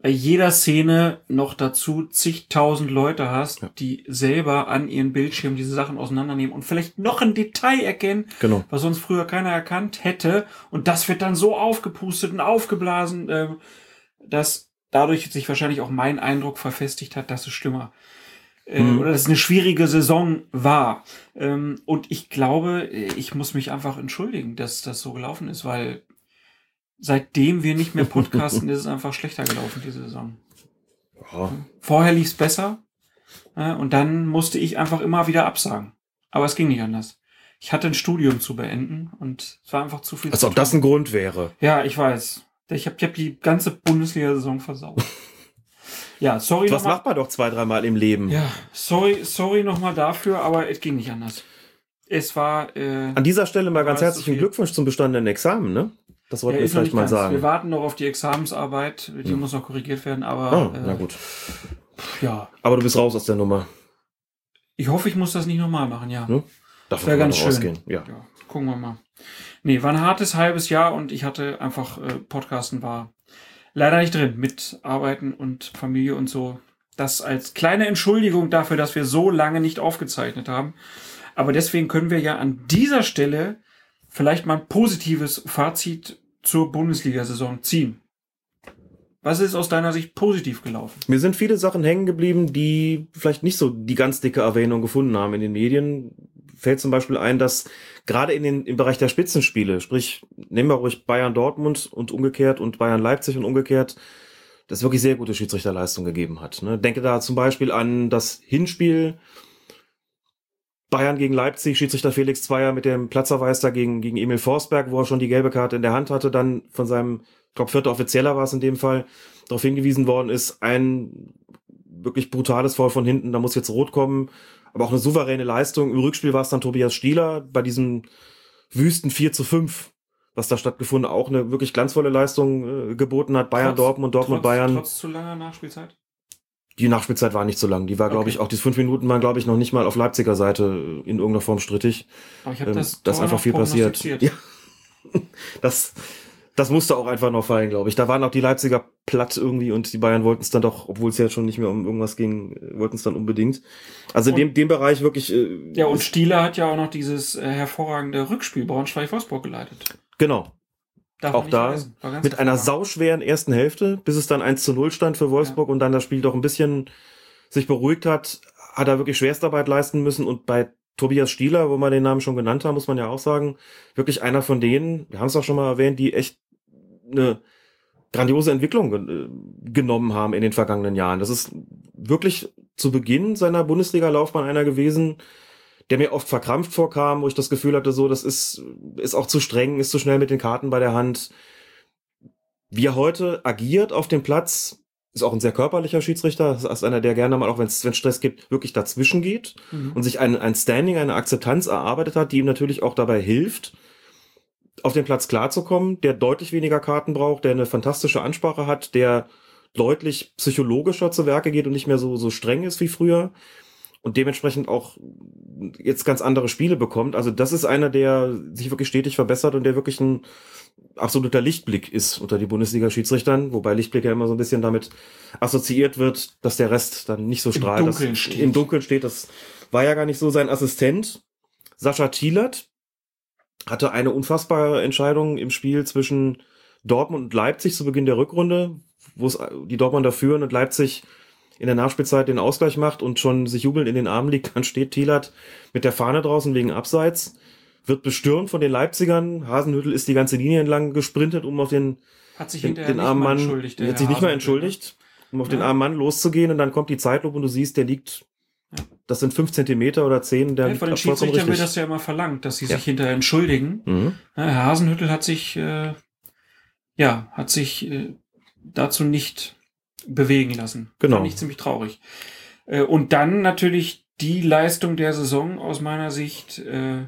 bei jeder Szene noch dazu zigtausend Leute hast, Ja. die selber an ihren Bildschirmen diese Sachen auseinandernehmen und vielleicht noch ein Detail erkennen, Genau. was sonst früher keiner erkannt hätte. Und das wird dann so aufgepustet und aufgeblasen, ähm, dass dadurch sich wahrscheinlich auch mein Eindruck verfestigt hat, dass es schlimmer äh, Mhm. oder dass es eine schwierige Saison war. Ähm, und ich glaube, ich muss mich einfach entschuldigen, dass das so gelaufen ist, weil seitdem wir nicht mehr podcasten, ist es einfach schlechter gelaufen, diese Saison. Ja. Vorher lief es besser äh, und dann musste ich einfach immer wieder absagen. aber es ging nicht anders. Ich hatte ein Studium zu beenden und es war einfach zu viel. Als ob das ein Grund wäre. Ja, ich weiß. Ich habe hab die ganze Bundesliga-Saison versaut. ja, sorry Was nochmal. macht man doch zwei, dreimal im Leben? Ja, sorry, sorry nochmal dafür, aber es ging nicht anders. Es war. Äh, An dieser Stelle mal ganz herzlichen. Glückwunsch zum bestandenen Examen, ne? Das wollten ja, wir vielleicht mal ganz. sagen. Wir warten noch auf die Examensarbeit. Die muss noch korrigiert werden, aber. Ah, äh, na gut. Ja, Aber du bist raus aus der Nummer. ich hoffe, ich muss das nicht nochmal machen, ja. Hm? Davon Wäre ganz schön. ausgehen. Ja. Ja, gucken wir mal. Nee, war ein hartes halbes Jahr und ich hatte einfach, äh, Podcasten war leider nicht drin mit Arbeiten und Familie und so. Das als kleine Entschuldigung dafür, dass wir so lange nicht aufgezeichnet haben. Aber deswegen können wir ja an dieser Stelle vielleicht mal ein positives Fazit zur Bundesliga-Saison ziehen. Was ist aus deiner Sicht positiv gelaufen? Mir sind viele Sachen hängen geblieben, die vielleicht nicht so die ganz dicke Erwähnung gefunden haben in den Medien. Fällt zum Beispiel ein, dass gerade in den, im Bereich der Spitzenspiele, sprich, nehmen wir ruhig Bayern Dortmund und umgekehrt und Bayern Leipzig und umgekehrt, das wirklich sehr gute Schiedsrichterleistung gegeben hat. Ne? Denke da zum Beispiel an das Hinspiel Bayern gegen Leipzig, Schiedsrichter Felix Zweier mit dem Platzerweis da gegen, Emil Forsberg, wo er schon die gelbe Karte in der Hand hatte, dann von seinem, ich glaube, vierter Offizieller war es in dem Fall, darauf hingewiesen worden ist, ein wirklich brutales Foul von hinten, da muss jetzt rot kommen, aber auch eine souveräne Leistung. Im Rückspiel war es dann Tobias Stieler bei diesem wüsten 4 zu 5, was da stattgefunden, auch eine wirklich glanzvolle Leistung äh, geboten hat. Bayern, Trotz- Dortmund, Dortmund, trotz, Bayern. Trotz zu langer Nachspielzeit? Die Nachspielzeit war nicht so lang. Die war, glaube Okay. ich, auch die fünf Minuten waren, glaube ich, noch nicht mal auf Leipziger Seite in irgendeiner Form strittig. Aber ich habe Ähm, das, da ist Tor einfach viel passiert. Ja. Das, das musste auch einfach noch fallen, glaube ich. Da waren auch die Leipziger platt irgendwie und die Bayern wollten es dann doch, obwohl es ja schon nicht mehr um irgendwas ging, äh, wollten es dann unbedingt. Also in Und- dem, dem Bereich wirklich. Äh, Ja, und Stieler hat ja auch noch dieses äh, hervorragende Rückspiel Braunschweig-Wolfsburg geleitet. genau. Darf man Auch da mit einer sauschweren ersten Hälfte, bis es dann 1 zu 0 stand für Wolfsburg und dann das Spiel doch ein bisschen sich beruhigt hat, hat er wirklich Schwerstarbeit leisten müssen und bei Tobias Stieler, wo wir den Namen schon genannt haben, muss man ja auch sagen, wirklich einer von denen, wir haben es auch schon mal erwähnt, die echt eine grandiose Entwicklung ge- äh, genommen haben in den vergangenen Jahren. Das ist wirklich zu Beginn seiner Bundesliga-Laufbahn einer gewesen, der mir oft verkrampft vorkam, wo ich das Gefühl hatte, so, das ist, ist auch zu streng, ist zu schnell mit den Karten bei der Hand. Wie er heute agiert auf dem Platz, ist auch ein sehr körperlicher Schiedsrichter, das ist einer, der gerne mal, auch wenn es Stress gibt, wirklich dazwischen geht Mhm. und sich ein, ein Standing, eine Akzeptanz erarbeitet hat, die ihm natürlich auch dabei hilft, auf den Platz klarzukommen, der deutlich weniger Karten braucht, der eine fantastische Ansprache hat, der deutlich psychologischer zu Werke geht und nicht mehr so, so streng ist wie früher und dementsprechend auch jetzt ganz andere Spiele bekommt. Also das ist einer, der sich wirklich stetig verbessert und der wirklich ein absoluter Lichtblick ist unter die Bundesliga-Schiedsrichtern, wobei Lichtblick ja immer so ein bisschen damit assoziiert wird, dass der Rest dann nicht so Im strahlt. Dunkeln das, steht. Im Dunkeln steht. Das war ja gar nicht so sein Assistent. Sascha Thielert hatte eine unfassbare Entscheidung im Spiel zwischen Dortmund und Leipzig zu Beginn der Rückrunde, wo es die Dortmunder führen und Leipzig in der Nachspielzeit den Ausgleich macht und schon sich jubelnd in den Armen liegt, dann steht Thielert mit der Fahne draußen wegen Abseits, wird bestürmt von den Leipzigern. Hasenhüttel ist die ganze Linie entlang gesprintet, um auf den, Hat sich den, den armen Mann, hat sich nicht Hasenhüttl, ne? entschuldigt, um auf den Ja. armen Mann loszugehen und dann kommt die Zeitlupe und du siehst, der liegt, das sind fünf Zentimeter oder zehn, der Ja, von den Schiedsrichtern wird das ja immer verlangt, dass sie Ja. sich hinterher entschuldigen. Mhm. Ja, Herr Hasenhüttel hat sich, äh, ja, hat sich äh, dazu nicht bewegen lassen. Genau. Fand ich ziemlich traurig. Äh, und dann natürlich die Leistung der Saison aus meiner Sicht, äh,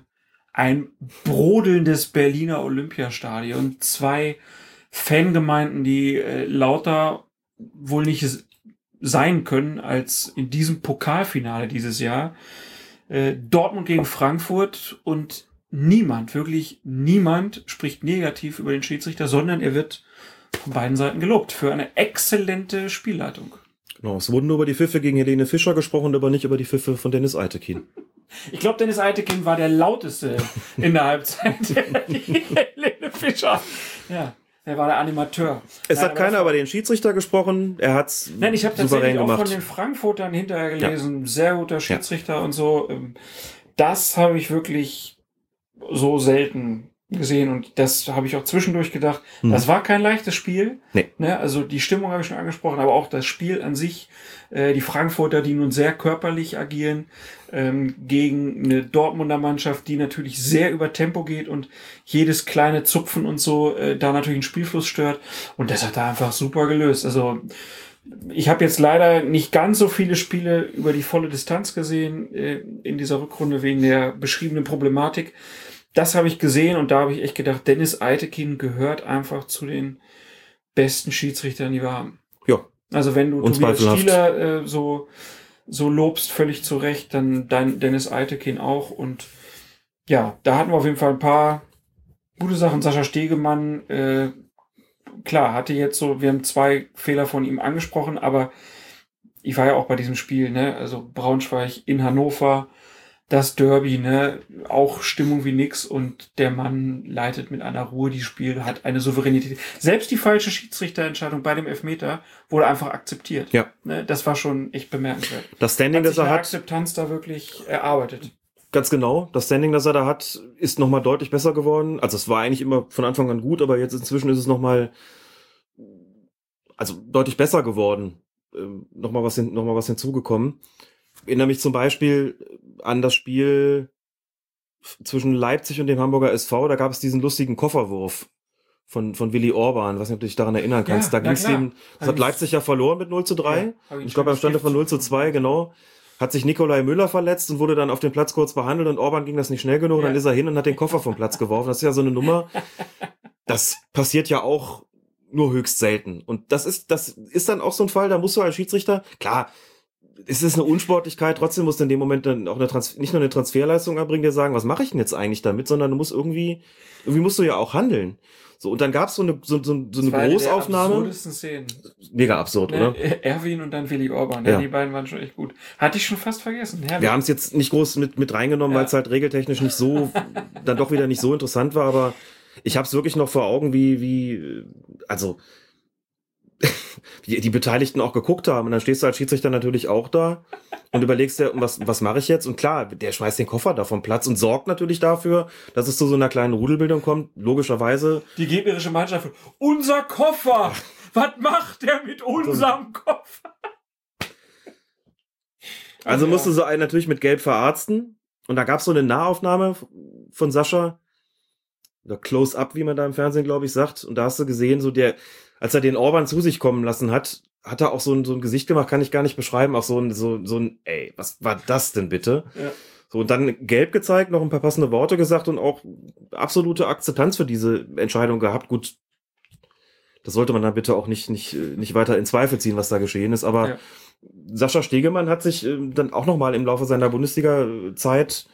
ein brodelndes Berliner Olympiastadion, zwei Fangemeinden, die äh, lauter wohl nicht sein können als in diesem Pokalfinale dieses Jahr. Äh, Dortmund gegen Frankfurt und niemand, wirklich niemand spricht negativ über den Schiedsrichter, sondern er wird von beiden Seiten gelobt für eine exzellente Spielleitung. Genau, es wurden nur über die Pfiffe gegen Helene Fischer gesprochen, aber nicht über die Pfiffe von Dennis Eitekin. Ich glaube, Dennis Eitekin war der lauteste in der Halbzeit. Helene Fischer. Ja, er war der Animateur. Es Nein, hat keiner über den Schiedsrichter gesprochen, er hat's Nein, ich habe tatsächlich auch von den Frankfurtern hinterher gelesen, sehr guter Schiedsrichter und so. Ähm, Das habe ich wirklich so selten gesehen und das habe ich auch zwischendurch gedacht. Hm. Das war kein leichtes Spiel. Nee. Ne? Also die Stimmung habe ich schon angesprochen, aber auch das Spiel an sich. Äh, die Frankfurter, die nun sehr körperlich agieren, ähm, gegen eine Dortmunder Mannschaft, die natürlich sehr über Tempo geht und jedes kleine Zupfen und so äh, da natürlich den Spielfluss stört. Und das hat er einfach super gelöst. Also ich habe jetzt leider nicht ganz so viele Spiele über die volle Distanz gesehen äh, in dieser Rückrunde wegen der beschriebenen Problematik. Das habe ich gesehen und da habe ich echt gedacht, Dennis Eitekin gehört einfach zu den besten Schiedsrichtern, die wir haben. Ja. Also wenn du Tobias. Stieler äh, so, so lobst, völlig zu Recht, dann dein Dennis Eitekin auch. Und ja, da hatten wir auf jeden Fall ein paar gute Sachen. Sascha Stegemann, äh, klar, hatte jetzt so, wir haben zwei Fehler von ihm angesprochen, aber ich war ja auch bei diesem Spiel, ne? Also Braunschweig in Hannover, das Derby, ne? Auch Stimmung wie nix und der Mann leitet mit einer Ruhe die Spiel, hat eine Souveränität. Selbst die falsche Schiedsrichterentscheidung bei dem Elfmeter wurde einfach akzeptiert. Ja. Ne? Das war schon echt bemerkenswert. Das Standing, Hat das sich er eine hat, Akzeptanz da wirklich erarbeitet. ganz genau, das Standing, das er da hat, ist nochmal deutlich besser geworden. Also es war eigentlich immer von Anfang an gut, aber jetzt inzwischen ist es nochmal, also deutlich besser geworden. Ähm, nochmal was, hin, noch mal was hinzugekommen. Ich erinnere mich zum Beispiel an das Spiel zwischen Leipzig und dem Hamburger SV, da gab es diesen lustigen Kofferwurf von, von Willy Orban, was nicht, ob du dich daran erinnern kannst. Ja, da es dem, das hat Leipzig ja verloren mit 0 zu 3. Ja, ich ich glaube, am schon Stand von 0 zu Gift 2, genau. Hat sich Nikolai Müller verletzt und wurde dann auf dem Platz kurz behandelt und Orban ging das nicht schnell genug. Ja. Dann ist er hin und hat den Koffer vom Platz geworfen. Das ist ja so eine Nummer. Das passiert ja auch nur höchst selten. Und das ist, das ist dann auch so ein Fall, da musst du als Schiedsrichter, klar, es ist eine Unsportlichkeit, trotzdem musst du in dem Moment dann auch eine Trans nicht nur eine Transferleistung erbringen, dir sagen, was mache ich denn jetzt eigentlich damit, sondern du musst irgendwie, irgendwie musst du ja auch handeln. So, und dann gab es so eine, so, so, so eine eine Großaufnahme. absurdesten Szenen. Mega absurd, Ne? oder? Erwin und dann Willy Orban. Ja. Ja. Die beiden waren schon echt gut. Hatte ich schon fast vergessen. Herrlich. Wir haben es jetzt nicht groß mit, mit reingenommen, Ja. weil es halt regeltechnisch nicht so, dann doch wieder nicht so interessant war, aber ich habe es wirklich noch vor Augen, wie, wie, also, wie die Beteiligten auch geguckt haben. Und dann stehst du als Schiedsrichter natürlich auch da und überlegst dir, was, was mache ich jetzt? Und klar, der schmeißt den Koffer da vom Platz und sorgt natürlich dafür, dass es zu so einer kleinen Rudelbildung kommt. Logischerweise. Die gegnerische Mannschaft. Unser Koffer! Was macht der mit unserem Koffer? Also Ja. musste so einen natürlich mit Gelb verarzten. Und da gab es so eine Nahaufnahme von Sascha. Oder Close-Up, wie man da im Fernsehen, glaube ich, sagt. Und da hast du gesehen, so der, als er den Orban zu sich kommen lassen hat, hat er auch so ein, so ein Gesicht gemacht, kann ich gar nicht beschreiben. Auch so ein, so, so ein, ey, was war das denn bitte? Ja. So, und dann gelb gezeigt, noch ein paar passende Worte gesagt und auch absolute Akzeptanz für diese Entscheidung gehabt. Gut, das sollte man dann bitte auch nicht, nicht, nicht weiter in Zweifel ziehen, was da geschehen ist. Aber Ja. Sascha Stegemann hat sich ähm, dann auch noch mal im Laufe seiner Bundesliga-Zeit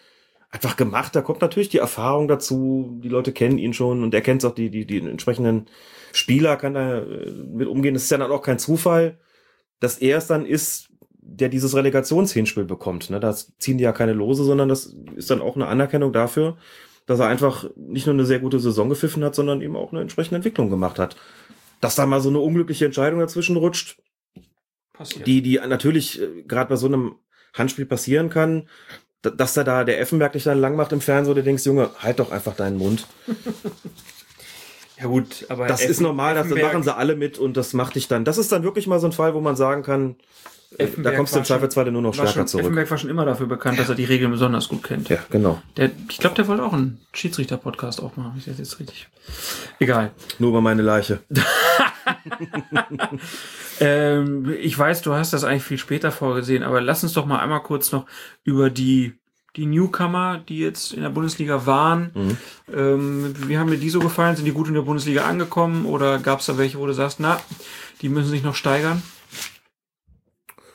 einfach gemacht. Da kommt natürlich die Erfahrung dazu. Die Leute kennen ihn schon und er kennt auch die, die, die entsprechenden Spieler, kann da äh, mit umgehen. Das ist ja dann auch kein Zufall, dass er es dann ist, der dieses Relegationshinspiel bekommt. Ne? Da ziehen die ja keine Lose, sondern das ist dann auch eine Anerkennung dafür, dass er einfach nicht nur eine sehr gute Saison gepfiffen hat, sondern eben auch eine entsprechende Entwicklung gemacht hat. Dass da mal so eine unglückliche Entscheidung dazwischen rutscht, Passiert. die, die natürlich äh, gerade bei so einem Handspiel passieren kann, da- dass da da der Effenberg dich dann lang macht im Fernsehen, du denkst, Junge, halt doch einfach deinen Mund. ja gut, aber Das Effen- ist normal, das, Effenberg- machen sie alle mit und das macht dich dann. Das ist dann wirklich mal so ein Fall, wo man sagen kann, äh, da Effenberg kommst du im Zweifelsfall nur noch stärker schon, zurück. Effenberg war schon immer dafür bekannt, dass er die Regeln besonders gut kennt. Ja, genau. Der, ich glaube, der wollte auch einen Schiedsrichter-Podcast auch machen. Ich das jetzt richtig. Egal. Nur über meine Leiche. Ähm, ich weiß, du hast das eigentlich viel später vorgesehen, aber lass uns doch mal einmal kurz noch über die, die Newcomer, die jetzt in der Bundesliga waren. Mhm. Ähm, wie haben dir die so gefallen? Sind die gut in der Bundesliga angekommen oder gab es da welche, wo du sagst, na, die müssen sich noch steigern?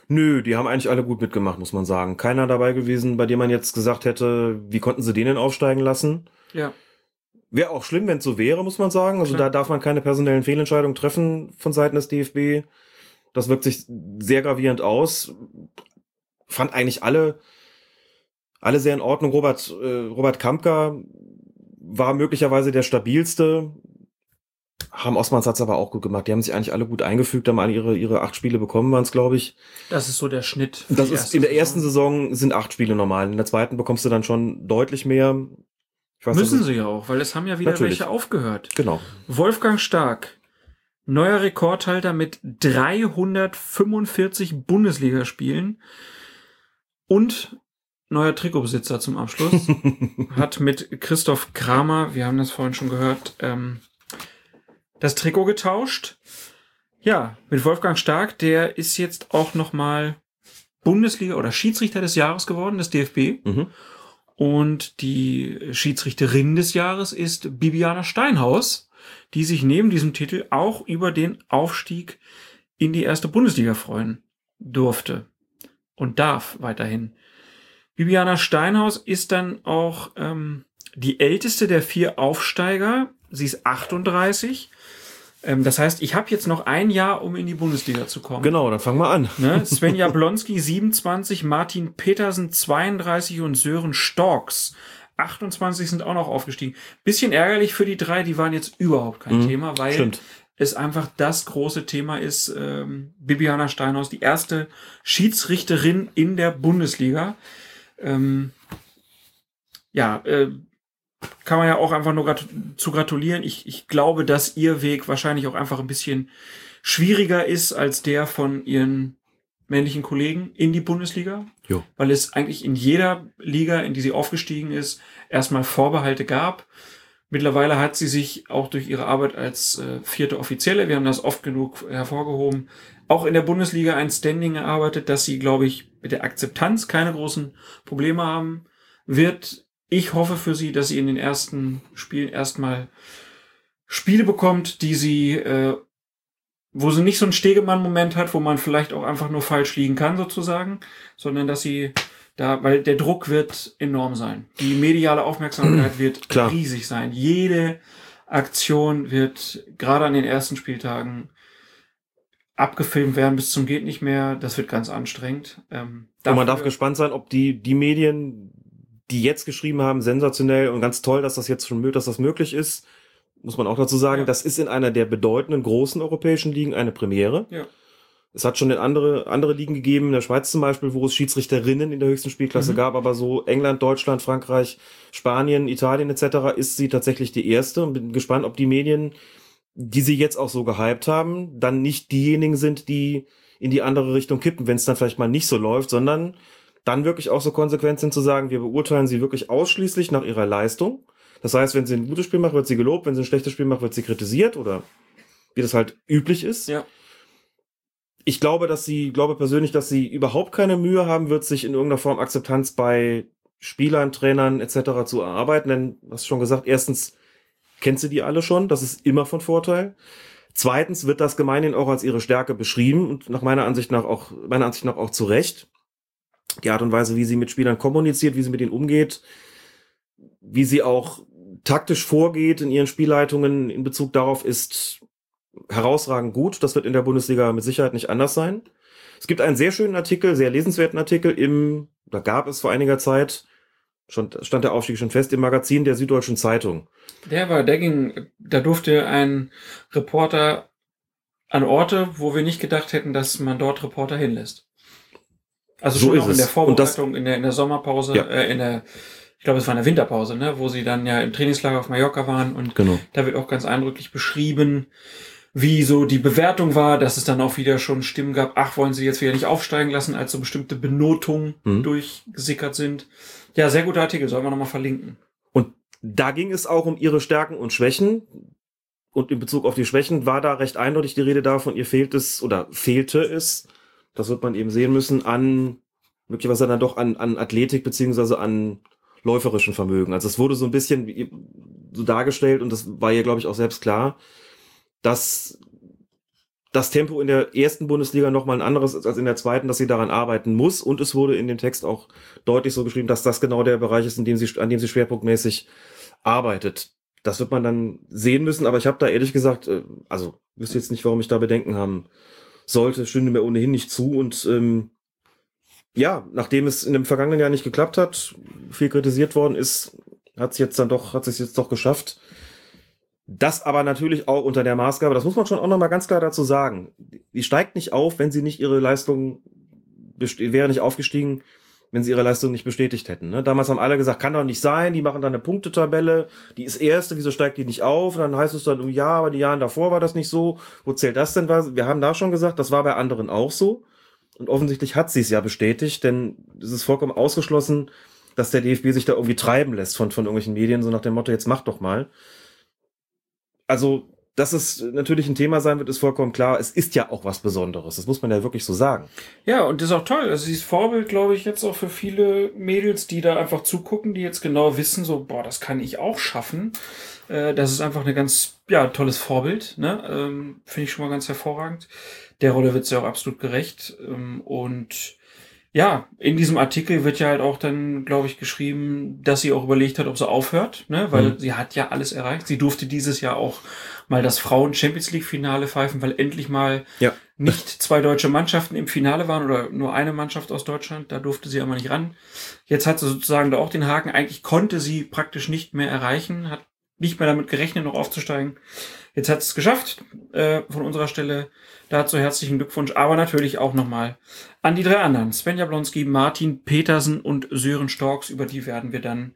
Nö, die haben eigentlich alle gut mitgemacht, muss man sagen. Keiner dabei gewesen, bei dem man jetzt gesagt hätte, wie konnten sie den denn aufsteigen lassen? Ja. Wäre auch schlimm, wenn es so wäre, muss man sagen. Also Klar. da darf man keine personellen Fehlentscheidungen treffen von Seiten des DFB. Das wirkt sich sehr gravierend aus. Fand eigentlich alle, alle sehr in Ordnung. Robert, äh, Robert Kampka war möglicherweise der stabilste. Haben Osmans hat's aber auch gut gemacht. Die haben sich eigentlich alle gut eingefügt, haben alle ihre, ihre acht Spiele bekommen, waren es, glaube ich. Das ist so der Schnitt. Das ist in der ersten Saison. Saison sind acht Spiele normal. In der zweiten bekommst du dann schon deutlich mehr. Weiß, Müssen sie ja auch, weil es haben ja wieder Natürlich. welche aufgehört. Genau. Wolfgang Stark, neuer Rekordhalter mit 345 Bundesligaspielen und neuer Trikotbesitzer zum Abschluss. hat mit Christoph Kramer, wir haben das vorhin schon gehört, ähm, das Trikot getauscht. Ja, mit Wolfgang Stark, der ist jetzt auch nochmal Bundesliga oder Schiedsrichter des Jahres geworden, des DFB. Mhm. Und die Schiedsrichterin des Jahres ist Bibiana Steinhaus, die sich neben diesem Titel auch über den Aufstieg in die erste Bundesliga freuen durfte und darf weiterhin. Bibiana Steinhaus ist dann auch ähm, die älteste der vier Aufsteiger. Sie ist 38. Ähm, das heißt, ich habe jetzt noch ein Jahr, um in die Bundesliga zu kommen. Genau, dann fangen wir an. Ne? Sven Jablonski 27, Martin Petersen 32 und Sören Storks 28 sind auch noch aufgestiegen. Bisschen ärgerlich für die drei, die waren jetzt überhaupt kein Mhm, Thema, weil stimmt. es einfach das große Thema ist. Ähm, Bibiana Steinhaus, die erste Schiedsrichterin in der Bundesliga. Ähm, ja, äh, kann man ja auch einfach nur grat zu gratulieren. Ich, ich glaube, dass ihr Weg wahrscheinlich auch einfach ein bisschen schwieriger ist als der von ihren männlichen Kollegen in die Bundesliga. Jo. Weil es eigentlich in jeder Liga, in die sie aufgestiegen ist, erstmal Vorbehalte gab. Mittlerweile hat sie sich auch durch ihre Arbeit als äh, vierte Offizielle, wir haben das oft genug hervorgehoben, auch in der Bundesliga ein Standing erarbeitet, dass sie, glaube ich, mit der Akzeptanz keine großen Probleme haben wird. Ich hoffe für sie, dass sie in den ersten Spielen erstmal Spiele bekommt, die sie, äh, wo sie nicht so einen Stegemann-Moment hat, wo man vielleicht auch einfach nur falsch liegen kann, sozusagen, sondern dass sie da, weil der Druck wird enorm sein. Die mediale Aufmerksamkeit wird Klar. riesig sein. Jede Aktion wird gerade an den ersten Spieltagen abgefilmt werden bis zum geht nicht mehr. Das wird ganz anstrengend. Ähm, Und man darf gespannt sein, ob die, die Medien, die jetzt geschrieben haben, sensationell und ganz toll, dass das jetzt schon, dass das möglich ist, muss man auch dazu sagen, Ja. das ist in einer der bedeutenden großen europäischen Ligen eine Premiere. Ja. Es hat schon in andere, andere Ligen gegeben, in der Schweiz zum Beispiel, wo es Schiedsrichterinnen in der höchsten Spielklasse Mhm. gab, aber so England, Deutschland, Frankreich, Spanien, Italien etc. ist sie tatsächlich die erste und bin gespannt, ob die Medien, die sie jetzt auch so gehypt haben, dann nicht diejenigen sind, die in die andere Richtung kippen, wenn es dann vielleicht mal nicht so läuft, sondern dann wirklich auch so konsequent sind zu sagen, wir beurteilen sie wirklich ausschließlich nach ihrer Leistung. Das heißt, wenn sie ein gutes Spiel macht, wird sie gelobt, wenn sie ein schlechtes Spiel macht, wird sie kritisiert oder wie das halt üblich ist. Ja. Ich glaube, dass sie, glaube persönlich, dass sie überhaupt keine Mühe haben wird, sich in irgendeiner Form Akzeptanz bei Spielern, Trainern etc. zu erarbeiten. Denn, du hast schon gesagt, erstens kennt sie die alle schon, das ist immer von Vorteil. Zweitens wird das gemeinhin auch als ihre Stärke beschrieben und nach meiner Ansicht nach auch, meiner Ansicht nach auch zu Recht. Die Art und Weise, wie sie mit Spielern kommuniziert, wie sie mit ihnen umgeht, wie sie auch taktisch vorgeht in ihren Spielleitungen in Bezug darauf ist herausragend gut. Das wird in der Bundesliga mit Sicherheit nicht anders sein. Es gibt einen sehr schönen Artikel, sehr lesenswerten Artikel im, da gab es vor einiger Zeit, schon stand der Aufstieg schon fest, im Magazin der Süddeutschen Zeitung. Der war, der ging, da durfte ein Reporter an Orte, wo wir nicht gedacht hätten, dass man dort Reporter hinlässt. Also So schon auch in der Und das- Vorbereitung, in der, in der Sommerpause, Ja. äh, in der, ich glaube, es war in der Winterpause, ne, wo sie dann ja im Trainingslager auf Mallorca waren und Genau. da wird auch ganz eindrücklich beschrieben, wie so die Bewertung war, dass es dann auch wieder schon Stimmen gab, ach, wollen sie jetzt wieder nicht aufsteigen lassen, als so bestimmte Benotungen Mhm. durchgesickert sind. Ja, sehr guter Artikel, sollen wir nochmal verlinken. Und da ging es auch um ihre Stärken und Schwächen. Und in Bezug auf die Schwächen war da recht eindeutig die Rede davon, ihr fehlt es oder fehlte es, das wird man eben sehen müssen, an möglicherweise dann doch an, an Athletik beziehungsweise an läuferischen Vermögen. Also es wurde so ein bisschen so dargestellt und das war ihr, glaube ich, auch selbst klar, dass das Tempo in der ersten Bundesliga noch mal ein anderes ist als in der zweiten, dass sie daran arbeiten muss. Und es wurde in dem Text auch deutlich so geschrieben, dass das genau der Bereich ist, in dem sie, an dem sie schwerpunktmäßig arbeitet. Das wird man dann sehen müssen, aber ich habe da ehrlich gesagt, äh, also wüsste jetzt nicht, warum ich da Bedenken haben sollte, stünde mir ohnehin nicht zu. Und ähm, ja, nachdem es in dem vergangenen Jahr nicht geklappt hat, viel kritisiert worden ist, hat es jetzt dann doch, hat es jetzt doch geschafft. Das aber natürlich auch unter der Maßgabe, das muss man schon auch nochmal ganz klar dazu sagen. Die steigt nicht auf, wenn sie nicht ihre Leistung wäre nicht aufgestiegen, wenn sie ihre Leistung nicht bestätigt hätten. Ne? Damals haben alle gesagt, kann doch nicht sein, die machen dann eine Punktetabelle, die ist erste, wieso steigt die nicht auf? Und dann heißt es dann, oh ja, aber die Jahren davor war das nicht so. Wo zählt das denn? Wir haben da schon gesagt, das war bei anderen auch so. Und offensichtlich hat sie es ja bestätigt, denn es ist vollkommen ausgeschlossen, dass der DFB sich da irgendwie treiben lässt von, von irgendwelchen Medien, so nach dem Motto, jetzt mach doch mal. Also dass es natürlich ein Thema sein wird, ist vollkommen klar. Es ist ja auch was Besonderes. Das muss man ja wirklich so sagen. Ja, und das ist auch toll. Also dieses Vorbild, glaube ich, jetzt auch für viele Mädels, die da einfach zugucken, die jetzt genau wissen, so, boah, das kann ich auch schaffen. Äh, das ist einfach eine ganz, ja, tolles Vorbild. Ne? Ähm, Finde ich schon mal ganz hervorragend. Der Rolle wird sie auch absolut gerecht. Ähm, und ja, in diesem Artikel wird ja halt auch dann, glaube ich, geschrieben, dass sie auch überlegt hat, ob sie aufhört, ne? weil mhm. sie hat ja alles erreicht. Sie durfte dieses Jahr auch mal das Frauen Champions League Finale pfeifen, weil endlich mal ja. nicht zwei deutsche Mannschaften im Finale waren oder nur eine Mannschaft aus Deutschland. Da durfte sie aber nicht ran. Jetzt hat sie sozusagen da auch den Haken. Eigentlich konnte sie praktisch nicht mehr erreichen, hat nicht mehr damit gerechnet, noch aufzusteigen. Jetzt hat es geschafft äh, von unserer Stelle. Dazu herzlichen Glückwunsch, aber natürlich auch nochmal an die drei anderen. Svenja Blonski, Martin Petersen und Sören Storks, über die werden wir dann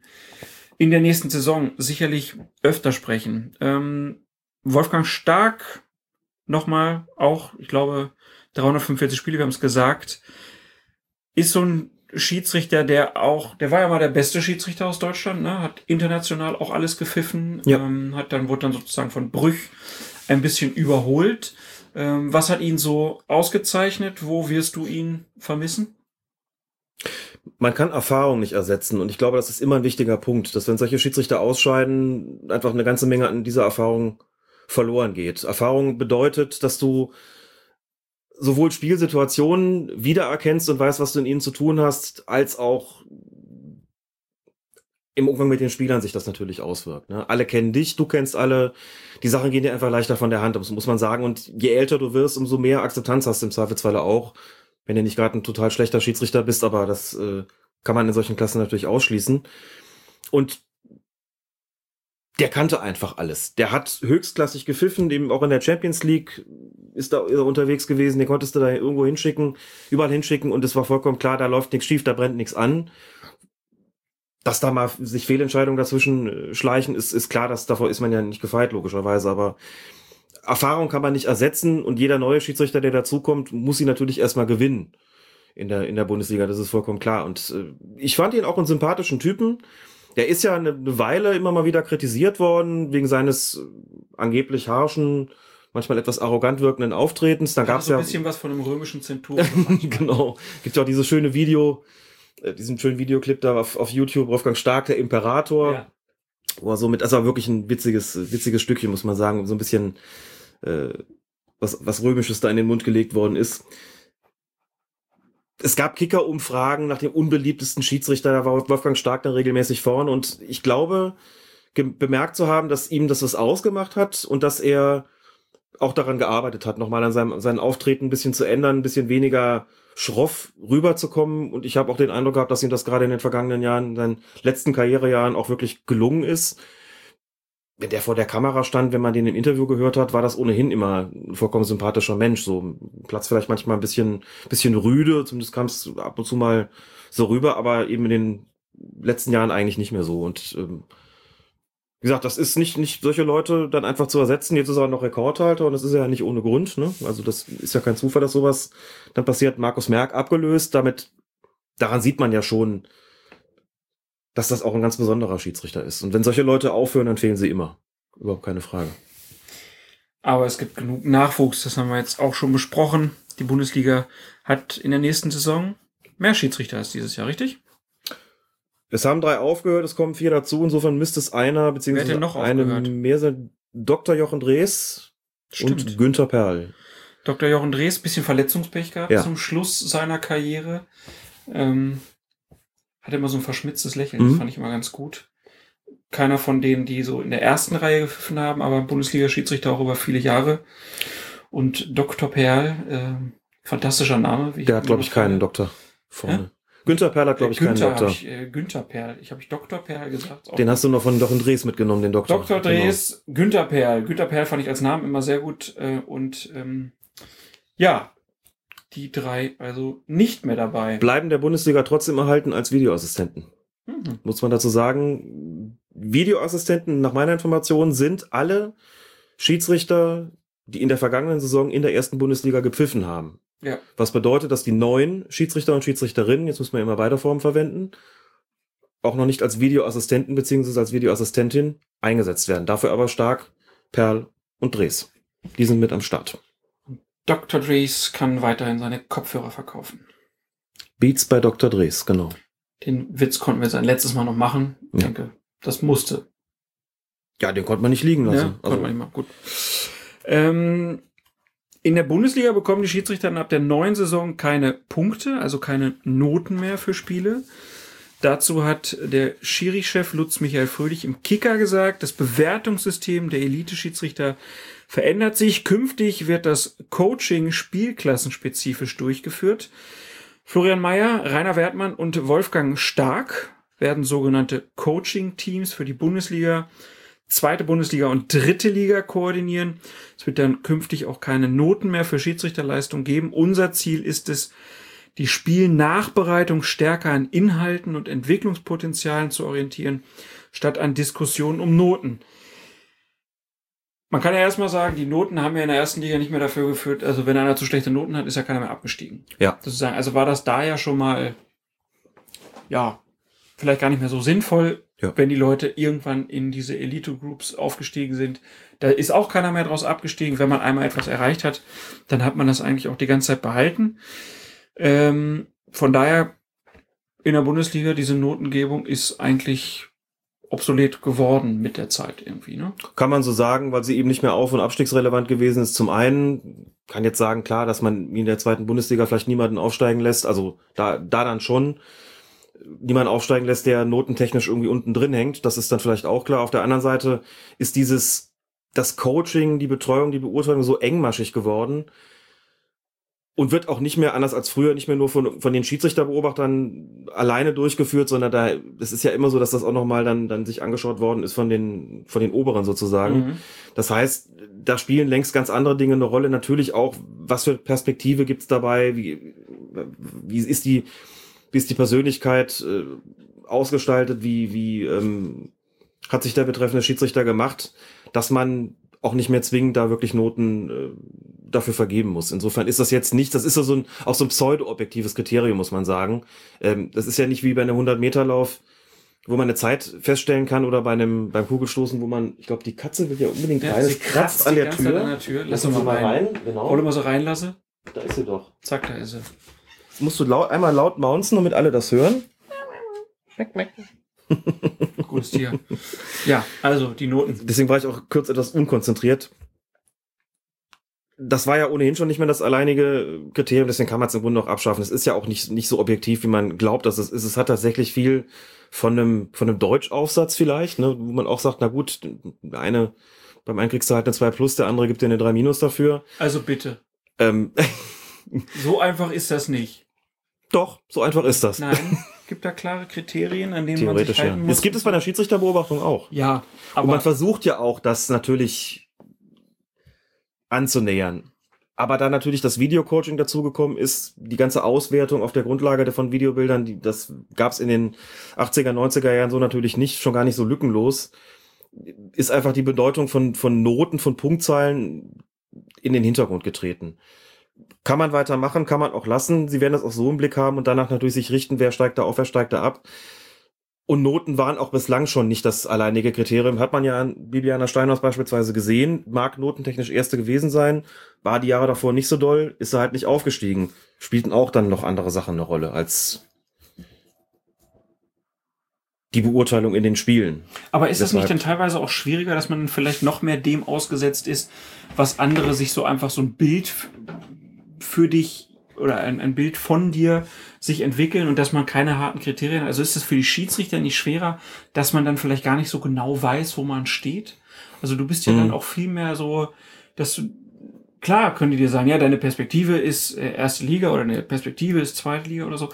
in der nächsten Saison sicherlich öfter sprechen. Ähm, Wolfgang Stark nochmal auch, ich glaube, 345 Spiele, wir haben es gesagt, ist so ein Schiedsrichter, der auch, der war ja mal der beste Schiedsrichter aus Deutschland, ne? hat international auch alles gepfiffen, ja. ähm, hat dann, wurde dann sozusagen von Brüch ein bisschen überholt. Ähm, was hat ihn so ausgezeichnet? Wo wirst du ihn vermissen? Man kann Erfahrung nicht ersetzen und ich glaube, das ist immer ein wichtiger Punkt, dass wenn solche Schiedsrichter ausscheiden, einfach eine ganze Menge an dieser Erfahrung verloren geht. Erfahrung bedeutet, dass du sowohl Spielsituationen wiedererkennst und weißt, was du in ihnen zu tun hast, als auch im Umgang mit den Spielern sich das natürlich auswirkt. Ne? Alle kennen dich, du kennst alle. Die Sachen gehen dir einfach leichter von der Hand, das muss man sagen. Und je älter du wirst, umso mehr Akzeptanz hast du im Zweifelsfalle auch, wenn du nicht gerade ein total schlechter Schiedsrichter bist, aber das äh, kann man in solchen Klassen natürlich ausschließen. Und der kannte einfach alles. Der hat höchstklassig gepfiffen, dem auch in der Champions League ist da unterwegs gewesen, den konntest du da irgendwo hinschicken, überall hinschicken und es war vollkommen klar, da läuft nichts schief, da brennt nichts an. Dass da mal sich Fehlentscheidungen dazwischen äh, schleichen, ist, ist klar, dass davor ist man ja nicht gefeit, logischerweise, aber Erfahrung kann man nicht ersetzen und jeder neue Schiedsrichter, der dazukommt, muss sie natürlich erstmal gewinnen in der, in der Bundesliga, das ist vollkommen klar. Und äh, ich fand ihn auch einen sympathischen Typen der ist ja eine, Weile immer mal wieder kritisiert worden, wegen seines äh, angeblich harschen, manchmal etwas arrogant wirkenden Auftretens. Dann gab es so ja. ein bisschen was von einem römischen Zenturion. genau. Gibt ja auch dieses schöne Video, äh, diesen schönen Videoclip da auf, auf YouTube, Wolfgang Stark, der Imperator. Ja. Wo er so mit, also wirklich ein witziges, witziges Stückchen, muss man sagen, so ein bisschen äh, was, was Römisches da in den Mund gelegt worden ist es gab Kicker-Umfragen nach dem unbeliebtesten Schiedsrichter, da war Wolfgang Stark dann regelmäßig vorn und ich glaube, bemerkt zu haben, dass ihm das was ausgemacht hat und dass er auch daran gearbeitet hat, nochmal an seinem seinem Auftreten ein bisschen zu ändern, ein bisschen weniger schroff rüberzukommen. Und ich habe auch den Eindruck gehabt, dass ihm das gerade in den vergangenen Jahren, in seinen letzten Karrierejahren auch wirklich gelungen ist wenn der vor der Kamera stand, wenn man den im Interview gehört hat, war das ohnehin immer ein vollkommen sympathischer Mensch. So Platz vielleicht manchmal ein bisschen, bisschen rüde, zumindest kam es ab und zu mal so rüber, aber eben in den letzten Jahren eigentlich nicht mehr so. Und ähm, wie gesagt, das ist nicht, nicht solche Leute dann einfach zu ersetzen. Jetzt ist er noch Rekordhalter und das ist ja nicht ohne Grund. Ne? Also das ist ja kein Zufall, dass sowas dann passiert. Markus Merck abgelöst, damit, daran sieht man ja schon, dass das auch ein ganz besonderer Schiedsrichter ist. Und wenn solche Leute aufhören, dann fehlen sie immer. Überhaupt keine Frage. Aber es gibt genug Nachwuchs, das haben wir jetzt auch schon besprochen. Die Bundesliga hat in der nächsten Saison mehr Schiedsrichter als dieses Jahr, richtig? Es haben drei aufgehört, es kommen vier dazu, insofern müsste es einer, beziehungsweise noch eine mehr sein. Dr. Jochen Drees Stimmt. und Günther Perl. Dr. Jochen Drees, bisschen Verletzungspech gehabt ja. zum Schluss seiner Karriere. Ähm, hat immer so ein verschmitztes Lächeln, mhm. das fand ich immer ganz gut. Keiner von denen, die so in der ersten Reihe gepfiffen haben, aber Bundesliga-Schiedsrichter auch über viele Jahre. Und Dr. Perl, äh, fantastischer Name. Der hat, glaube ich, keinen Doktor vorne. Ja? Günther Perl hat, glaube ich, Günther keinen Doktor. Ich, äh, Günther Perl. Ich habe ich Dr. Perl gesagt. Den hast du noch von Jochen Drees mitgenommen, den Doktor. Dr. Genau. Drees, genau. Günther Perl. Günther Perl fand ich als Namen immer sehr gut. Äh, und ähm, ja, die drei also nicht mehr dabei. Bleiben der Bundesliga trotzdem erhalten als Videoassistenten. Mhm. Muss man dazu sagen, Videoassistenten nach meiner Information sind alle Schiedsrichter, die in der vergangenen Saison in der ersten Bundesliga gepfiffen haben. Ja. Was bedeutet, dass die neuen Schiedsrichter und Schiedsrichterinnen, jetzt müssen wir immer beide Formen verwenden, auch noch nicht als Videoassistenten beziehungsweise als Videoassistentin eingesetzt werden. Dafür aber stark Perl und Dres. Die sind mit am Start. Dr. Dres kann weiterhin seine Kopfhörer verkaufen. Beats bei Dr. Dres, genau. Den Witz konnten wir sein letztes Mal noch machen. Ich Ja. denke, das musste. Ja, den konnte man nicht liegen Ja, lassen. konnte man nicht mal. Gut. Ähm, in der Bundesliga bekommen die Schiedsrichter ab der neuen Saison keine Punkte, also keine Noten mehr für Spiele. Dazu hat der Schiri-Chef Lutz Michael Fröhlich im Kicker gesagt, das Bewertungssystem der Elite-Schiedsrichter verändert sich. Künftig wird das Coaching spielklassenspezifisch durchgeführt. Florian Mayer, Rainer Wertmann und Wolfgang Stark werden sogenannte Coaching-Teams für die Bundesliga, zweite Bundesliga und dritte Liga koordinieren. Es wird dann künftig auch keine Noten mehr für Schiedsrichterleistung geben. Unser Ziel ist es, die Spielnachbereitung stärker an Inhalten und Entwicklungspotenzialen zu orientieren, statt an Diskussionen um Noten. Man kann ja erstmal sagen, die Noten haben ja in der ersten Liga nicht mehr dafür geführt, also wenn einer zu schlechte Noten hat, ist ja keiner mehr abgestiegen. Ja. Sozusagen, also war das da ja schon mal, ja, vielleicht gar nicht mehr so sinnvoll, Ja. wenn die Leute irgendwann in diese Elite-Groups aufgestiegen sind. Da ist auch keiner mehr draus abgestiegen. Wenn man einmal etwas erreicht hat, dann hat man das eigentlich auch die ganze Zeit behalten. Ähm, von daher, in der Bundesliga, diese Notengebung ist eigentlich obsolet geworden mit der Zeit irgendwie, ne? Kann man so sagen, weil sie eben nicht mehr auf- und abstiegsrelevant gewesen ist. Zum einen kann jetzt sagen, klar, dass man in der zweiten Bundesliga vielleicht niemanden aufsteigen lässt, also da, da dann schon niemanden aufsteigen lässt, der notentechnisch irgendwie unten drin hängt. Das ist dann vielleicht auch klar. Auf der anderen Seite ist dieses, das Coaching, die Betreuung, die Beurteilung so engmaschig geworden und wird auch nicht mehr anders als früher, nicht mehr nur von, von den Schiedsrichterbeobachtern alleine durchgeführt, sondern da, es ist ja immer so, dass das auch nochmal dann, dann sich angeschaut worden ist von den, von den Oberen sozusagen. Mhm. Das heißt, da spielen längst ganz andere Dinge eine Rolle. Natürlich auch, was für Perspektive gibt's dabei? Wie, wie ist die, wie ist die Persönlichkeit äh, ausgestaltet? Wie, wie ähm, hat sich der betreffende Schiedsrichter gemacht, dass man auch nicht mehr zwingend da wirklich Noten äh, dafür vergeben muss. Insofern ist das jetzt nicht, das ist so ein, auch so ein pseudo-objektives Kriterium, muss man sagen. Ähm, das ist ja nicht wie bei einem 100-Meter-Lauf, wo man eine Zeit feststellen kann oder bei einem beim Kugelstoßen, wo man, ich glaube, die Katze will ja unbedingt rein. sie Es kratzt an der Tür. An der Tür. Lass sie Sie mal rein. Genau. Hol mal so reinlasse. Da ist sie doch. Zack, da ist sie. Jetzt musst du laut, einmal laut mounzen, damit alle das hören. Gutes Tier. ja, also die Noten. Deswegen war ich auch kurz etwas unkonzentriert. Das war ja ohnehin schon nicht mehr das alleinige Kriterium, deswegen kann man es im Grunde auch abschaffen. Es ist ja auch nicht, nicht so objektiv, wie man glaubt, dass es ist. Es hat tatsächlich viel von einem, von einem Deutschaufsatz vielleicht, ne, wo man auch sagt, na gut, der eine, beim einen kriegst du halt eine 2 plus, der andere gibt dir eine 3 minus dafür. Also bitte. Ähm, So einfach ist das nicht. doch, so einfach ist das. Nein, gibt da klare Kriterien, an denen man sich Theoretisch, ja. halten muss. Das gibt es bei der Schiedsrichterbeobachtung auch. Ja, Und aber man versucht ja auch, das natürlich anzunähern. Aber da natürlich das Videocoaching dazugekommen ist, die ganze Auswertung auf der Grundlage von Videobildern, die, das gab es in den 80er, 90er Jahren so natürlich nicht, schon gar nicht so lückenlos, ist einfach die Bedeutung von, von Noten, von Punktzahlen in den Hintergrund getreten. Kann man weitermachen, kann man auch lassen. Sie werden das auch so im Blick haben und danach natürlich sich richten, wer steigt da auf, wer steigt da ab. Und Noten waren auch bislang schon nicht das alleinige Kriterium. Hat man ja an Bibiana Steinhaus beispielsweise gesehen. Mag notentechnisch erste gewesen sein. War die Jahre davor nicht so doll. Ist er halt nicht aufgestiegen. Spielten auch dann noch andere Sachen eine Rolle als die Beurteilung in den Spielen. Aber ist das nicht Deshalb- denn teilweise auch schwieriger, dass man vielleicht noch mehr dem ausgesetzt ist, was andere sich so einfach so ein Bild für dich oder ein, ein Bild von dir sich entwickeln und dass man keine harten Kriterien, also ist das für die Schiedsrichter nicht schwerer, dass man dann vielleicht gar nicht so genau weiß, wo man steht? Also du bist ja Mhm. dann auch viel mehr so, dass du, klar können die dir sagen, ja, deine Perspektive ist äh, erste Liga oder eine Perspektive ist zweite Liga oder so.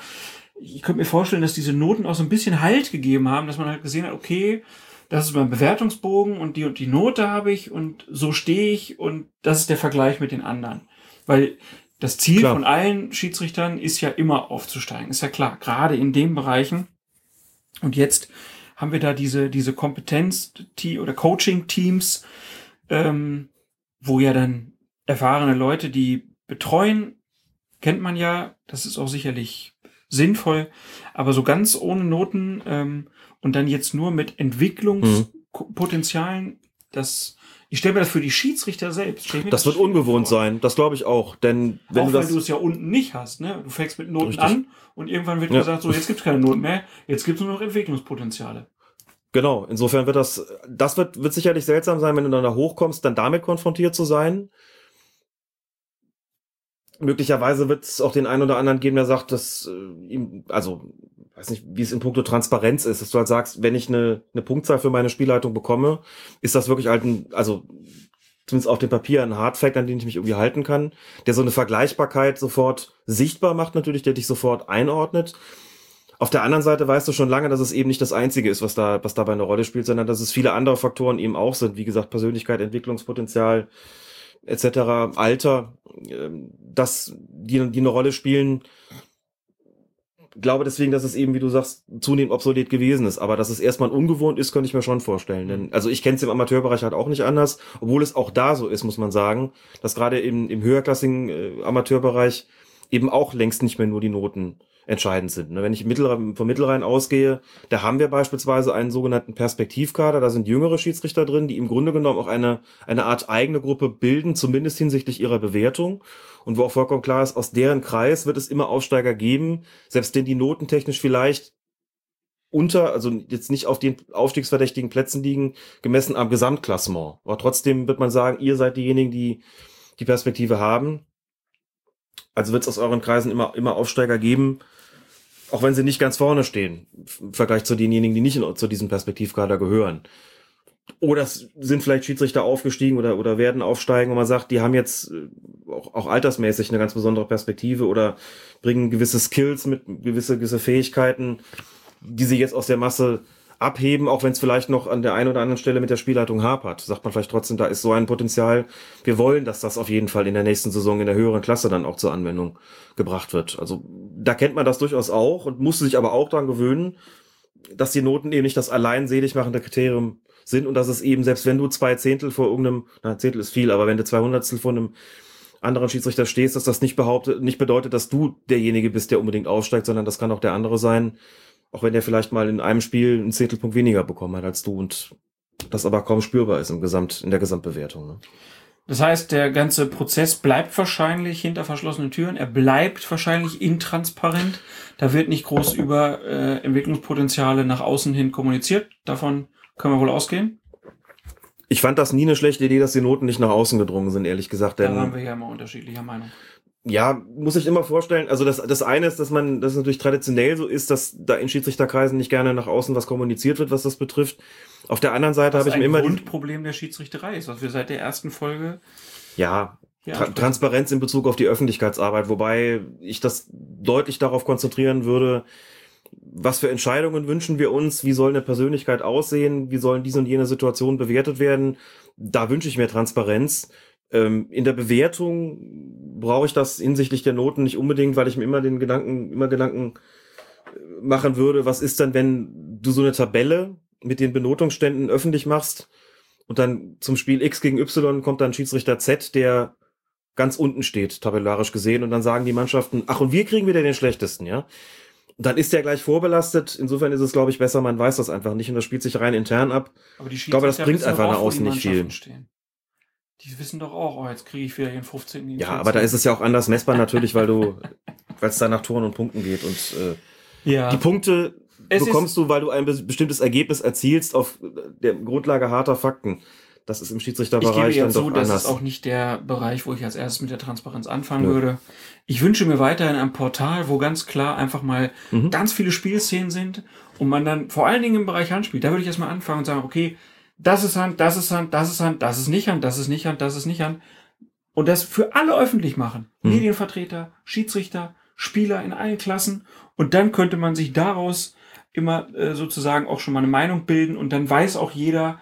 Ich könnte mir vorstellen, dass diese Noten auch so ein bisschen Halt gegeben haben, dass man halt gesehen hat, okay, das ist mein Bewertungsbogen und die und die Note habe ich und so stehe ich und das ist der Vergleich mit den anderen. Weil Das Ziel Klar. von allen Schiedsrichtern ist ja immer aufzusteigen, ist ja klar, gerade in den Bereichen. Und jetzt haben wir da diese, diese Kompetenz- oder Coaching-Teams, ähm, wo ja dann erfahrene Leute, die betreuen, kennt man ja, das ist auch sicherlich sinnvoll, aber so ganz ohne Noten ähm, und dann jetzt nur mit Entwicklungspotenzialen, das ich stelle mir das für die Schiedsrichter selbst. mir Das wird ungewohnt vor. sein, das glaube ich auch. Denn wenn auch du weil das. du es ja unten nicht hast, ne? Du fängst mit Noten Richtig. an und irgendwann wird Ja. gesagt, so jetzt gibt's keine Noten mehr, jetzt gibt's nur noch Entwicklungspotenziale. Genau, insofern wird das, das wird, wird sicherlich seltsam sein, wenn du dann da hochkommst, dann damit konfrontiert zu sein. Möglicherweise wird es auch den einen oder anderen geben, der sagt, dass äh, ihm, also weiß nicht, wie es in puncto Transparenz ist, dass du halt sagst, wenn ich eine, eine Punktzahl für meine Spielleitung bekomme, ist das wirklich halt ein, also zumindest auf dem Papier ein Hardfact, an den ich mich irgendwie halten kann, der so eine Vergleichbarkeit sofort sichtbar macht natürlich, der dich sofort einordnet. Auf der anderen Seite weißt du schon lange, dass es eben nicht das Einzige ist, was da, was dabei eine Rolle spielt, sondern dass es viele andere Faktoren eben auch sind. Wie gesagt, Persönlichkeit, Entwicklungspotenzial etc., Alter, ähm, dass die, die eine Rolle spielen. Glaube deswegen, dass es eben, wie du sagst, zunehmend obsolet gewesen ist. Aber dass es erstmal ungewohnt ist, könnte ich mir schon vorstellen. Denn, also ich kenne es im Amateurbereich halt auch nicht anders, obwohl es auch da so ist, muss man sagen, dass gerade im, im höherklassigen äh, Amateurbereich eben auch längst nicht mehr nur die Noten entscheidend sind. Ne? Wenn ich vom Mittelrhein ausgehe, da haben wir beispielsweise einen sogenannten Perspektivkader, da sind jüngere Schiedsrichter drin, die im Grunde genommen auch eine, eine Art eigene Gruppe bilden, zumindest hinsichtlich ihrer Bewertung. Und wo auch vollkommen klar ist, aus deren Kreis wird es immer Aufsteiger geben, selbst wenn die notentechnisch vielleicht unter, also jetzt nicht auf den aufstiegsverdächtigen Plätzen liegen, gemessen am Gesamtklassement. Aber trotzdem wird man sagen, ihr seid diejenigen, die die Perspektive haben. Also wird es aus euren Kreisen immer, immer Aufsteiger geben, auch wenn sie nicht ganz vorne stehen, im Vergleich zu denjenigen, die nicht in, zu diesem Perspektivkader gehören. Oder es sind vielleicht Schiedsrichter aufgestiegen oder, oder werden aufsteigen, wo man sagt, die haben jetzt äh, auch, auch altersmäßig eine ganz besondere Perspektive oder bringen gewisse Skills mit, gewisse, gewisse Fähigkeiten, die sie jetzt aus der Masse abheben, auch wenn es vielleicht noch an der einen oder anderen Stelle mit der Spielleitung hapert. Sagt man vielleicht trotzdem, da ist so ein Potenzial. Wir wollen, dass das auf jeden Fall in der nächsten Saison in der höheren Klasse dann auch zur Anwendung gebracht wird. Also da kennt man das durchaus auch und muss sich aber auch daran gewöhnen, dass die Noten eben nicht das allein selig machende Kriterium sind und dass es eben, selbst wenn du zwei Zehntel vor irgendeinem, na, Zehntel ist viel, aber wenn du zwei Hundertstel vor einem anderen Schiedsrichter stehst, dass das nicht behauptet, nicht bedeutet, dass du derjenige bist, der unbedingt aufsteigt, sondern das kann auch der andere sein, auch wenn der vielleicht mal in einem Spiel einen Zehntelpunkt weniger bekommen hat als du und das aber kaum spürbar ist im Gesamt, in der Gesamtbewertung. Ne? Das heißt, der ganze Prozess bleibt wahrscheinlich hinter verschlossenen Türen. Er bleibt wahrscheinlich intransparent. Da wird nicht groß über äh, Entwicklungspotenziale nach außen hin kommuniziert. Davon können wir wohl ausgehen. Ich fand das nie eine schlechte Idee, dass die Noten nicht nach außen gedrungen sind, ehrlich gesagt. Da Denn waren wir ja immer unterschiedlicher Meinung. ja, muss ich immer vorstellen, also das, das eine ist, dass man, das natürlich traditionell so ist, dass da in Schiedsrichterkreisen nicht gerne nach außen was kommuniziert wird, was das betrifft. Auf der anderen Seite Das habe ich mir immer, die, Grundproblem der Schiedsrichterei ist, was wir seit der ersten Folge ja, Tra. Transparenz in Bezug auf die Öffentlichkeitsarbeit, wobei ich das deutlich darauf konzentrieren würde, was für Entscheidungen wünschen wir uns, wie soll eine Persönlichkeit aussehen, wie sollen diese und jene Situationen bewertet werden. Da wünsche ich mir Transparenz. Ähm, in der Bewertung brauche ich das hinsichtlich der Noten nicht unbedingt, weil ich mir immer den Gedanken, immer Gedanken äh, machen würde, was ist dann, wenn du so eine Tabelle mit den Benotungsständen öffentlich machst und dann zum Spiel X gegen Y kommt dann Schiedsrichter Z, der ganz unten steht, tabellarisch gesehen, und dann sagen die Mannschaften, ach, und wir kriegen wieder den schlechtesten, ja. Dann ist der gleich vorbelastet. Insofern ist es, glaube ich, besser, man weiß das einfach nicht und das spielt sich rein intern ab. Aber die glaube, das bringt einfach nach außen nicht viel. Stehen. Die wissen doch auch, oh, jetzt kriege ich wieder den 15. den Ja, 14.. aber da ist es ja auch anders messbar natürlich, weil du, weil es da nach Toren und Punkten geht und äh, ja. die Punkte Es bekommst du, weil du ein be- bestimmtes Ergebnis erzielst auf der Grundlage harter Fakten. Das ist im Ich gebe Schiedsrichterbereich ja dann zu, doch das anders. ist auch nicht der Bereich, wo ich als erstes mit der Transparenz anfangen Nö. würde. Ich wünsche mir weiterhin ein Portal, wo ganz klar einfach mal Mhm. ganz viele Spielszenen sind und man dann vor allen Dingen im Bereich Handspiel, da würde ich erstmal anfangen und sagen, okay, das ist Hand, das ist Hand, das ist Hand, das ist nicht Hand, das ist nicht Hand, das ist nicht Hand. Und das für alle öffentlich machen. Mhm. Medienvertreter, Schiedsrichter, Spieler in allen Klassen. Und dann könnte man sich daraus immer äh, sozusagen auch schon mal eine Meinung bilden und dann weiß auch jeder,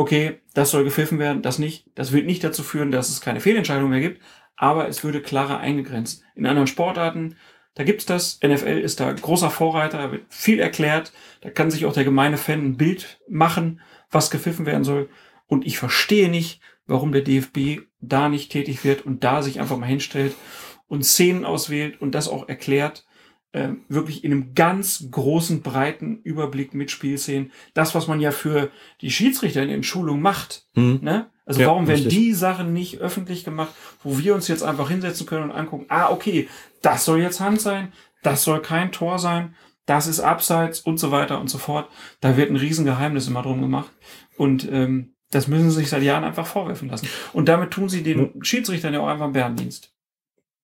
okay, das soll gepfiffen werden, das nicht. Das wird nicht dazu führen, dass es keine Fehlentscheidung mehr gibt, aber es würde klarer eingegrenzt. In anderen Sportarten, da gibt's das. NFL ist da großer Vorreiter, da wird viel erklärt. Da kann sich auch der gemeine Fan ein Bild machen, was gepfiffen werden soll. Und ich verstehe nicht, warum der DFB da nicht tätig wird und da sich einfach mal hinstellt und Szenen auswählt und das auch erklärt, äh, wirklich in einem ganz großen, breiten Überblick mit Spielszenen. Das, was man ja für die Schiedsrichter in den Schulungen macht. Mhm. Ne? Also Ja, warum werden richtig. die Sachen nicht öffentlich gemacht, wo wir uns jetzt einfach hinsetzen können und angucken, ah, okay, das soll jetzt Hand sein, das soll kein Tor sein, das ist Abseits und so weiter und so fort. Da wird ein Riesengeheimnis immer drum gemacht. Und ähm, das müssen sie sich seit Jahren einfach vorwerfen lassen. Und damit tun sie den Schiedsrichtern ja auch einfach einen Bärendienst.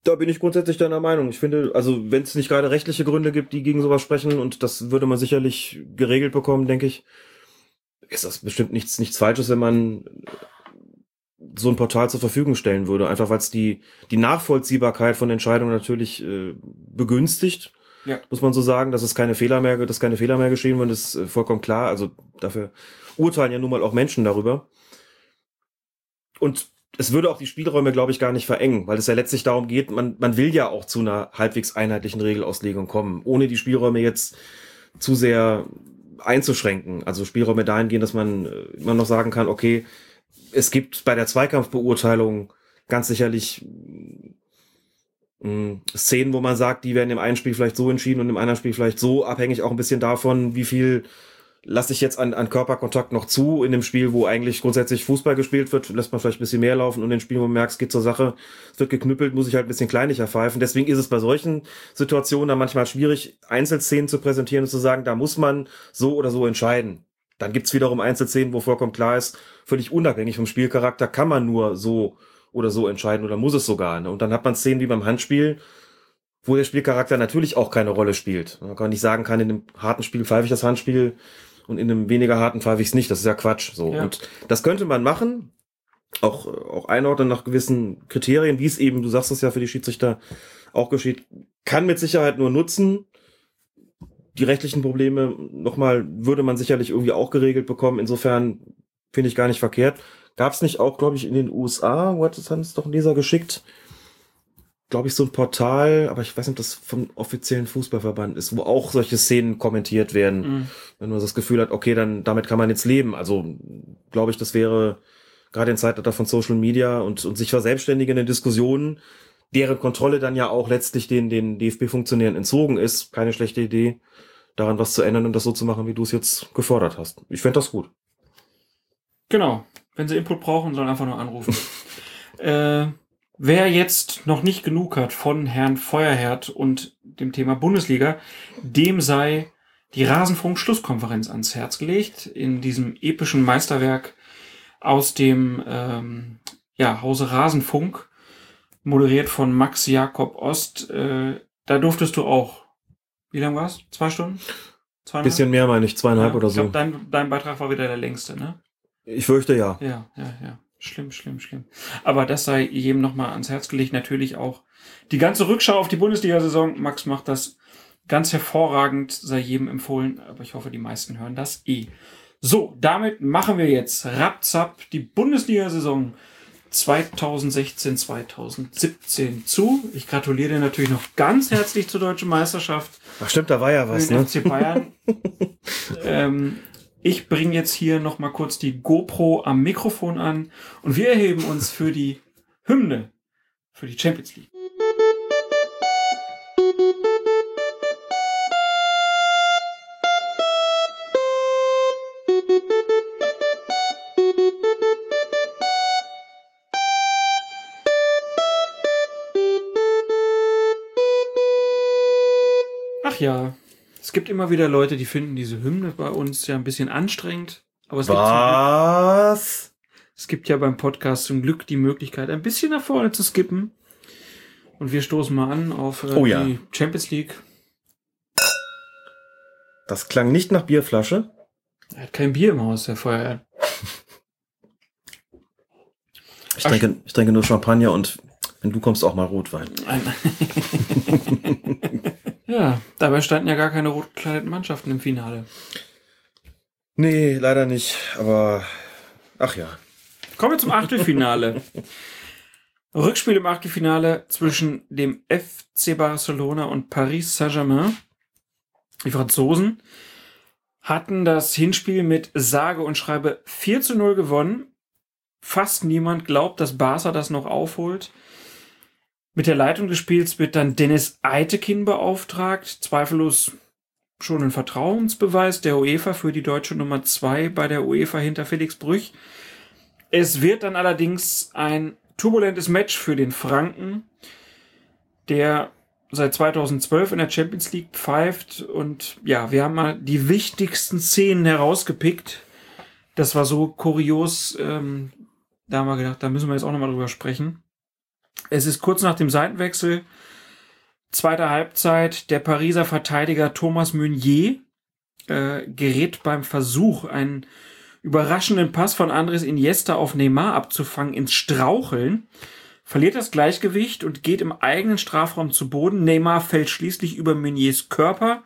Da bin ich grundsätzlich deiner Meinung. Ich finde, also wenn es nicht gerade rechtliche Gründe gibt, die gegen sowas sprechen, und das würde man sicherlich geregelt bekommen, denke ich, ist das bestimmt nichts, nichts Falsches, wenn man so ein Portal zur Verfügung stellen würde. Einfach weil es die, die Nachvollziehbarkeit von Entscheidungen natürlich äh, begünstigt. Ja. Muss man so sagen, dass es keine Fehler mehr, dass keine Fehler mehr geschehen werden, ist äh, vollkommen klar. Also dafür urteilen ja nun mal auch Menschen darüber. Und es würde auch die Spielräume, glaube ich, gar nicht verengen, weil es ja letztlich darum geht, man, man will ja auch zu einer halbwegs einheitlichen Regelauslegung kommen, ohne die Spielräume jetzt zu sehr einzuschränken. Also Spielräume dahingehend, dass man äh, immer noch sagen kann, okay, es gibt bei der Zweikampfbeurteilung ganz sicherlich mh, Szenen, wo man sagt, die werden im einen Spiel vielleicht so entschieden und im anderen Spiel vielleicht so, abhängig auch ein bisschen davon, wie viel lasse ich jetzt an, an Körperkontakt noch zu. In dem Spiel, wo eigentlich grundsätzlich Fußball gespielt wird, lässt man vielleicht ein bisschen mehr laufen und in Spielen, wo man merkt, es geht zur Sache, es wird geknüppelt, muss ich halt ein bisschen kleinlicher pfeifen. Deswegen ist es bei solchen Situationen dann manchmal schwierig, Einzelszenen zu präsentieren und zu sagen, da muss man so oder so entscheiden. Dann gibt's wiederum Einzelszenen, wo vollkommen klar ist, völlig unabhängig vom Spielcharakter kann man nur so oder so entscheiden oder muss es sogar. Ne? Und dann hat man Szenen wie beim Handspiel, wo der Spielcharakter natürlich auch keine Rolle spielt. Man kann nicht sagen kann, in einem harten Spiel pfeife ich das Handspiel und in einem weniger harten pfeife ich es nicht. Das ist ja Quatsch. So. Ja. Und das könnte man machen, auch, auch einordnen nach gewissen Kriterien, wie es eben, du sagst es ja für die Schiedsrichter auch geschieht, kann mit Sicherheit nur nutzen. Die rechtlichen Probleme, nochmal, würde man sicherlich irgendwie auch geregelt bekommen. Insofern finde ich gar nicht verkehrt. Gab es nicht auch, glaube ich, in den USA, wo hat es uns doch ein Leser geschickt, glaube ich, so ein Portal, aber ich weiß nicht, ob das vom offiziellen Fußballverband ist, wo auch solche Szenen kommentiert werden. Mhm. Wenn man das Gefühl hat, okay, dann damit kann man jetzt leben. Also glaube ich, das wäre gerade in Zeitalter von Social Media und, und sich verselbstständigende Diskussionen, deren Kontrolle dann ja auch letztlich den, den DFB-Funktionären entzogen ist, keine schlechte Idee, daran was zu ändern und das so zu machen, wie du es jetzt gefordert hast. Ich fände das gut. Genau. Wenn sie Input brauchen, sollen einfach nur anrufen. äh, wer jetzt noch nicht genug hat von Herrn Feuerherd und dem Thema Bundesliga, dem sei die Rasenfunk-Schlusskonferenz ans Herz gelegt. In diesem epischen Meisterwerk aus dem ähm, ja, Hause Rasenfunk, moderiert von Max Jakob Ost. Äh, da durftest du auch. Wie lang war's? Zwei Stunden? Zweieinhalb? Bisschen mehr meine ich, zweieinhalb Ja, oder ich so. glaub, dein, dein Beitrag war wieder der längste, ne? Ich fürchte ja. Ja, ja, ja. Schlimm, schlimm, schlimm. Aber das sei jedem nochmal ans Herz gelegt. Natürlich auch die ganze Rückschau auf die Bundesliga-Saison. Max macht das ganz hervorragend, sei jedem empfohlen. Aber ich hoffe, die meisten hören das eh. So, damit machen wir jetzt rapzapp die Bundesliga-Saison 2016, 2017 zu. Ich gratuliere dir natürlich noch ganz herzlich zur deutschen Meisterschaft. Ach stimmt, da war ja was, ne? FC Bayern. ähm, ich bringe jetzt hier noch mal kurz die GoPro am Mikrofon an und wir erheben uns für die Hymne für die Champions League. Ach ja, es gibt immer wieder Leute, die finden diese Hymne bei uns ja ein bisschen anstrengend. Aber es gibt, Was? es gibt ja beim Podcast zum Glück die Möglichkeit, ein bisschen nach vorne zu skippen. Und wir stoßen mal an auf äh, Oh ja. die Champions League. Das klang nicht nach Bierflasche. Er hat kein Bier im Haus, der Feuerwehr. Ich trinke, ich trinke nur Champagner und wenn du kommst, auch mal Rotwein. ja, dabei standen ja gar keine rot gekleideten Mannschaften im Finale. Nee, leider nicht. Aber Ach ja. Kommen wir zum Achtelfinale. Rückspiel im Achtelfinale zwischen dem FC Barcelona und Paris Saint-Germain. Die Franzosen hatten das Hinspiel mit sage und schreibe 4 zu 0 gewonnen. Fast niemand glaubt, dass Barca das noch aufholt. Mit der Leitung des Spiels wird dann Dennis Eitekin beauftragt. Zweifellos schon ein Vertrauensbeweis der UEFA für die deutsche Nummer 2 bei der UEFA hinter Felix Brüch. Es wird dann allerdings ein turbulentes Match für den Franken, der seit 2012 in der Champions League pfeift. Und ja, wir haben mal die wichtigsten Szenen herausgepickt. Das war so kurios. Ähm, da haben wir gedacht, da müssen wir jetzt auch nochmal drüber sprechen. Es ist kurz nach dem Seitenwechsel, zweiter Halbzeit, der Pariser Verteidiger Thomas Meunier äh, gerät beim Versuch, einen überraschenden Pass von Andres Iniesta auf Neymar abzufangen, ins Straucheln, verliert das Gleichgewicht und geht im eigenen Strafraum zu Boden. Neymar fällt schließlich über Meuniers Körper.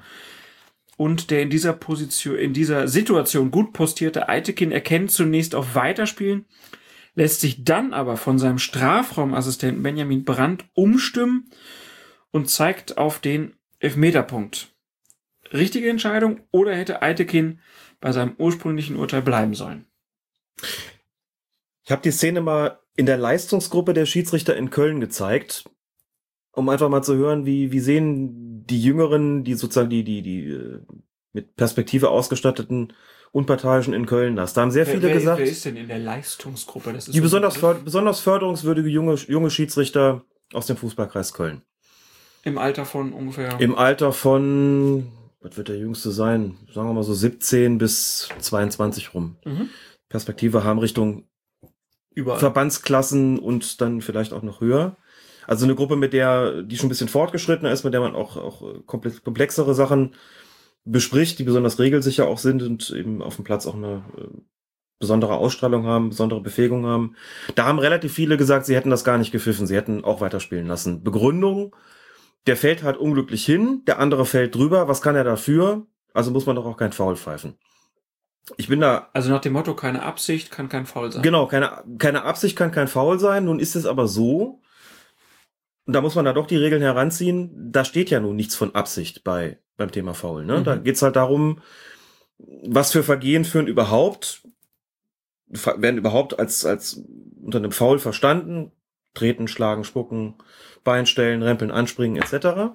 Und der in dieser Position, in dieser Situation gut postierte Eitekin erkennt zunächst auf Weiterspielen, lässt sich dann aber von seinem Strafraumassistenten Benjamin Brandt umstimmen und zeigt auf den Elfmeterpunkt. Richtige Entscheidung oder hätte Eitekin bei seinem ursprünglichen Urteil bleiben sollen? Ich habe die Szene mal in der Leistungsgruppe der Schiedsrichter in Köln gezeigt, um einfach mal zu hören, wie, wie sehen die Jüngeren, die sozusagen die, die, die äh, mit Perspektive ausgestatteten Unparteiischen in Köln das. Da haben sehr viele wer, gesagt. Wer ist denn in der Leistungsgruppe? Das ist die so besonders, förd besonders förderungswürdige junge, junge Schiedsrichter aus dem Fußballkreis Köln. Im Alter von ungefähr. Im Alter von, was wird der jüngste sein? Sagen wir mal so 17 bis 22 rum. Mhm. Perspektive haben Richtung Überall. Verbandsklassen und dann vielleicht auch noch höher. Also eine Gruppe, mit der, die schon ein bisschen fortgeschrittener ist, mit der man auch, auch äh, komplex, komplexere Sachen bespricht, die besonders regelsicher auch sind und eben auf dem Platz auch eine äh, besondere Ausstrahlung haben, besondere Befähigung haben. Da haben relativ viele gesagt, sie hätten das gar nicht gepfiffen, sie hätten auch weiterspielen lassen. Begründung, der fällt halt unglücklich hin, der andere fällt drüber, was kann er dafür? Also muss man doch auch kein Foul pfeifen. Ich bin da Also nach dem Motto, keine Absicht kann kein Foul sein. Genau, keine, keine Absicht kann kein Foul sein. Nun ist es aber so, und da muss man da doch die Regeln heranziehen, da steht ja nun nichts von Absicht bei, beim Thema Foul. Ne? Mhm. Da geht's halt darum, was für Vergehen führen überhaupt, werden überhaupt als, als unter einem Foul verstanden. Treten, schlagen, spucken, Bein stellen, rempeln, anspringen, etc.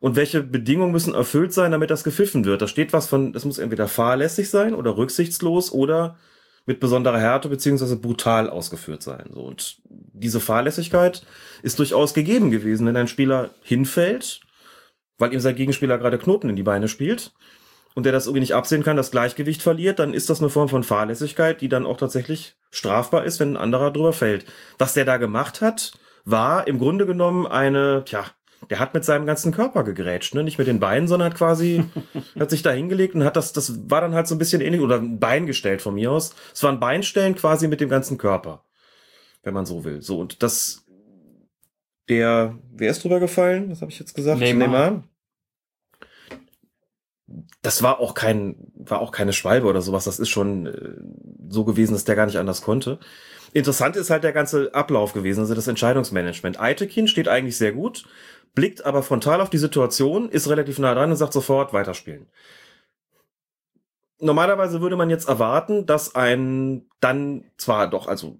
Und welche Bedingungen müssen erfüllt sein, damit das gepfiffen wird? Da steht was von, das muss entweder fahrlässig sein oder rücksichtslos oder mit besonderer Härte beziehungsweise brutal ausgeführt sein. So und diese Fahrlässigkeit ist durchaus gegeben gewesen, wenn ein Spieler hinfällt, weil ihm sein Gegenspieler gerade Knoten in die Beine spielt und der das irgendwie nicht absehen kann, das Gleichgewicht verliert, dann ist das eine Form von Fahrlässigkeit, die dann auch tatsächlich strafbar ist, wenn ein anderer drüber fällt. Was der da gemacht hat, war im Grunde genommen eine, tja, der hat mit seinem ganzen Körper gegrätscht, ne? Nicht mit den Beinen, sondern hat quasi, hat sich da hingelegt und hat das, das war dann halt so ein bisschen ähnlich, oder ein Bein gestellt von mir aus. Es war ein Beinstellen quasi mit dem ganzen Körper. Wenn man so will. So, und das, der, wer ist drüber gefallen? Was habe ich jetzt gesagt? Neymar. Das war auch kein, war auch keine Schwalbe oder sowas. Das ist schon äh, so gewesen, dass der gar nicht anders konnte. Interessant ist halt der ganze Ablauf gewesen, also das Entscheidungsmanagement. Eitekin steht eigentlich sehr gut, blickt aber frontal auf die Situation, ist relativ nah dran und sagt sofort weiterspielen. Normalerweise würde man jetzt erwarten, dass ein dann zwar doch, also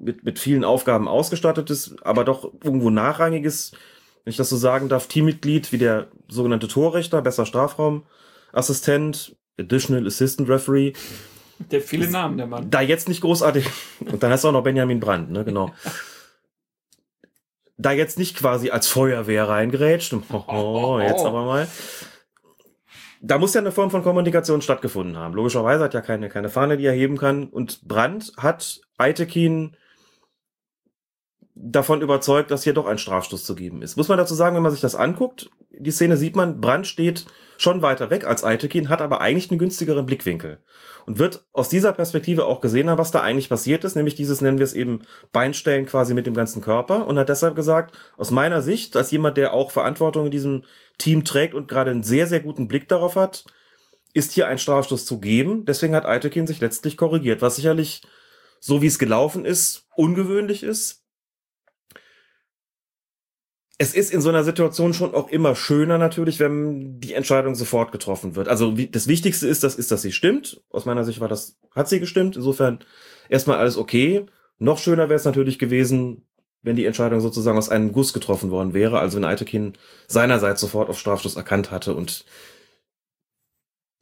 mit, mit vielen Aufgaben ausgestattetes, aber doch irgendwo nachrangiges, wenn ich das so sagen darf, Teammitglied wie der sogenannte Torrichter, besser Strafraumassistent, Additional Assistant Referee, Der viele Namen, der Mann. da jetzt nicht großartig, und dann heißt auch noch Benjamin Brandt, ne, genau. Da jetzt nicht quasi als Feuerwehr reingrätscht, und, oh, jetzt aber mal. Da muss ja eine Form von Kommunikation stattgefunden haben. Logischerweise hat ja keine, keine Fahne, die er heben kann. Und Brandt hat Eitekin davon überzeugt, dass hier doch ein Strafstoß zu geben ist. Muss man dazu sagen, wenn man sich das anguckt, die Szene sieht man, Brandt steht schon weiter weg als Eitekin, hat aber eigentlich einen günstigeren Blickwinkel und wird aus dieser Perspektive auch gesehen haben, was da eigentlich passiert ist, nämlich dieses, nennen wir es eben, Beinstellen quasi mit dem ganzen Körper und hat deshalb gesagt, aus meiner Sicht, als jemand, der auch Verantwortung in diesem Team trägt und gerade einen sehr, sehr guten Blick darauf hat, ist hier ein Strafstoß zu geben. Deswegen hat Eitekin sich letztlich korrigiert, was sicherlich, so wie es gelaufen ist, ungewöhnlich ist. Es ist in so einer Situation schon auch immer schöner natürlich, wenn die Entscheidung sofort getroffen wird. Also wie, das Wichtigste ist, das ist, dass sie stimmt. Aus meiner Sicht war das, hat sie gestimmt. Insofern erstmal alles okay. Noch schöner wäre es natürlich gewesen, wenn die Entscheidung sozusagen aus einem Guss getroffen worden wäre, also wenn Eitekin seinerseits sofort auf Strafstoß erkannt hatte und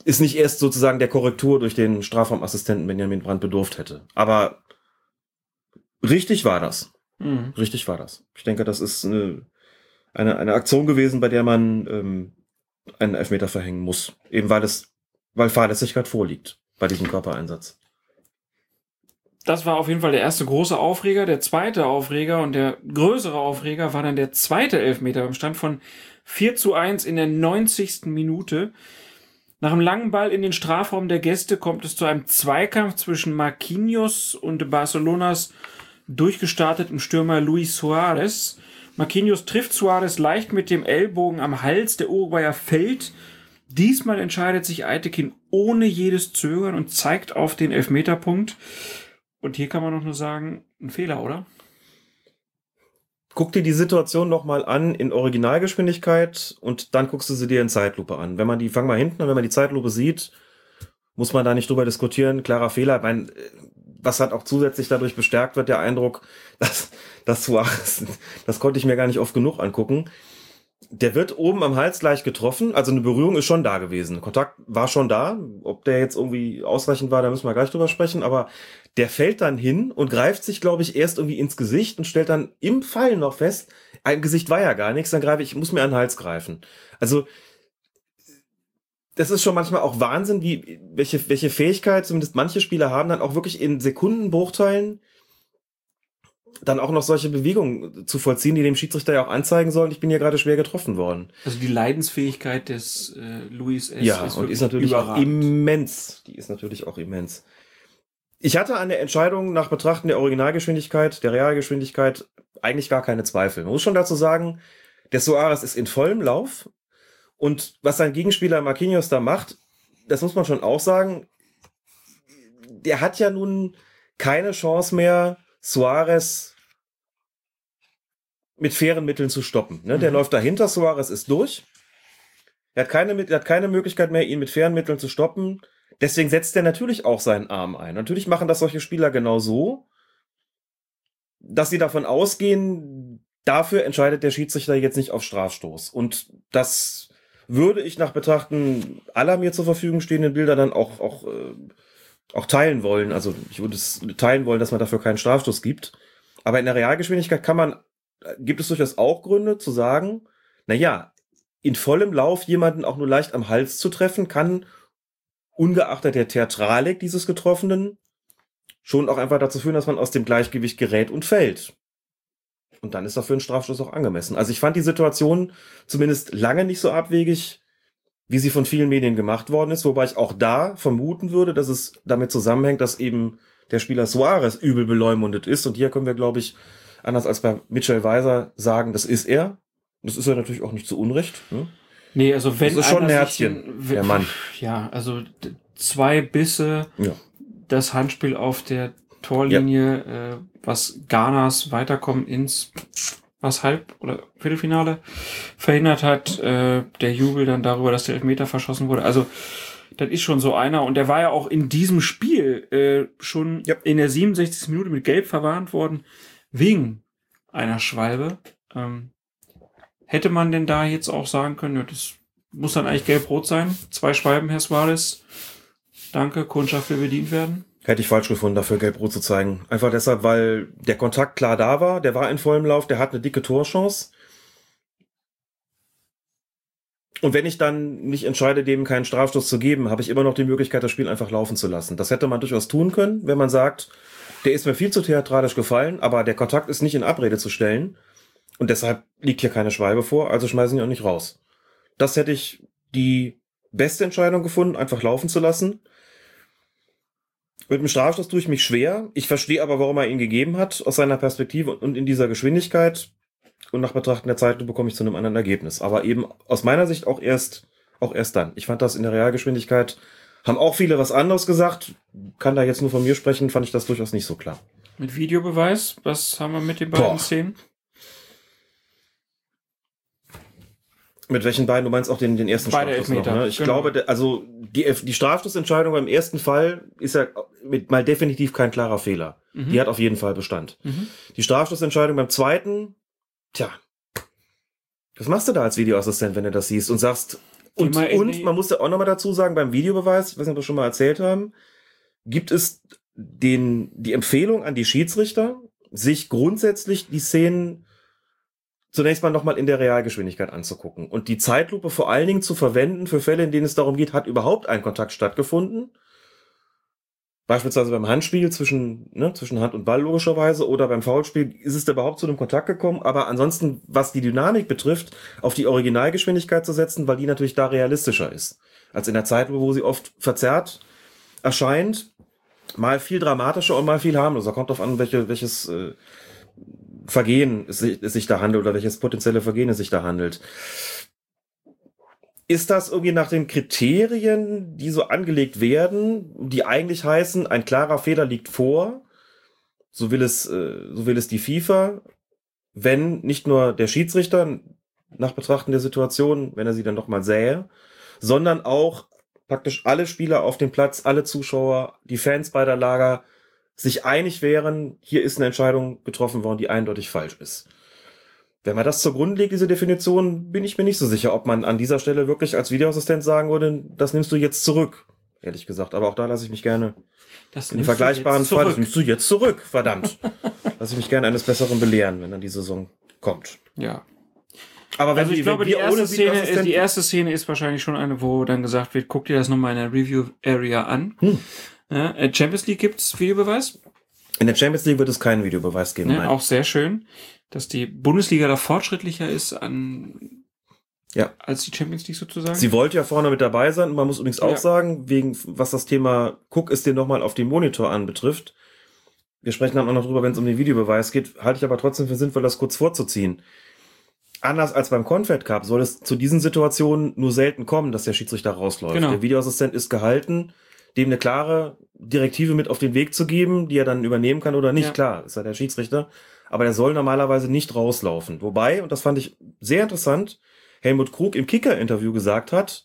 ist nicht erst sozusagen der Korrektur durch den Strafraumassistenten Benjamin Brandt bedurft hätte. Aber richtig war das. Mhm. Richtig war das. Ich denke, das ist eine, eine, eine Aktion gewesen, bei der man ähm, einen Elfmeter verhängen muss. Eben weil es, weil Fahrlässigkeit vorliegt bei diesem Körpereinsatz das war auf jeden Fall der erste große Aufreger. Der zweite Aufreger und der größere Aufreger war dann der zweite Elfmeter beim Stand von 4 zu 1 in der 90. Minute. Nach einem langen Ball in den Strafraum der Gäste kommt es zu einem Zweikampf zwischen Marquinhos und Barcelonas durchgestartetem Stürmer Luis Suarez. Marquinhos trifft Suarez leicht mit dem Ellbogen am Hals. Der Uruguayer fällt. Diesmal entscheidet sich Eitekin ohne jedes Zögern und zeigt auf den Elfmeterpunkt. Und hier kann man noch nur sagen, ein Fehler, oder? Guck dir die Situation nochmal an in Originalgeschwindigkeit und dann guckst du sie dir in Zeitlupe an. Wenn man die, fang mal hinten an, wenn man die Zeitlupe sieht, muss man da nicht drüber diskutieren. Klarer Fehler. Ich meine, was hat auch zusätzlich dadurch bestärkt wird, der Eindruck, dass das Suarez, das konnte ich mir gar nicht oft genug angucken. Der wird oben am Hals gleich getroffen, also eine Berührung ist schon da gewesen. Kontakt war schon da. Ob der jetzt irgendwie ausreichend war, da müssen wir gleich drüber sprechen, aber der fällt dann hin und greift sich, glaube ich, erst irgendwie ins Gesicht und stellt dann im Fall noch fest, ein Gesicht war ja gar nichts, dann greife ich, ich muss mir an den Hals greifen. Also, das ist schon manchmal auch Wahnsinn, wie, welche, welche Fähigkeit zumindest manche Spieler haben, dann auch wirklich in Sekundenbruchteilen dann auch noch solche Bewegungen zu vollziehen, die dem Schiedsrichter ja auch anzeigen sollen, ich bin ja gerade schwer getroffen worden. Also die Leidensfähigkeit des äh, Luis S. Ja, ist und ist natürlich immens. Die ist natürlich auch immens. Ich hatte an der Entscheidung nach Betrachten der Originalgeschwindigkeit, der Realgeschwindigkeit eigentlich gar keine Zweifel. Man muss schon dazu sagen, der Soares ist in vollem Lauf und was sein Gegenspieler Marquinhos da macht, das muss man schon auch sagen, der hat ja nun keine Chance mehr, Suarez mit fairen Mitteln zu stoppen. Ne? Der mhm. läuft dahinter, Suarez ist durch. Er hat, keine, er hat keine Möglichkeit mehr, ihn mit fairen Mitteln zu stoppen. Deswegen setzt er natürlich auch seinen Arm ein. Natürlich machen das solche Spieler genau so, dass sie davon ausgehen, dafür entscheidet der Schiedsrichter jetzt nicht auf Strafstoß. Und das würde ich nach Betrachten aller mir zur Verfügung stehenden Bilder dann auch, auch, äh, auch teilen wollen. Also ich würde es teilen wollen, dass man dafür keinen Strafstoß gibt. Aber in der Realgeschwindigkeit kann man, gibt es durchaus auch Gründe zu sagen, na ja, in vollem Lauf jemanden auch nur leicht am Hals zu treffen, kann ungeachtet der Theatralik dieses Getroffenen schon auch einfach dazu führen, dass man aus dem Gleichgewicht gerät und fällt. Und dann ist dafür ein Strafstoß auch angemessen. Also ich fand die Situation zumindest lange nicht so abwegig, wie sie von vielen Medien gemacht worden ist, wobei ich auch da vermuten würde, dass es damit zusammenhängt, dass eben der Spieler Suarez übel beleumundet ist. Und hier können wir, glaube ich, anders als bei Mitchell Weiser sagen, das ist er. Das ist er natürlich auch nicht zu Unrecht. Ne? Nee, also wenn. Das ist schon ein Herzchen, der Mann. Ja, also zwei Bisse, ja. das Handspiel auf der Torlinie, ja. äh, was Ghanas Weiterkommen ins was Halb- oder Viertelfinale verhindert hat, äh, der Jubel dann darüber, dass der Elfmeter verschossen wurde. Also, das ist schon so einer. Und der war ja auch in diesem Spiel äh, schon ja. in der 67. Minute mit Gelb verwarnt worden, wegen einer Schwalbe. Ähm, Hätte man denn da jetzt auch sagen können, ja, das muss dann eigentlich gelb-rot sein? Zwei Schwalben, Herr Suarez. Danke, Kundschaft will bedient werden. Hätte ich falsch gefunden, dafür gelb-rot zu zeigen. Einfach deshalb, weil der Kontakt klar da war, der war in vollem Lauf, der hat eine dicke Torchance. Und wenn ich dann nicht entscheide, dem keinen Strafstoß zu geben, habe ich immer noch die Möglichkeit, das Spiel einfach laufen zu lassen. Das hätte man durchaus tun können, wenn man sagt, der ist mir viel zu theatralisch gefallen, aber der Kontakt ist nicht in Abrede zu stellen. Und deshalb liegt hier keine Schwalbe vor, also schmeißen ihn auch nicht raus. Das hätte ich die beste Entscheidung gefunden, einfach laufen zu lassen. Mit dem Strafstoß tue ich mich schwer. Ich verstehe aber, warum er ihn gegeben hat, aus seiner Perspektive und in dieser Geschwindigkeit. Und nach Betrachten der Zeit bekomme ich zu einem anderen Ergebnis. Aber eben aus meiner Sicht auch erst auch erst dann. Ich fand das in der Realgeschwindigkeit, haben auch viele was anderes gesagt, kann da jetzt nur von mir sprechen, fand ich das durchaus nicht so klar. Mit Videobeweis, was haben wir mit den beiden Boah. Szenen? Mit welchen beiden? Du meinst auch den, den ersten Beide Strafstoß Elfmeter, ne? Ich genau. glaube, also die, die Strafstoßentscheidung beim ersten Fall ist ja mit mal definitiv kein klarer Fehler. Mhm. Die hat auf jeden Fall Bestand. Mhm. Die Strafstoßentscheidung beim zweiten, tja, was machst du da als Videoassistent, wenn du das siehst und sagst, und, und man muss ja auch nochmal dazu sagen, beim Videobeweis, ich weiß nicht, ob wir schon mal erzählt haben, gibt es den, die Empfehlung an die Schiedsrichter, sich grundsätzlich die Szenen zunächst mal nochmal in der Realgeschwindigkeit anzugucken und die Zeitlupe vor allen Dingen zu verwenden für Fälle, in denen es darum geht, hat überhaupt ein Kontakt stattgefunden? Beispielsweise beim Handspiel zwischen, ne, zwischen Hand und Ball logischerweise oder beim Foulspiel ist es da überhaupt zu einem Kontakt gekommen, aber ansonsten, was die Dynamik betrifft, auf die Originalgeschwindigkeit zu setzen, weil die natürlich da realistischer ist. Als in der Zeitlupe, wo sie oft verzerrt erscheint, mal viel dramatischer und mal viel harmloser. Kommt drauf an, welche, welches äh, Vergehen es sich, da handelt oder welches potenzielle Vergehen es sich da handelt. Ist das irgendwie nach den Kriterien, die so angelegt werden, die eigentlich heißen, ein klarer Fehler liegt vor, so will es, äh, so will es die FIFA, wenn nicht nur der Schiedsrichter nach Betrachten der Situation, wenn er sie dann doch mal sähe, sondern auch praktisch alle Spieler auf dem Platz, alle Zuschauer, die Fans beider Lager sich einig wären, hier ist eine Entscheidung getroffen worden, die eindeutig falsch ist. Wenn man das zugrunde legt, diese Definition, bin ich mir nicht so sicher, ob man an dieser Stelle wirklich als Videoassistent sagen würde, das nimmst du jetzt zurück. Ehrlich gesagt. Aber auch da lasse ich mich gerne Das in du vergleichbaren Fall, das nimmst du jetzt zurück, verdammt. lasse ich mich gerne eines Besseren belehren, wenn dann die Saison kommt. Ja. Aber wenn Also ich die, glaube, die erste, Szene ist, die erste Szene ist wahrscheinlich schon eine, wo dann gesagt wird, guck dir das nochmal in der Review-Area an. Hm. Ja, äh, Champions League gibt's Videobeweis. In der Champions League wird es keinen Videobeweis geben. Ne? nein. Auch sehr schön, dass die Bundesliga da fortschrittlicher ist an Ja. als die Champions League sozusagen. Sie wollte ja vorne mit dabei sein. Und man muss übrigens auch Ja. sagen, wegen, was das Thema Guck es dir nochmal auf dem Monitor an betrifft. Wir sprechen dann auch noch drüber, wenn es um den Videobeweis geht. Halte ich aber trotzdem für sinnvoll, das kurz vorzuziehen. Anders als beim Confed Cup soll es zu diesen Situationen nur selten kommen, dass der Schiedsrichter rausläuft. Genau. Der Videoassistent ist gehalten, dem eine klare Direktive mit auf den Weg zu geben, die er dann übernehmen kann oder nicht. Ja. Klar, ist ja der Schiedsrichter. Aber der soll normalerweise nicht rauslaufen. Wobei, und das fand ich sehr interessant, Helmut Krug im Kicker-Interview gesagt hat,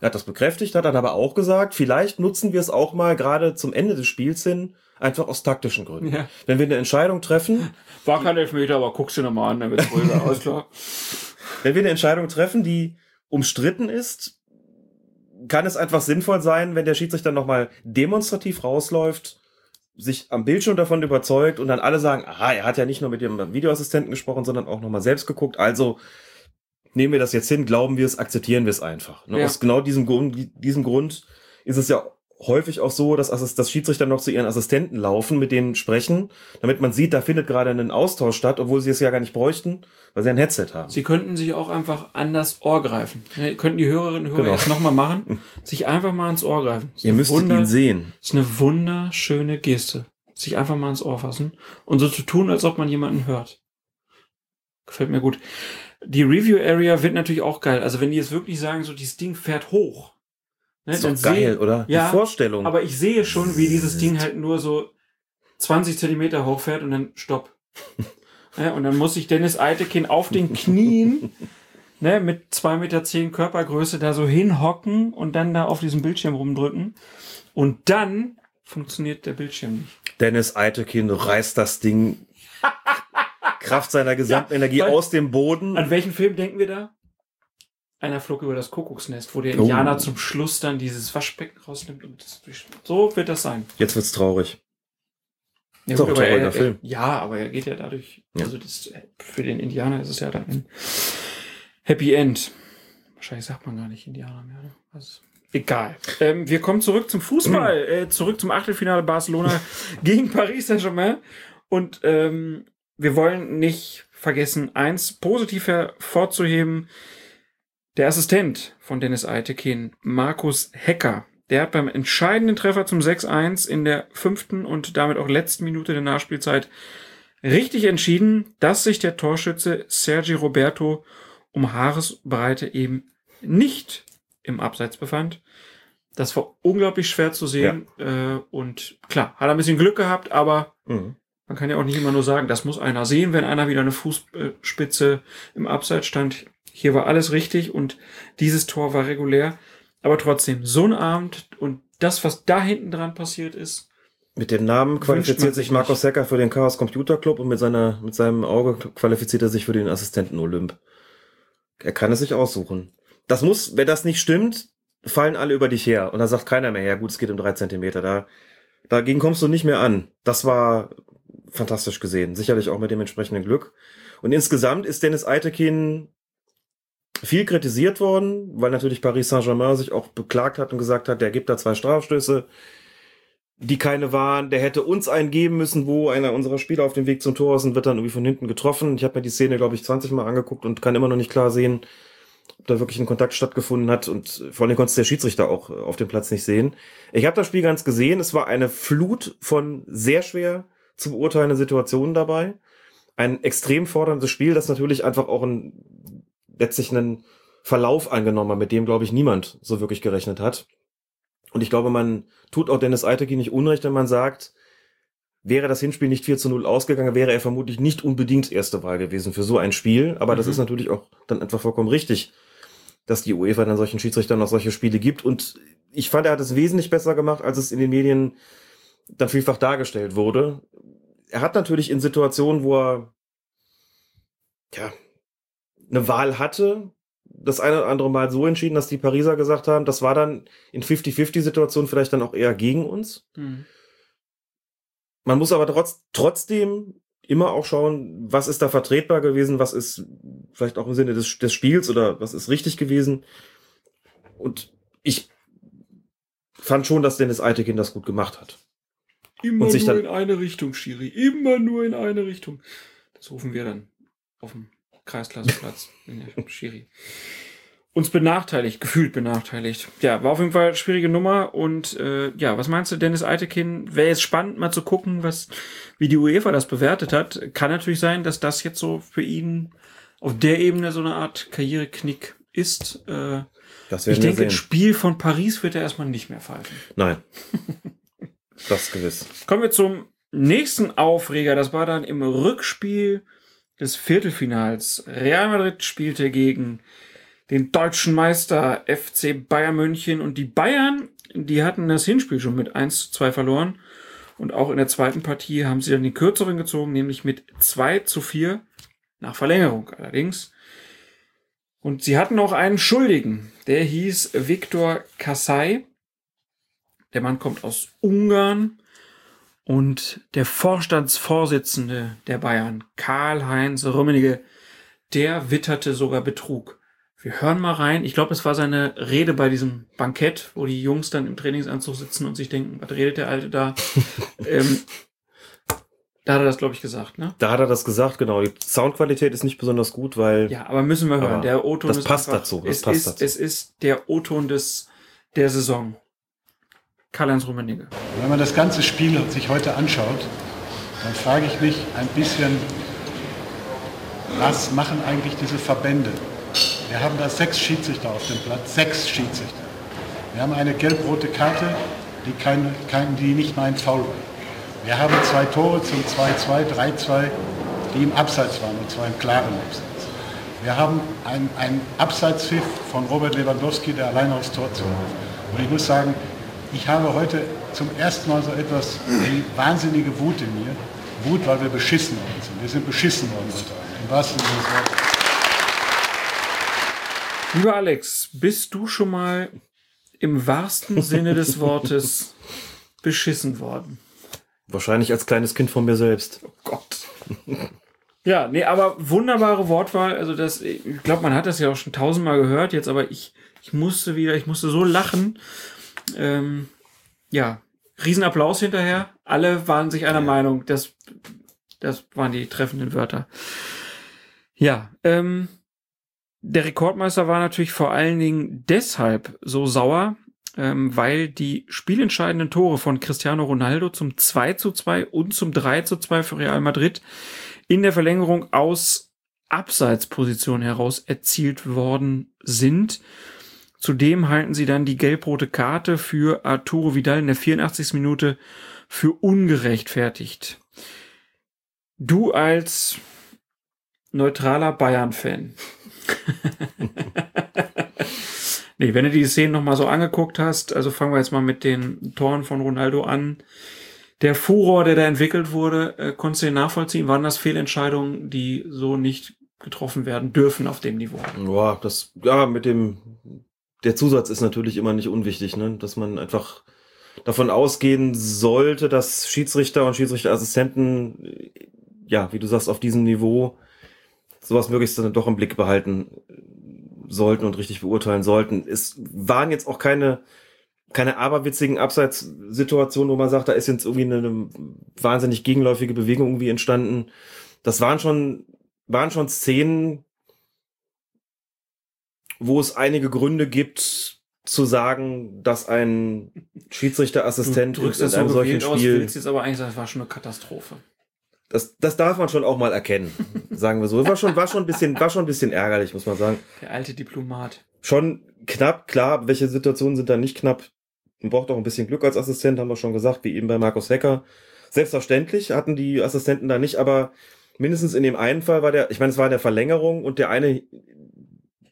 er hat das bekräftigt, hat dann aber auch gesagt, vielleicht nutzen wir es auch mal gerade zum Ende des Spiels hin, einfach aus taktischen Gründen. Ja. Wenn wir eine Entscheidung treffen, War kein Elfmeter, aber guckst du nochmal an, damit ruhiger aus, klar. wenn wir eine Entscheidung treffen, die umstritten ist, kann es einfach sinnvoll sein, wenn der Schiedsrichter nochmal demonstrativ rausläuft, sich am Bildschirm davon überzeugt und dann alle sagen, aha, er hat ja nicht nur mit dem Videoassistenten gesprochen, sondern auch nochmal selbst geguckt. Also nehmen wir das jetzt hin, glauben wir es, akzeptieren wir es einfach. Ne? Ja. Aus genau diesem Grund, diesem Grund ist es ja häufig auch so, dass, Assis- dass Schiedsrichter noch zu ihren Assistenten laufen, mit denen sprechen, damit man sieht, da findet gerade ein Austausch statt, obwohl sie es ja gar nicht bräuchten, weil sie ein Headset haben. Sie könnten sich auch einfach an das Ohr greifen. Ne, könnten die Hörerinnen und Hörer Genau. jetzt nochmal machen, sich einfach mal ans Ohr greifen. Ist Ihr Wunder- ihn sehen. ist eine wunderschöne Geste. Sich einfach mal ins Ohr fassen und so zu tun, als ob man jemanden hört. Gefällt mir gut. Die Review Area wird natürlich auch geil. Also wenn die jetzt wirklich sagen, so dieses Ding fährt hoch. Ne, Ist doch geil, oder? Ja, Die Vorstellung. Aber ich sehe schon, wie dieses Ding halt nur so 20 Zentimeter hochfährt und dann stopp. ja, und dann muss sich Dennis Eitekin auf den Knien ne, mit 2,10 Meter zehn Körpergröße da so hinhocken und dann da auf diesem Bildschirm rumdrücken. Und dann funktioniert der Bildschirm nicht. Dennis Eitekin reißt das Ding Kraft seiner gesamten Energie weil- aus dem Boden. An welchen Film denken wir da? Einer flog über das Kuckucksnest, wo der Oh. Indianer zum Schluss dann dieses Waschbecken rausnimmt und das. So wird das sein. Jetzt wird's traurig. Ja, Ist auch ein aber trauriger er, Film. Er, ja, aber er geht ja dadurch. Ja. Also das, für den Indianer ist es ja dann ein Happy End. Wahrscheinlich sagt man gar nicht Indianer mehr. Ne? Also, egal. Ähm, wir kommen zurück zum Fußball, äh, zurück zum Achtelfinale Barcelona gegen Paris Saint-Germain. Und ähm, wir wollen nicht vergessen, eins positiv hervorzuheben. Der Assistent von Dennis Eitekin, Markus Hecker, der hat beim entscheidenden Treffer zum 6-1 in der fünften und damit auch letzten Minute der Nachspielzeit richtig entschieden, dass sich der Torschütze Sergi Roberto um Haaresbreite eben nicht im Abseits befand. Das war unglaublich schwer zu sehen. Ja. Äh, und klar, hat er ein bisschen Glück gehabt, aber mhm. man kann ja auch nicht immer nur sagen, das muss einer sehen, wenn einer wieder eine Fußspitze im Abseits stand. Hier war alles richtig und dieses Tor war regulär. Aber trotzdem, so ein Abend und das, was da hinten dran passiert ist. Mit dem Namen qualifiziert sich Markus Secker für den Chaos Computer Club und mit seiner, mit seinem Auge qualifiziert er sich für den Assistenten Olymp. Er kann es sich aussuchen. Das muss, wenn das nicht stimmt, fallen alle über dich her. Und da sagt keiner mehr, ja gut, es geht um drei Zentimeter. Da, dagegen kommst du nicht mehr an. Das war fantastisch gesehen. Sicherlich auch mit dem entsprechenden Glück. Und insgesamt ist Dennis Eitekin viel kritisiert worden, weil natürlich Paris Saint-Germain sich auch beklagt hat und gesagt hat, der gibt da zwei Strafstöße, die keine waren. Der hätte uns einen geben müssen, wo einer unserer Spieler auf dem Weg zum Tor ist und wird dann irgendwie von hinten getroffen. Ich habe mir die Szene, glaube ich, 20 Mal angeguckt und kann immer noch nicht klar sehen, ob da wirklich ein Kontakt stattgefunden hat. Und vor allem konnte der Schiedsrichter auch auf dem Platz nicht sehen. Ich habe das Spiel ganz gesehen. Es war eine Flut von sehr schwer zu beurteilenden Situationen dabei. Ein extrem forderndes Spiel, das natürlich einfach auch ein letztlich einen Verlauf angenommen, mit dem, glaube ich, niemand so wirklich gerechnet hat. Und ich glaube, man tut auch Dennis Eitekin nicht unrecht, wenn man sagt, wäre das Hinspiel nicht 4 zu 0 ausgegangen, wäre er vermutlich nicht unbedingt erste Wahl gewesen für so ein Spiel. Aber mhm. das ist natürlich auch dann einfach vollkommen richtig, dass die UEFA dann solchen Schiedsrichtern noch solche Spiele gibt. Und ich fand, er hat es wesentlich besser gemacht, als es in den Medien dann vielfach dargestellt wurde. Er hat natürlich in Situationen, wo er ja, eine Wahl hatte, das eine oder andere Mal so entschieden, dass die Pariser gesagt haben, das war dann in 50-50-Situationen vielleicht dann auch eher gegen uns. Mhm. Man muss aber trotz, trotzdem immer auch schauen, was ist da vertretbar gewesen, was ist vielleicht auch im Sinne des, des Spiels oder was ist richtig gewesen. Und ich fand schon, dass Dennis Eitekin das gut gemacht hat. Immer nur in eine Richtung, Schiri. Immer nur in eine Richtung. Das rufen wir dann auf dem Kreislasseplatz. Schiri. Uns benachteiligt, gefühlt benachteiligt. Ja, war auf jeden Fall schwierige Nummer. Und äh, ja, was meinst du, Dennis Eitekin? Wäre jetzt spannend, mal zu gucken, was, wie die UEFA das bewertet hat. Kann natürlich sein, dass das jetzt so für ihn auf der Ebene so eine Art Karriereknick ist. Äh, das ich denke, ein Spiel von Paris wird er erstmal nicht mehr pfeifen. Nein. das gewiss. Kommen wir zum nächsten Aufreger. Das war dann im Rückspiel des Viertelfinals. Real Madrid spielte gegen den deutschen Meister FC Bayern München und die Bayern, die hatten das Hinspiel schon mit 1 zu 2 verloren. Und auch in der zweiten Partie haben sie dann die kürzeren gezogen, nämlich mit 2 zu 4 nach Verlängerung allerdings. Und sie hatten auch einen Schuldigen, der hieß Viktor Kassai. Der Mann kommt aus Ungarn und der Vorstandsvorsitzende der Bayern, Karl-Heinz Rummenigge, der witterte sogar Betrug. Wir hören mal rein. Ich glaube, es war seine Rede bei diesem Bankett, wo die Jungs dann im Trainingsanzug sitzen und sich denken, was redet der Alte da? ähm, da hat er das, glaube ich, gesagt, ne? Da hat er das gesagt, genau. Die Soundqualität ist nicht besonders gut, weil. Ja, aber müssen wir hören. Der O-Ton das passt einfach, dazu. Das es, passt ist, dazu. es ist der O-Ton des der Saison. Karl-Heinz Rummenigge. Wenn man das ganze Spiel sich heute anschaut, dann frage ich mich ein bisschen, was machen eigentlich diese Verbände? Wir haben da sechs Schiedsrichter auf dem Platz, sechs Schiedsrichter. Wir haben eine gelb-rote Karte, die, kein, kein, die nicht mal Foul war. Wir haben zwei Tore zum 2-2, 3-2, die im Abseits waren, und zwar im klaren Abseits. Wir haben einen Abseitspfiff von Robert Lewandowski, der alleine aufs Tor zog. Und ich muss sagen, ich habe heute zum ersten Mal so etwas wie wahnsinnige Wut in mir. Wut, weil wir beschissen worden sind. Wir sind beschissen worden heute Abend. Im wahrsten Sinne des Wortes. Lieber Alex, bist du schon mal im wahrsten Sinne des Wortes beschissen worden? Wahrscheinlich als kleines Kind von mir selbst. Oh Gott. Ja, nee, aber wunderbare Wortwahl. Also das, ich glaube, man hat das ja auch schon tausendmal gehört jetzt, aber ich, ich musste wieder, ich musste so lachen. Ähm, ja, Riesenapplaus hinterher. Alle waren sich einer ja. Meinung. Das, das waren die treffenden Wörter. Ja, ähm, der Rekordmeister war natürlich vor allen Dingen deshalb so sauer, ähm, weil die spielentscheidenden Tore von Cristiano Ronaldo zum 2 zu 2 und zum 3 zu 2 für Real Madrid in der Verlängerung aus Abseitsposition heraus erzielt worden sind. Zudem halten sie dann die gelb-rote Karte für Arturo Vidal in der 84. Minute für ungerechtfertigt. Du als neutraler Bayern-Fan. nee, wenn du die Szenen nochmal so angeguckt hast, also fangen wir jetzt mal mit den Toren von Ronaldo an. Der Furor, der da entwickelt wurde, äh, konntest du den nachvollziehen? Waren das Fehlentscheidungen, die so nicht getroffen werden dürfen auf dem Niveau? Ja, das, ja, mit dem, der Zusatz ist natürlich immer nicht unwichtig, ne? dass man einfach davon ausgehen sollte, dass Schiedsrichter und Schiedsrichterassistenten, ja, wie du sagst, auf diesem Niveau sowas möglichst dann doch im Blick behalten sollten und richtig beurteilen sollten. Es waren jetzt auch keine, keine aberwitzigen Abseitssituationen, wo man sagt, da ist jetzt irgendwie eine, eine wahnsinnig gegenläufige Bewegung irgendwie entstanden. Das waren schon, waren schon Szenen, wo es einige Gründe gibt, zu sagen, dass ein Schiedsrichterassistent Du drückst in das so einem solchen gewählt aus, Spiel willst jetzt aber eigentlich sagen, das war schon eine Katastrophe. das, das darf man schon auch mal erkennen, sagen wir so. War schon, war schon ein bisschen, war schon ein bisschen ärgerlich, muss man sagen. Der alte Diplomat. Schon knapp, klar, welche Situationen sind da nicht knapp? Man braucht auch ein bisschen Glück als Assistent, haben wir schon gesagt, wie eben bei Markus Hecker. Selbstverständlich hatten die Assistenten da nicht, aber mindestens in dem einen Fall war der, ich meine, es war in der Verlängerung und der eine,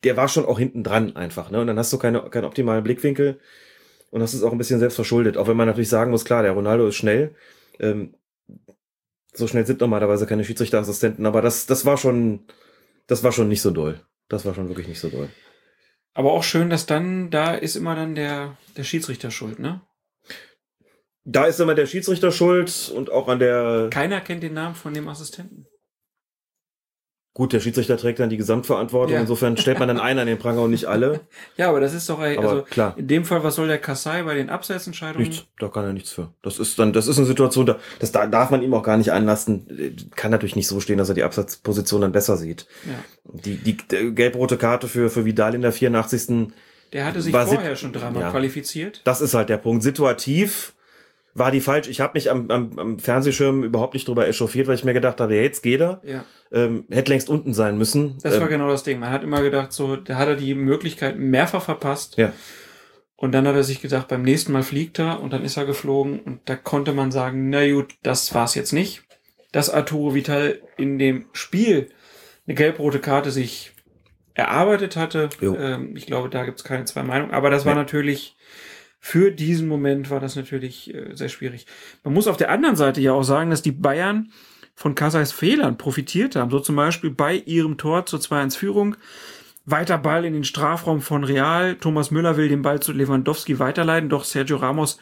der war schon auch hinten dran einfach, ne? Und dann hast du keine, keinen optimalen Blickwinkel und das ist auch ein bisschen selbst verschuldet. Auch wenn man natürlich sagen muss, klar, der Ronaldo ist schnell. Ähm, so schnell sind normalerweise keine Schiedsrichterassistenten, aber das, das war schon, das war schon nicht so doll. Das war schon wirklich nicht so doll. Aber auch schön, dass dann, da ist immer dann der, der Schiedsrichter schuld, ne? Da ist immer der Schiedsrichter schuld und auch an der, Keiner kennt den Namen von dem Assistenten. Gut, der Schiedsrichter trägt dann die Gesamtverantwortung. Ja. Insofern stellt man dann einen an den Pranger und nicht alle. Ja, aber das ist doch, ey, Aber also klar. in dem Fall, was soll der Kassai bei den Abseitsentscheidungen? Nichts, da kann er nichts für. Das ist dann, das ist eine Situation, da, das da darf man ihm auch gar nicht anlasten. Kann natürlich nicht so stehen, dass er die Absatzposition dann besser sieht. Ja. Die, die, die gelb-rote Karte für, für Vidal in der 84. Der hatte sich vorher schon dreimal Ja. qualifiziert. Das ist halt der Punkt. Situativ war die falsch. Ich habe mich am, am, am Fernsehschirm überhaupt nicht drüber echauffiert, weil ich mir gedacht habe, ja, jetzt geht er. Ja. Ähm, hätte längst unten sein müssen. Das war ähm, genau das Ding. Man hat immer gedacht, so, da hat er die Möglichkeit mehrfach verpasst. Ja. Und dann hat er sich gedacht, beim nächsten Mal fliegt er und dann ist er geflogen und da konnte man sagen, na gut, das war's jetzt nicht. Dass Arturo Vital in dem Spiel eine gelb-rote Karte sich erarbeitet hatte, ähm, ich glaube, da gibt's keine zwei Meinungen, aber das war Nee. natürlich, für diesen Moment war das natürlich äh, sehr schwierig. Man muss auf der anderen Seite ja auch sagen, dass die Bayern von Kasais Fehlern profitiert haben. So zum Beispiel bei ihrem Tor zur 2-1-Führung. Weiter Ball in den Strafraum von Real. Thomas Müller will den Ball zu Lewandowski weiterleiten, doch Sergio Ramos,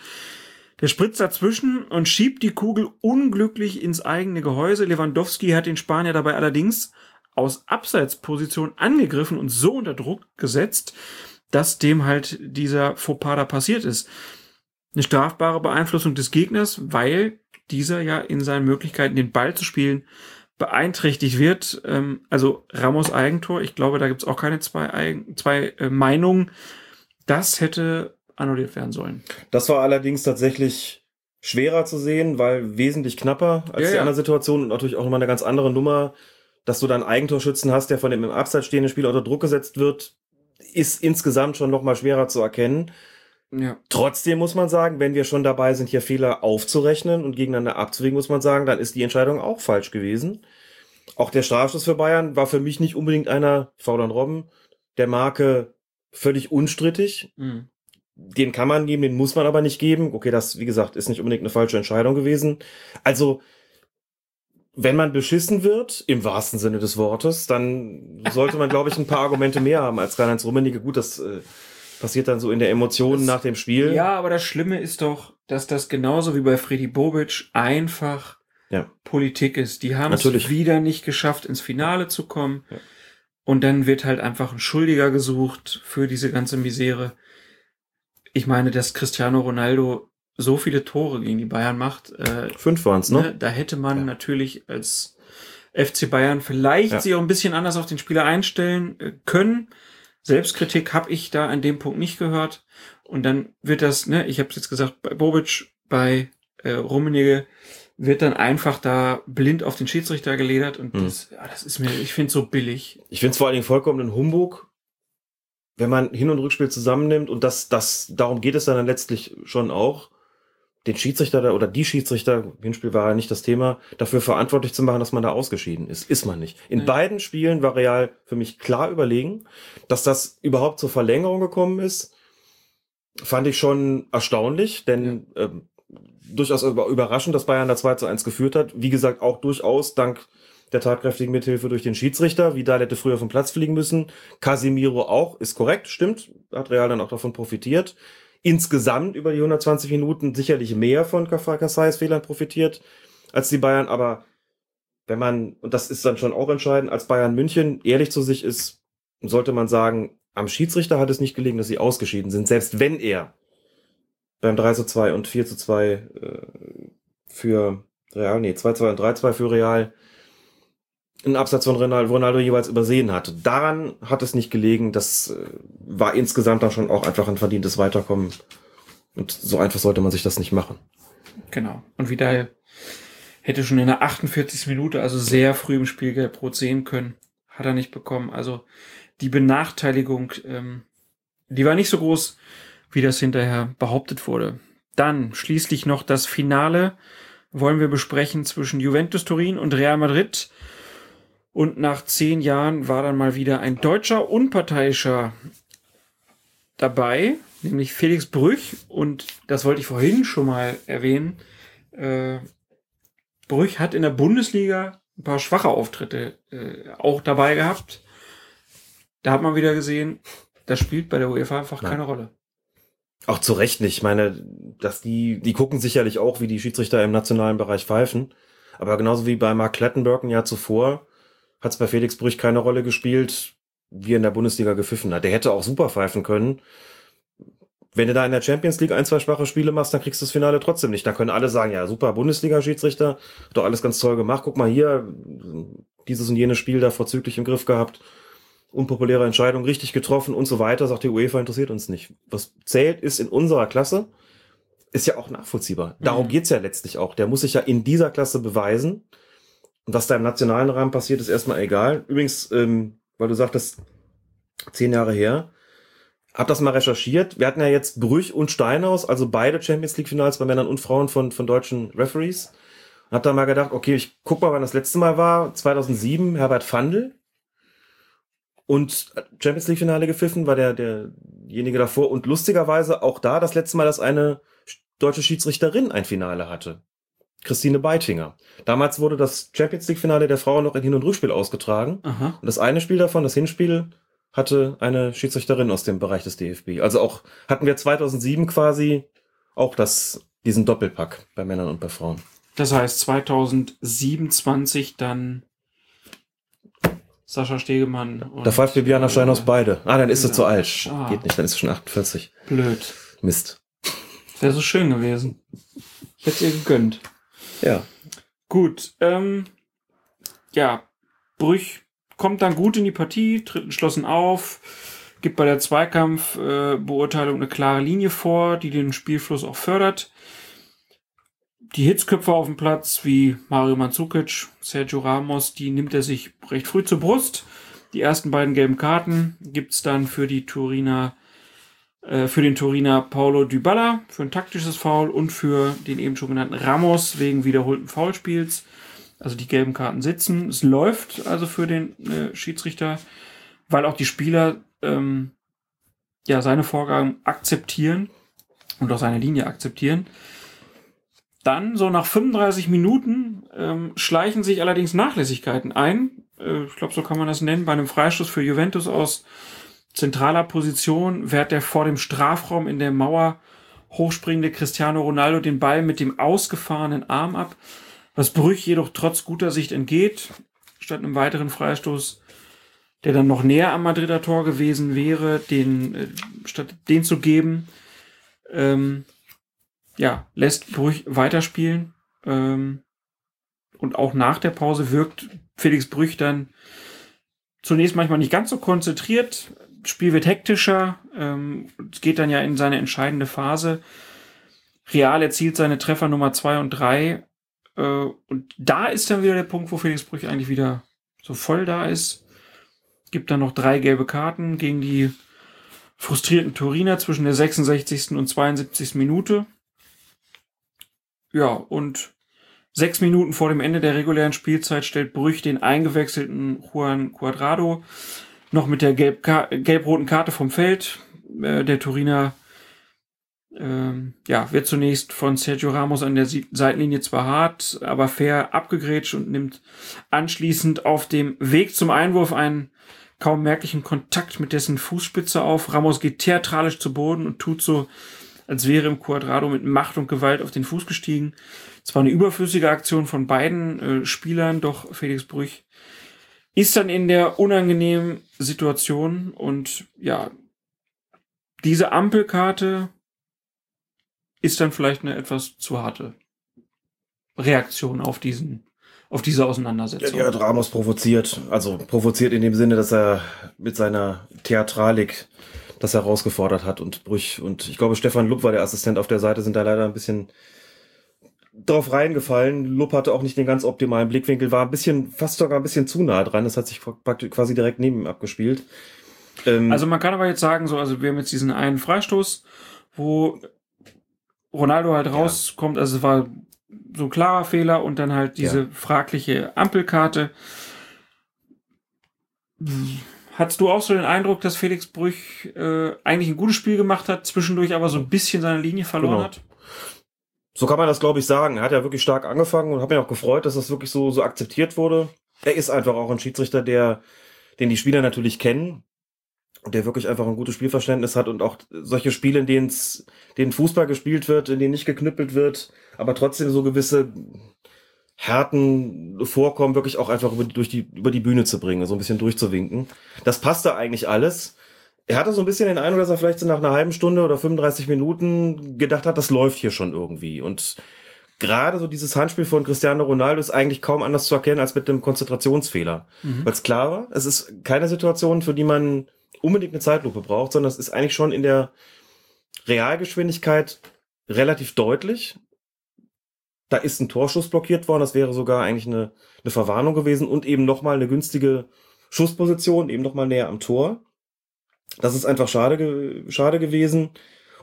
der spritzt dazwischen und schiebt die Kugel unglücklich ins eigene Gehäuse. Lewandowski hat den Spanier dabei allerdings aus Abseitsposition angegriffen und so unter Druck gesetzt, dass dem halt dieser Fauxpas da passiert ist. Eine strafbare Beeinflussung des Gegners, weil dieser ja in seinen Möglichkeiten, den Ball zu spielen, beeinträchtigt wird. Ähm, also Ramos Eigentor, ich glaube, da gibt es auch keine zwei, Eigen, zwei äh, Meinungen. Das hätte annulliert werden sollen. Das war allerdings tatsächlich schwerer zu sehen, weil wesentlich knapper als Ja, die ja. andere Situation und natürlich auch nochmal eine ganz andere Nummer, dass du dann einen Eigentorschützen hast, der von dem im Abseits stehenden Spieler unter Druck gesetzt wird, ist insgesamt schon nochmal schwerer zu erkennen. Ja. Trotzdem muss man sagen, wenn wir schon dabei sind, hier Fehler aufzurechnen und gegeneinander abzuwägen, muss man sagen, dann ist die Entscheidung auch falsch gewesen. Auch der Strafschuss für Bayern war für mich nicht unbedingt einer, faul an Robben, der Marke völlig unstrittig. Mhm. Den kann man geben, den muss man aber nicht geben. Okay, das, wie gesagt, ist nicht unbedingt eine falsche Entscheidung gewesen. Also, wenn man beschissen wird, im wahrsten Sinne des Wortes, dann sollte man, glaube ich, ein paar Argumente mehr haben als Karl-Heinz Rummenigge. Gut, das äh, passiert dann so in der Emotion Das- nach dem Spiel. Ja, aber das Schlimme ist doch, dass das genauso wie bei Freddy Bobic einfach Ja. Politik ist. Die haben es Natürlich. wieder nicht geschafft, ins Finale zu kommen. Ja. Und dann wird halt einfach ein Schuldiger gesucht für diese ganze Misere. Ich meine, dass Cristiano Ronaldo so viele Tore gegen die Bayern macht, äh, Fünf waren's, ne? ne, da hätte man Ja. natürlich als FC Bayern vielleicht Ja. sich auch ein bisschen anders auf den Spieler einstellen äh, können. Selbstkritik habe ich da an dem Punkt nicht gehört. Und dann wird das, ne, ich habe jetzt gesagt, bei Bobic, bei äh, Rummenigge wird dann einfach da blind auf den Schiedsrichter geledert und Hm. das, ja, das ist mir, ich finde so billig. Ich finde es vor allen Dingen vollkommen ein Humbug, wenn man Hin- und Rückspiel zusammennimmt und das, das, darum geht es dann letztlich schon auch, den Schiedsrichter oder die Schiedsrichter, Hinspiel war ja nicht das Thema, dafür verantwortlich zu machen, dass man da ausgeschieden ist. Ist man nicht. In Nee. beiden Spielen war Real für mich klar überlegen, dass das überhaupt zur Verlängerung gekommen ist, fand ich schon erstaunlich, denn ähm, durchaus über, überraschend, dass Bayern da 2 zu 1 geführt hat. Wie gesagt, auch durchaus dank der tatkräftigen Mithilfe durch den Schiedsrichter. Vidal hätte früher vom Platz fliegen müssen. Casimiro auch, ist korrekt, stimmt. Hat Real dann auch davon profitiert. Insgesamt über die 120 Minuten sicherlich mehr von Kassais Fehlern profitiert als die Bayern. Aber wenn man, und das ist dann schon auch entscheidend, als Bayern München ehrlich zu sich ist, sollte man sagen, am Schiedsrichter hat es nicht gelegen, dass sie ausgeschieden sind. Selbst wenn er beim 3 zu 2 und 4 zu 2 äh, für Real, nee, 2 zu 2 und 3 zu 2 für Real einen Absatz von Ronaldo, jeweils übersehen hatte. Daran hat es nicht gelegen. Das äh, war insgesamt dann schon auch einfach ein verdientes Weiterkommen. Und so einfach sollte man sich das nicht machen. Genau. Und Vidal hätte schon in der 48. Minute, also sehr früh im Spiel gelb-rot sehen können. Hat er nicht bekommen. Also die Benachteiligung, ähm, die war nicht so groß, wie das hinterher behauptet wurde. Dann schließlich noch das Finale wollen wir besprechen zwischen Juventus Turin und Real Madrid. Und nach zehn Jahren war dann mal wieder ein deutscher Unparteiischer dabei, nämlich Felix Brüch. Und das wollte ich vorhin schon mal erwähnen. Äh, Brüch hat in der Bundesliga ein paar schwache Auftritte äh, auch dabei gehabt. Da hat man wieder gesehen, das spielt bei der UEFA einfach Nein. keine Rolle. Auch zu Recht nicht. Ich meine, dass die, die gucken sicherlich auch, wie die Schiedsrichter im nationalen Bereich pfeifen. Aber genauso wie bei Mark Klettenberg ein Jahr zuvor, hat es bei Felix Brüch keine Rolle gespielt, wie er in der Bundesliga gepfiffen hat. Der hätte auch super pfeifen können. Wenn du da in der Champions League ein, zwei schwache Spiele machst, dann kriegst du das Finale trotzdem nicht. Da können alle sagen, ja, super Bundesliga-Schiedsrichter, hat doch alles ganz toll gemacht. Guck mal hier, dieses und jenes Spiel da vorzüglich im Griff gehabt. Unpopuläre Entscheidung, richtig getroffen und so weiter, sagt die UEFA, interessiert uns nicht. Was zählt, ist in unserer Klasse, ist ja auch nachvollziehbar. Darum Mhm. geht's ja letztlich auch. Der muss sich ja in dieser Klasse beweisen. Was da im nationalen Rahmen passiert, ist erstmal egal. Übrigens, ähm, weil du sagtest, zehn Jahre her, hab das mal recherchiert. Wir hatten ja jetzt Brüch und Steinhaus, also beide Champions League Finals bei Männern und Frauen von, von deutschen Referees. Hab da mal gedacht, okay, ich guck mal, wann das letzte Mal war. 2007, Herbert Fandl. Und Champions League Finale gepfiffen war der, derjenige davor. Und lustigerweise auch da das letzte Mal, dass eine deutsche Schiedsrichterin ein Finale hatte. Christine Beitinger. Damals wurde das Champions League Finale der Frauen noch in Hin- und Rückspiel ausgetragen. Aha. Und das eine Spiel davon, das Hinspiel, hatte eine Schiedsrichterin aus dem Bereich des DFB. Also auch hatten wir 2007 quasi auch das, diesen Doppelpack bei Männern und bei Frauen. Das heißt 2027 dann Sascha Stegemann und Da pfeift Bibiana Steinhaus beide. Ah, dann ist sie zu alt. Ah. Geht nicht, dann ist sie schon 48. blöd. Mist. Wäre so schön gewesen. Ich hätte ihr gegönnt. Ja. Gut, ähm, ja, Brüch kommt dann gut in die Partie, tritt entschlossen auf, gibt bei der Zweikampfbeurteilung äh, eine klare Linie vor, die den Spielfluss auch fördert. Die Hitzköpfe auf dem Platz, wie Mario Mandzukic, Sergio Ramos, die nimmt er sich recht früh zur Brust. Die ersten beiden gelben Karten gibt's dann für die Turiner für den Turiner Paulo Dybala für ein taktisches Foul und für den eben schon genannten Ramos wegen wiederholten Foulspiels. Also die gelben Karten sitzen. Es läuft also für den äh, Schiedsrichter, weil auch die Spieler ähm, ja seine Vorgaben akzeptieren und auch seine Linie akzeptieren. Dann, so nach 35 Minuten, ähm, schleichen sich allerdings Nachlässigkeiten ein. Äh, ich glaube, so kann man das nennen. Bei einem Freistoß für Juventus aus zentraler Position wehrt der vor dem Strafraum in der Mauer hochspringende Cristiano Ronaldo den Ball mit dem ausgefahrenen Arm ab, was Brüch jedoch trotz guter Sicht entgeht. Statt einem weiteren Freistoß, der dann noch näher am Madrider Tor gewesen wäre, den, äh, statt den zu geben, ähm, ja, lässt Brüch weiterspielen. Ähm, und auch nach der Pause wirkt Felix Brüch dann zunächst manchmal nicht ganz so konzentriert. Spiel wird hektischer. Ähm, geht dann ja in seine entscheidende Phase. Real erzielt seine Treffer Nummer zwei und drei. Äh, und da ist dann wieder der Punkt, wo Felix Brüch eigentlich wieder so voll da ist. Gibt dann noch drei gelbe Karten gegen die frustrierten Turiner zwischen der 66. und 72. Minute. Ja, und sechs Minuten vor dem Ende der regulären Spielzeit stellt Brüch den eingewechselten Juan Cuadrado noch mit der gelb gelb-roten Karte vom Feld. Äh, der Turiner ähm, ja, wird zunächst von Sergio Ramos an der Seitenlinie zwar hart, aber fair abgegrätscht und nimmt anschließend auf dem Weg zum Einwurf einen kaum merklichen Kontakt mit dessen Fußspitze auf. Ramos geht theatralisch zu Boden und tut so, als wäre im Quadrado mit Macht und Gewalt auf den Fuß gestiegen. Zwar eine überflüssige Aktion von beiden äh, Spielern, doch Felix Brüch ist dann in der unangenehmen Situation und ja, diese Ampelkarte ist dann vielleicht eine etwas zu harte Reaktion auf diesen auf diese Auseinandersetzung. Ja, die hat Ramos provoziert. Also provoziert in dem Sinne, dass er mit seiner Theatralik das herausgefordert hat und Brüch. Und ich glaube, Stefan Lupp war der Assistent auf der Seite, sind da leider ein bisschen drauf reingefallen. Lupp hatte auch nicht den ganz optimalen Blickwinkel, war ein bisschen, fast sogar ein bisschen zu nah dran. Das hat sich quasi direkt neben ihm abgespielt. Ähm also man kann aber jetzt sagen, so, also wir haben jetzt diesen einen Freistoß, wo Ronaldo halt rauskommt, also es war so ein klarer Fehler und dann halt diese ja. fragliche Ampelkarte. Hattest du auch so den Eindruck, dass Felix Brüch äh, eigentlich ein gutes Spiel gemacht hat, zwischendurch aber so ein bisschen seine Linie verloren genau. hat? So kann man das, glaube ich, sagen. Er hat ja wirklich stark angefangen und habe mich auch gefreut, dass das wirklich so, so akzeptiert wurde. Er ist einfach auch ein Schiedsrichter, der, den die Spieler natürlich kennen der wirklich einfach ein gutes Spielverständnis hat und auch solche Spiele, in denen denen Fußball gespielt wird, in denen nicht geknüppelt wird, aber trotzdem so gewisse Härten vorkommen, wirklich auch einfach über, durch die, über die Bühne zu bringen, so ein bisschen durchzuwinken. Das passte eigentlich alles. Er hatte so ein bisschen den Eindruck, dass er vielleicht so nach einer halben Stunde oder 35 Minuten gedacht hat, das läuft hier schon irgendwie. Und gerade so dieses Handspiel von Cristiano Ronaldo ist eigentlich kaum anders zu erkennen als mit dem Konzentrationsfehler. Mhm. Weil es klar war, es ist keine Situation, für die man unbedingt eine Zeitlupe braucht, sondern es ist eigentlich schon in der Realgeschwindigkeit relativ deutlich. Da ist ein Torschuss blockiert worden, das wäre sogar eigentlich eine, eine Verwarnung gewesen und eben nochmal eine günstige Schussposition, eben nochmal näher am Tor. Das ist einfach schade, ge schade gewesen.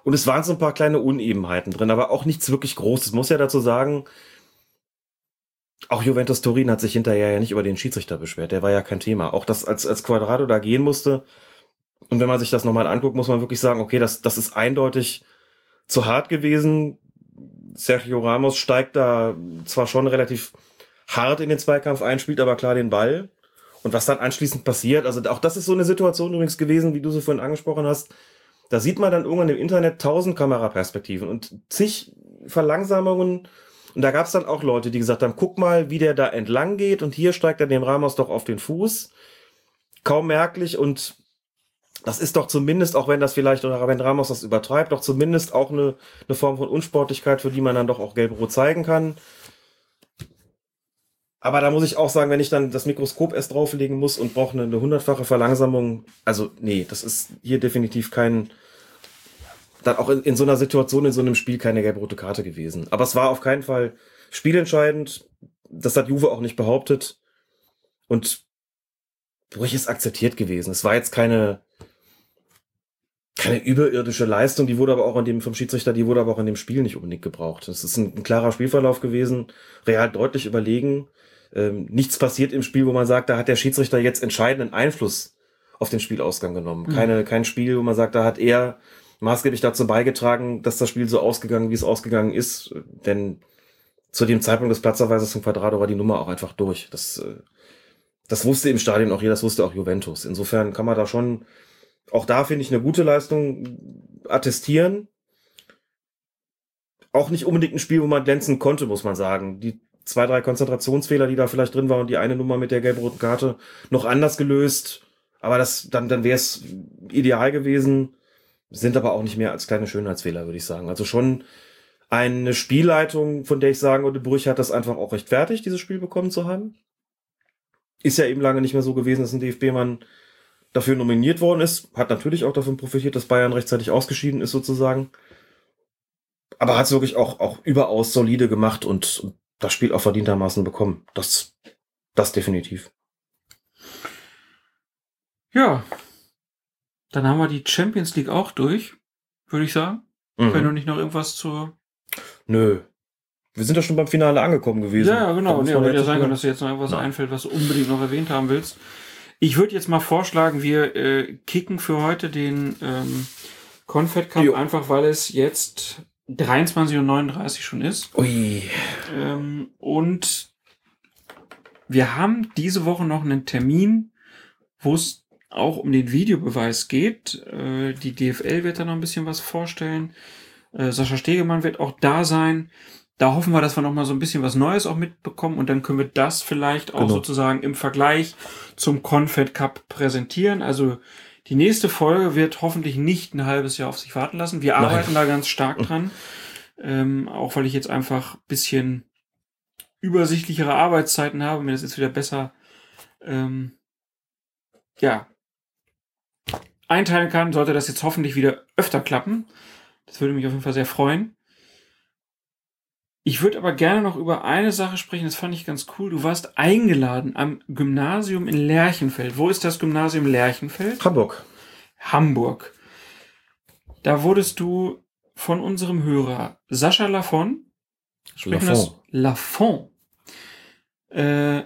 Und es waren so ein paar kleine Unebenheiten drin, aber auch nichts wirklich Großes. Muss ja dazu sagen, auch Juventus Turin hat sich hinterher ja nicht über den Schiedsrichter beschwert. Der war ja kein Thema. Auch das, als, als Quadrado da gehen musste, und wenn man sich das nochmal anguckt, muss man wirklich sagen, okay, das, das ist eindeutig zu hart gewesen. Sergio Ramos steigt da zwar schon relativ hart in den Zweikampf ein, spielt aber klar den Ball. Und was dann anschließend passiert, also auch das ist so eine Situation übrigens gewesen, wie du sie vorhin angesprochen hast. Da sieht man dann irgendwann im Internet tausend Kameraperspektiven und zig Verlangsamungen. Und da gab es dann auch Leute, die gesagt haben, guck mal, wie der da entlang geht und hier steigt er dem Ramos doch auf den Fuß. Kaum merklich und das ist doch zumindest, auch wenn das vielleicht, oder wenn Ramos das übertreibt, doch zumindest auch eine, eine Form von Unsportlichkeit, für die man dann doch auch gelb-rot zeigen kann. Aber da muss ich auch sagen, wenn ich dann das Mikroskop erst drauflegen muss und brauche eine, hundertfache Verlangsamung, also nee, das ist hier definitiv kein, dann auch in, in so einer Situation, in so einem Spiel keine gelb-rote Karte gewesen. Aber es war auf keinen Fall spielentscheidend. Das hat Juve auch nicht behauptet. Und ist akzeptiert gewesen. Es war jetzt keine, keine überirdische Leistung, die wurde aber auch an dem vom Schiedsrichter, die wurde aber auch in dem Spiel nicht unbedingt gebraucht. Es ist ein, ein, klarer Spielverlauf gewesen, real deutlich überlegen. Ähm, nichts passiert im Spiel, wo man sagt, da hat der Schiedsrichter jetzt entscheidenden Einfluss auf den Spielausgang genommen. Mhm. Keine, kein Spiel, wo man sagt, da hat er maßgeblich dazu beigetragen, dass das Spiel so ausgegangen, wie es ausgegangen ist. Denn zu dem Zeitpunkt des Platzerweises von Quadrado war die Nummer auch einfach durch. Das, äh, das wusste im Stadion auch jeder, das wusste auch Juventus. Insofern kann man da schon auch da finde ich eine gute Leistung attestieren. Auch nicht unbedingt ein Spiel, wo man glänzen konnte, muss man sagen. Die zwei, drei Konzentrationsfehler, die da vielleicht drin waren und die eine Nummer mit der gelb-roten Karte noch anders gelöst. Aber das, dann, dann wäre es ideal gewesen. Sind aber auch nicht mehr als kleine Schönheitsfehler, würde ich sagen. Also schon eine Spielleitung, von der ich sagen würde, Brüch hat das einfach auch rechtfertigt, dieses Spiel bekommen zu haben. Ist ja eben lange nicht mehr so gewesen, dass ein DFB-Mann dafür nominiert worden ist, hat natürlich auch davon profitiert, dass Bayern rechtzeitig ausgeschieden ist sozusagen. Aber hat es wirklich auch, auch überaus solide gemacht und, und das Spiel auch verdientermaßen bekommen. Das, das definitiv. Ja. Dann haben wir die Champions League auch durch, würde ich sagen. Mhm. Wenn du nicht noch irgendwas zur. Nö. Wir sind ja schon beim Finale angekommen gewesen. Ja, genau. Nee, aber hätte ja sein können, dass dir jetzt noch irgendwas Nein. einfällt, was du unbedingt noch erwähnt haben willst. Ich würde jetzt mal vorschlagen, wir äh, kicken für heute den ähm, Confed Cup, Jo. einfach weil es jetzt 23.39 Uhr schon ist. Ui. Ähm, und wir haben diese Woche noch einen Termin, wo es auch um den Videobeweis geht. Äh, die DFL wird da noch ein bisschen was vorstellen. Äh, Sascha Stegemann wird auch da sein. Da hoffen wir, dass wir noch mal so ein bisschen was Neues auch mitbekommen und dann können wir das vielleicht auch Genau. sozusagen im Vergleich zum Confed Cup präsentieren. Also die nächste Folge wird hoffentlich nicht ein halbes Jahr auf sich warten lassen. Wir Nein. arbeiten da ganz stark dran. Ähm, auch weil ich jetzt einfach bisschen übersichtlichere Arbeitszeiten habe, mir das jetzt wieder besser ähm, ja einteilen kann, sollte das jetzt hoffentlich wieder öfter klappen. Das würde mich auf jeden Fall sehr freuen. Ich würde aber gerne noch über eine Sache sprechen, das fand ich ganz cool. Du warst eingeladen am Gymnasium in Lerchenfeld. Wo ist das Gymnasium Lerchenfeld? Hamburg. Hamburg. Da wurdest du von unserem Hörer Sascha Lafon, das? Lafon, äh,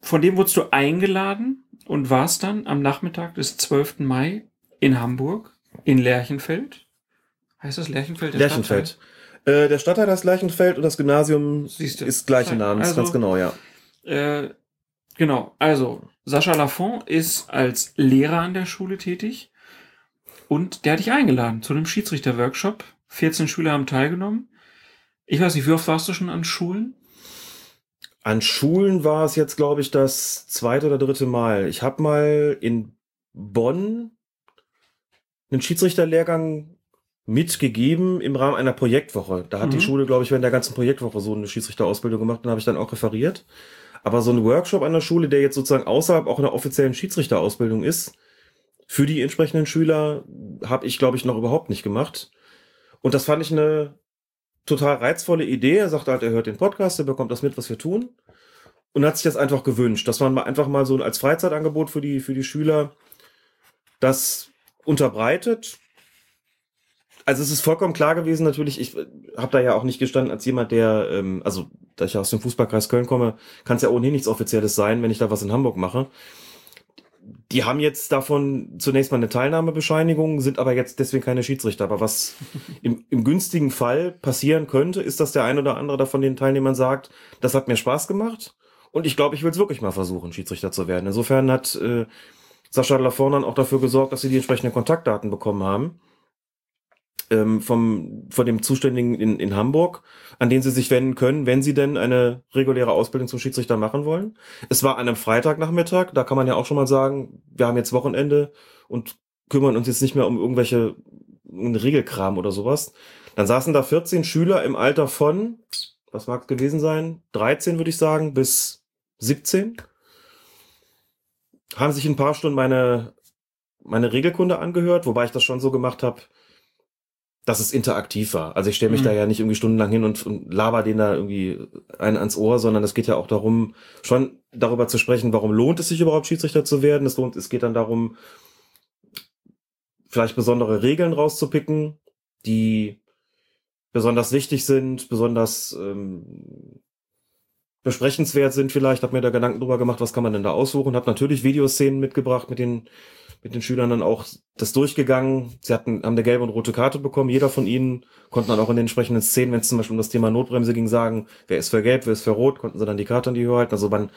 von dem wurdest du eingeladen und warst dann am Nachmittag des 12. Mai in Hamburg, in Lerchenfeld. Heißt das Lerchenfeld? Lerchenfeld. Äh, der Stadtteil ist Lerchenfeld und das Gymnasium Siehst du. ist gleichen Namens, Also- ganz genau, ja. Äh, genau, also Sascha Lafon ist als Lehrer an der Schule tätig und der hat dich eingeladen zu einem Schiedsrichter-Workshop. 14 Schüler haben teilgenommen. Ich weiß nicht, wie oft warst du schon an Schulen? An Schulen war es jetzt, glaube ich, das zweite oder dritte Mal. Ich habe mal in Bonn einen Schiedsrichterlehrgang mitgegeben im Rahmen einer Projektwoche. Da hat Mhm. die Schule, glaube ich, während der ganzen Projektwoche so eine Schiedsrichterausbildung gemacht und habe ich dann auch referiert. Aber so ein Workshop an der Schule, der jetzt sozusagen außerhalb auch einer offiziellen Schiedsrichterausbildung ist, für die entsprechenden Schüler, habe ich, glaube ich, noch überhaupt nicht gemacht. Und das fand ich eine total reizvolle Idee. Er sagte halt, er hört den Podcast, er bekommt das mit, was wir tun. Und hat sich das einfach gewünscht, dass man mal einfach mal so als Freizeitangebot für die, für die Schüler das unterbreitet. Also es ist vollkommen klar gewesen, natürlich, ich habe da ja auch nicht gestanden als jemand, der, ähm, also da ich ja aus dem Fußballkreis Köln komme, kann es ja ohnehin nichts Offizielles sein, wenn ich da was in Hamburg mache. Die haben jetzt davon zunächst mal eine Teilnahmebescheinigung, sind aber jetzt deswegen keine Schiedsrichter. Aber was im, im günstigen Fall passieren könnte, ist, dass der ein oder andere da von den Teilnehmern sagt, das hat mir Spaß gemacht und ich glaube, ich will es wirklich mal versuchen, Schiedsrichter zu werden. Insofern hat äh, Sascha Lafon dann auch dafür gesorgt, dass sie die entsprechenden Kontaktdaten bekommen haben ähm, vom, von dem Zuständigen in, in Hamburg, an den sie sich wenden können, wenn sie denn eine reguläre Ausbildung zum Schiedsrichter machen wollen. Es war an einem Freitagnachmittag, da kann man ja auch schon mal sagen, wir haben jetzt Wochenende und kümmern uns jetzt nicht mehr um irgendwelche einen Regelkram oder sowas. Dann saßen da 14 Schüler im Alter von, was mag es gewesen sein, 13 würde ich sagen, bis 17. Haben sich ein paar Stunden meine, meine Regelkunde angehört, wobei ich das schon so gemacht habe, dass es interaktiv war. Also ich stelle mich Mhm. da ja nicht irgendwie stundenlang hin und, und laber den da irgendwie einen ans Ohr, sondern es geht ja auch darum, schon darüber zu sprechen, warum lohnt es sich überhaupt Schiedsrichter zu werden. Es lohnt, es geht dann darum, vielleicht besondere Regeln rauszupicken, die besonders wichtig sind, besonders ähm, besprechenswert sind vielleicht. Hab mir da Gedanken drüber gemacht, was kann man denn da aussuchen. Hab natürlich Videoszenen mitgebracht mit den mit den Schülern dann auch das durchgegangen. Sie hatten, haben eine gelbe und rote Karte bekommen. Jeder von ihnen konnten dann auch in den entsprechenden Szenen, wenn es zum Beispiel um das Thema Notbremse ging, sagen, wer ist für gelb, wer ist für rot, konnten sie dann die Karte in die Höhe halten. Also man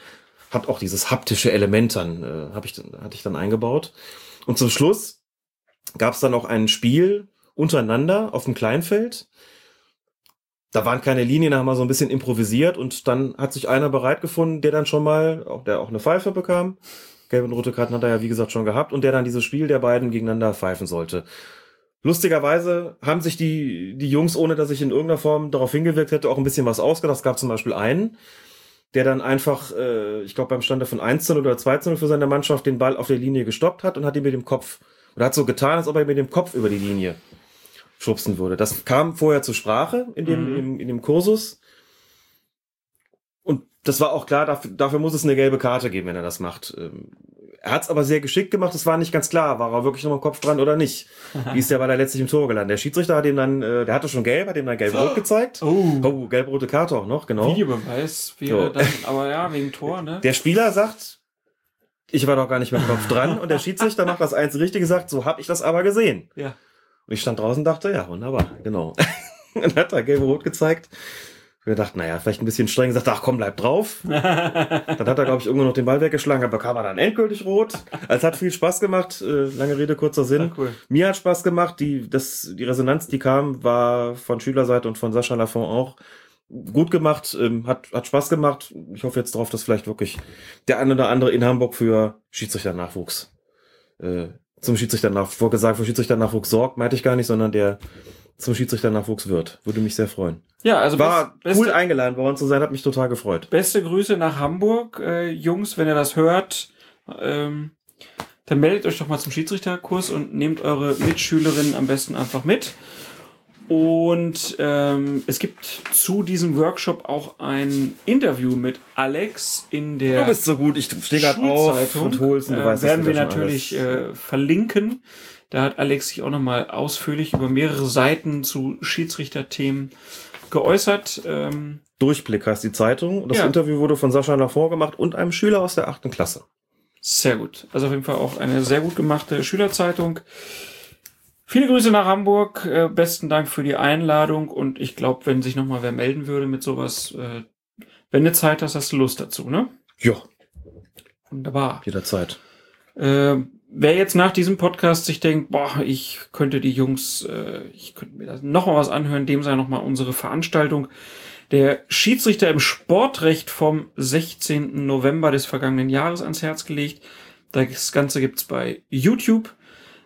hat auch dieses haptische Element dann, äh, hab ich, hatte ich dann eingebaut. Und zum Schluss gab es dann noch ein Spiel untereinander auf dem Kleinfeld. Da waren keine Linien, da haben wir so ein bisschen improvisiert und dann hat sich einer bereit gefunden, der dann schon mal, auch der auch eine Pfeife bekam. Gelbe und rote Karten hat er ja, wie gesagt, schon gehabt und der dann dieses Spiel der beiden gegeneinander pfeifen sollte. Lustigerweise haben sich die, die Jungs, ohne dass ich in irgendeiner Form darauf hingewirkt hätte, auch ein bisschen was ausgedacht. Es gab zum Beispiel einen, der dann einfach, äh, ich glaube beim Stand von 1 oder 2 für seine Mannschaft den Ball auf der Linie gestoppt hat und hat ihn mit dem Kopf, oder hat so getan, als ob er mit dem Kopf über die Linie schubsen würde. Das kam vorher zur Sprache in dem, Mhm. in, in dem Kursus. Das war auch klar, dafür, dafür muss es eine gelbe Karte geben, wenn er das macht. Ähm, er hat es aber sehr geschickt gemacht. Es war nicht ganz klar, war er wirklich noch im Kopf dran oder nicht. Wie ist der, weil er letztlich im Tor gelandet. Der Schiedsrichter hat ihm dann, äh, der hatte schon gelb, hat ihm dann gelb-rot gezeigt. Oh. Oh, gelb-rote Karte auch noch, genau. Videobeweis wäre So. dann, aber ja, wegen Tor, ne? Der Spieler sagt, ich war doch gar nicht mit dem Kopf dran. Und der Schiedsrichter macht das einzige Richtige, sagt, so hab ich das aber gesehen. Ja. Und ich stand draußen und dachte, ja, wunderbar, genau. und hat er gelb-rot gezeigt. Wir dachten, naja, vielleicht ein bisschen streng, sagt, ach komm, bleib drauf. Dann hat er, glaube ich, irgendwo noch den Ball weggeschlagen, aber bekam er dann endgültig rot. Also es hat viel Spaß gemacht, äh, lange Rede, kurzer Sinn. cool. Mir hat Spaß gemacht, die, das, die Resonanz, die kam, war von Schülerseite und von Sascha Lafont auch gut gemacht, ähm, hat, hat Spaß gemacht. Ich hoffe jetzt darauf, dass vielleicht wirklich der ein oder andere in Hamburg für Schiedsrichternachwuchs, äh, zum Schiedsrichternachwuchs, vorgesagt, für Schiedsrichternachwuchs sorgt, meinte ich gar nicht, sondern der zum Schiedsrichternachwuchs wird. Würde mich sehr freuen. Ja, also War best- cool beste, eingeladen worden zu sein, hat mich total gefreut. beste Grüße nach Hamburg, äh, Jungs, wenn ihr das hört. Ähm, dann meldet euch doch mal zum Schiedsrichterkurs und nehmt eure Mitschülerinnen am besten einfach mit. Und ähm, es gibt zu diesem Workshop auch ein Interview mit Alex in der Du bist so gut, ich stehe gerade auf und hol's und du äh, weißt, werden wir natürlich alles. äh, verlinken. Da hat Alex sich auch nochmal ausführlich über mehrere Seiten zu Schiedsrichterthemen geäußert. Ähm, Durchblick heißt die Zeitung. Das Ja. Interview wurde von Sascha Lafont gemacht und einem Schüler aus der achten Klasse. sehr gut. Also auf jeden Fall auch eine sehr gut gemachte Schülerzeitung. Viele Grüße nach Hamburg. Äh, besten Dank für die Einladung. Und ich glaube, wenn sich nochmal wer melden würde mit sowas, äh, wenn du Zeit hast, hast du Lust dazu, ne? Ja, Wunderbar. jederzeit. Äh, wer jetzt nach diesem Podcast sich denkt, boah, ich könnte die Jungs, äh, ich könnte mir das noch mal was anhören, dem sei noch mal unsere Veranstaltung. Der Schiedsrichter im Sportrecht vom 16. November des vergangenen Jahres ans Herz gelegt. Das Ganze gibt's bei YouTube.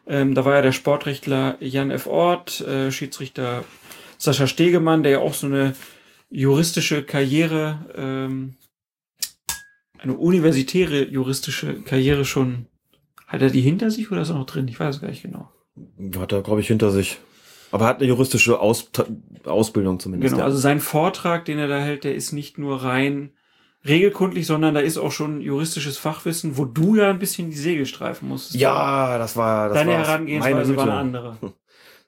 Ähm, da war ja der Sportrechtler Jan F. Ort, äh, Schiedsrichter Sascha Stegemann, der ja auch so eine juristische Karriere, ähm, eine universitäre juristische Karriere schon hat er die hinter sich oder ist er noch drin? Ich weiß es gar nicht genau. Hat er, glaube ich, hinter sich. Aber er hat eine juristische Aus Ausbildung zumindest. Genau, ja. also sein Vortrag, den er da hält, der ist nicht nur rein regelkundlich, sondern da ist auch schon juristisches Fachwissen, wo du ja ein bisschen die Segel streifen musstest. ja, das war das Deine war Herangehensweise war eine andere.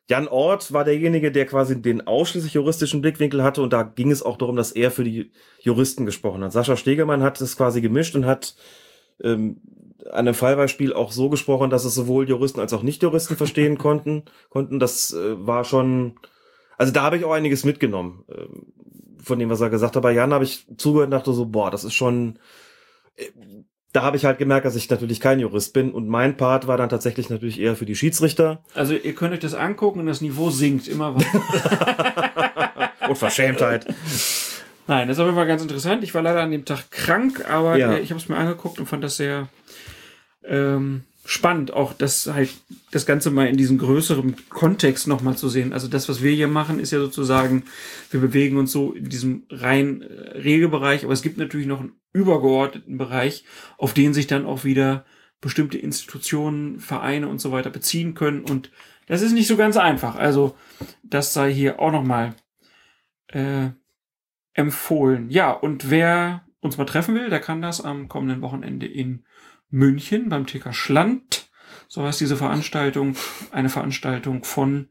Jan Ort war derjenige, der quasi den ausschließlich juristischen Blickwinkel hatte und da ging es auch darum, dass er für die Juristen gesprochen hat. Sascha Stegemann hat es quasi gemischt und hat ähm, an einem Fallbeispiel auch so gesprochen, dass es sowohl Juristen als auch Nicht-Juristen verstehen konnten. konnten. Das äh, war schon, also da habe ich auch einiges mitgenommen ähm, von dem, was er gesagt hat. Bei Jan habe ich zugehört und dachte so, boah, das ist schon, äh, da habe ich halt gemerkt, dass ich natürlich kein Jurist bin und mein Part war dann tatsächlich natürlich eher für die Schiedsrichter. Also ihr könnt euch das angucken und das Niveau sinkt immer weiter. Und Verschämtheit. Nein, das ist auf jeden Fall ganz interessant. Ich war leider an dem Tag krank, aber Ja. äh, ich habe es mir angeguckt und fand das sehr ähm, spannend, auch das halt das Ganze mal in diesem größeren Kontext nochmal zu sehen. Also das, was wir hier machen, ist ja sozusagen, wir bewegen uns so in diesem rein äh, Regelbereich, aber es gibt natürlich noch einen übergeordneten Bereich, auf den sich dann auch wieder bestimmte Institutionen, Vereine und so weiter beziehen können. Und das ist nicht so ganz einfach. Also das sei hier auch nochmal äh, empfohlen. Ja, und wer uns mal treffen will, der kann das am kommenden Wochenende in München beim TK Schland. So heißt diese Veranstaltung, eine Veranstaltung von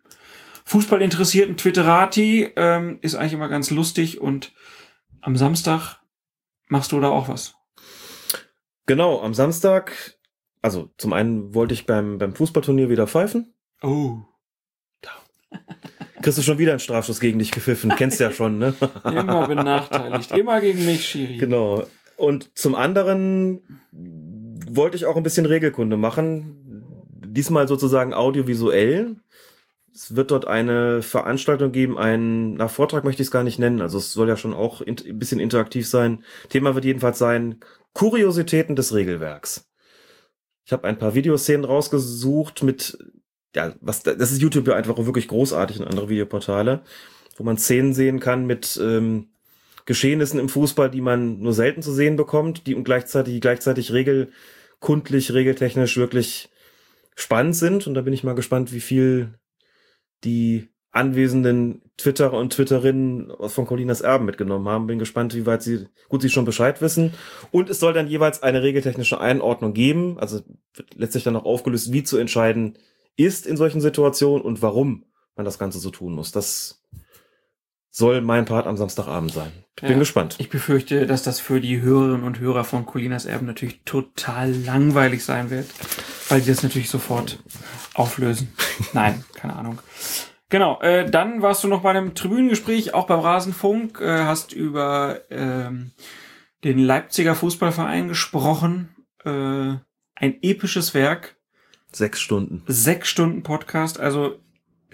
Fußballinteressierten Twitterati. Ähm, ist eigentlich immer ganz lustig und am Samstag machst du da auch was. Genau, am Samstag, also zum einen wollte ich beim, beim Fußballturnier wieder pfeifen. Oh. Kriegst du schon wieder einen Strafschuss gegen dich gepfiffen, kennst ja schon, ne? Immer benachteiligt. Immer gegen mich, Schiri. Genau. Und zum anderen wollte ich auch ein bisschen Regelkunde machen. Diesmal sozusagen audiovisuell. Es wird dort eine Veranstaltung geben, einen na, Vortrag möchte ich es gar nicht nennen. Also es soll ja schon auch in, ein bisschen interaktiv sein. Thema wird jedenfalls sein Kuriositäten des Regelwerks. Ich habe ein paar Videoszenen rausgesucht mit, ja, was das ist YouTube ja einfach wirklich großartig und andere Videoportale, wo man Szenen sehen kann mit ähm, Geschehnissen im Fußball, die man nur selten zu sehen bekommt, die gleichzeitig, die gleichzeitig regelkundlich, regeltechnisch wirklich spannend sind. Und da bin ich mal gespannt, wie viel die anwesenden Twitterer und Twitterinnen von Colinas Erben mitgenommen haben. Bin gespannt, wie weit sie, gut, sie schon Bescheid wissen. Und es soll dann jeweils eine regeltechnische Einordnung geben. Also wird letztlich dann auch aufgelöst, wie zu entscheiden ist in solchen Situationen und warum man das Ganze so tun muss. Das soll mein Part am Samstagabend sein. Ich bin Ja. gespannt. Ich befürchte, dass das für die Hörerinnen und Hörer von Colinas Erben natürlich total langweilig sein wird, weil die das natürlich sofort auflösen. Nein, keine Ahnung. Genau, äh, dann warst du noch bei einem Tribünengespräch, auch beim Rasenfunk, äh, hast über ähm, den Leipziger Fußballverein gesprochen. Äh, ein episches Werk, Sechs Stunden. sechs Stunden Podcast, also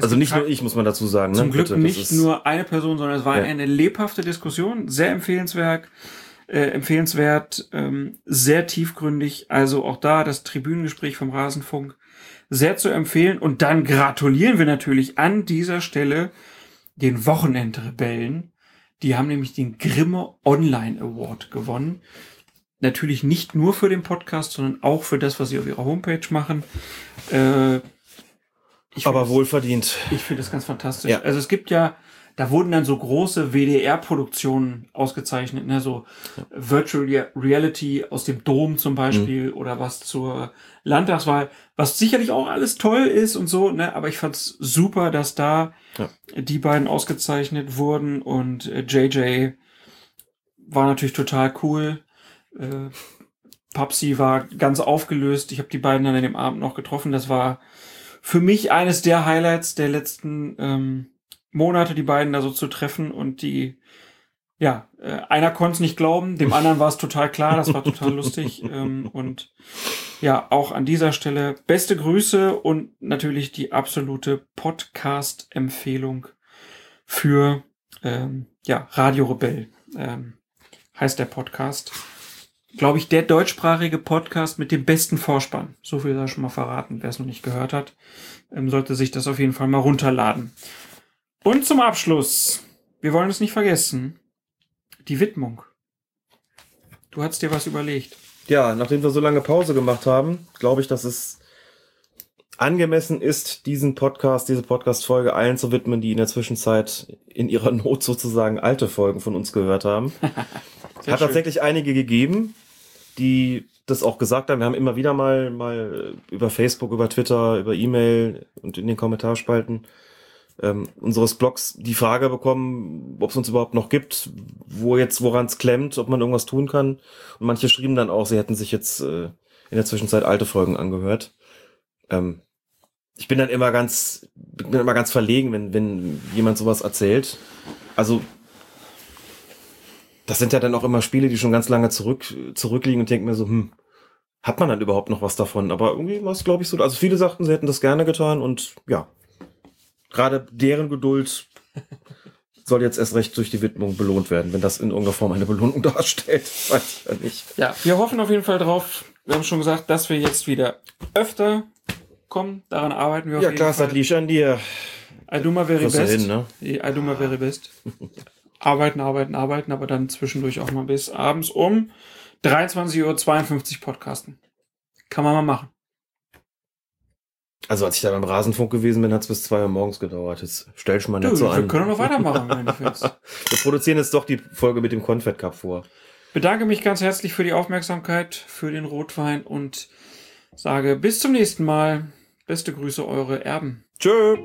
Also nicht nur ich, muss man dazu sagen. zum ne? Glück Bitte, nicht nur eine Person, sondern es war Ja. eine lebhafte Diskussion, sehr empfehlenswert, äh, empfehlenswert, ähm, sehr tiefgründig. Also auch da das Tribünengespräch vom Rasenfunk sehr zu empfehlen. Und dann gratulieren wir natürlich an dieser Stelle den Wochenendrebellen. Die haben nämlich den Grimme Online Award gewonnen. Natürlich nicht nur für den Podcast, sondern auch für das, was sie auf ihrer Homepage machen. Äh, ich Aber das- wohlverdient. ich finde das ganz fantastisch. Ja. Also es gibt ja, da wurden dann so große WDR-Produktionen ausgezeichnet, ne, so Virtual Rea- Reality aus dem Dom zum Beispiel oder was zur Landtagswahl, was sicherlich auch alles toll ist und so, ne, aber ich fand's super, dass da Ja. die beiden ausgezeichnet wurden und äh, JJ war natürlich total cool. Äh, Papsi war ganz aufgelöst. Ich habe die beiden dann an dem Abend noch getroffen. Das war für mich eines der Highlights der letzten ähm, Monate, die beiden da so zu treffen und die, ja, äh, einer konnte es nicht glauben, dem anderen war es total klar, das war total lustig ähm, und ja, auch an dieser Stelle beste Grüße und natürlich die absolute Podcast-Empfehlung für ähm, ja, Radio Rebell ähm, heißt der Podcast. Glaube ich, der deutschsprachige Podcast mit dem besten Vorspann. So viel sei schon mal verraten, wer es noch nicht gehört hat ähm, sollte sich das auf jeden Fall mal runterladen. Und zum Abschluss, wir wollen es nicht vergessen, die Widmung. Du hast dir was überlegt. Ja, nachdem wir so lange Pause gemacht haben, glaube ich, dass es angemessen ist, diesen Podcast, diese Podcast-Folge allen zu widmen, die in der Zwischenzeit in ihrer Not sozusagen alte Folgen von uns gehört haben. Sehr Hat schön. tatsächlich einige gegeben, die das auch gesagt haben. Wir haben immer wieder mal, mal über Facebook, über Twitter, über E-Mail und in den Kommentarspalten ähm, unseres Blogs die Frage bekommen, ob es uns überhaupt noch gibt, wo jetzt, woran es klemmt, ob man irgendwas tun kann. Und manche schrieben dann auch, sie hätten sich jetzt äh, in der Zwischenzeit alte Folgen angehört. Ähm, ich bin dann immer ganz, bin immer ganz verlegen, wenn, wenn jemand sowas erzählt. Also das sind ja dann auch immer Spiele, die schon ganz lange zurück, zurückliegen und denken mir so, hm, hat man dann überhaupt noch was davon? Aber irgendwie war es, glaube ich, so. Also viele sagten, sie hätten das gerne getan und ja, gerade deren Geduld soll jetzt erst recht durch die Widmung belohnt werden, wenn das in irgendeiner Form eine Belohnung darstellt. Weiß ich ja nicht. Ja, wir hoffen auf jeden Fall drauf. Wir haben schon gesagt, dass wir jetzt wieder öfter kommen. Daran arbeiten wir auf Ja, jeden klar, Fall. das liegt an dir. I do my very Kriegst du best. hin, ne? I do my very best. arbeiten, arbeiten, arbeiten, aber dann zwischendurch auch mal bis abends um 23.52 Uhr podcasten. Kann man mal machen. Also als ich da beim Rasenfunk gewesen bin, hat es bis zwei Uhr morgens gedauert. Jetzt stell schon mal nicht so wir an. können noch weitermachen, wenn du willst. Wir produzieren jetzt doch die Folge mit dem Confed Cup vor. Bedanke mich ganz herzlich für die Aufmerksamkeit, für den Rotwein und sage bis zum nächsten Mal. Beste Grüße, eure Erben. Tschö.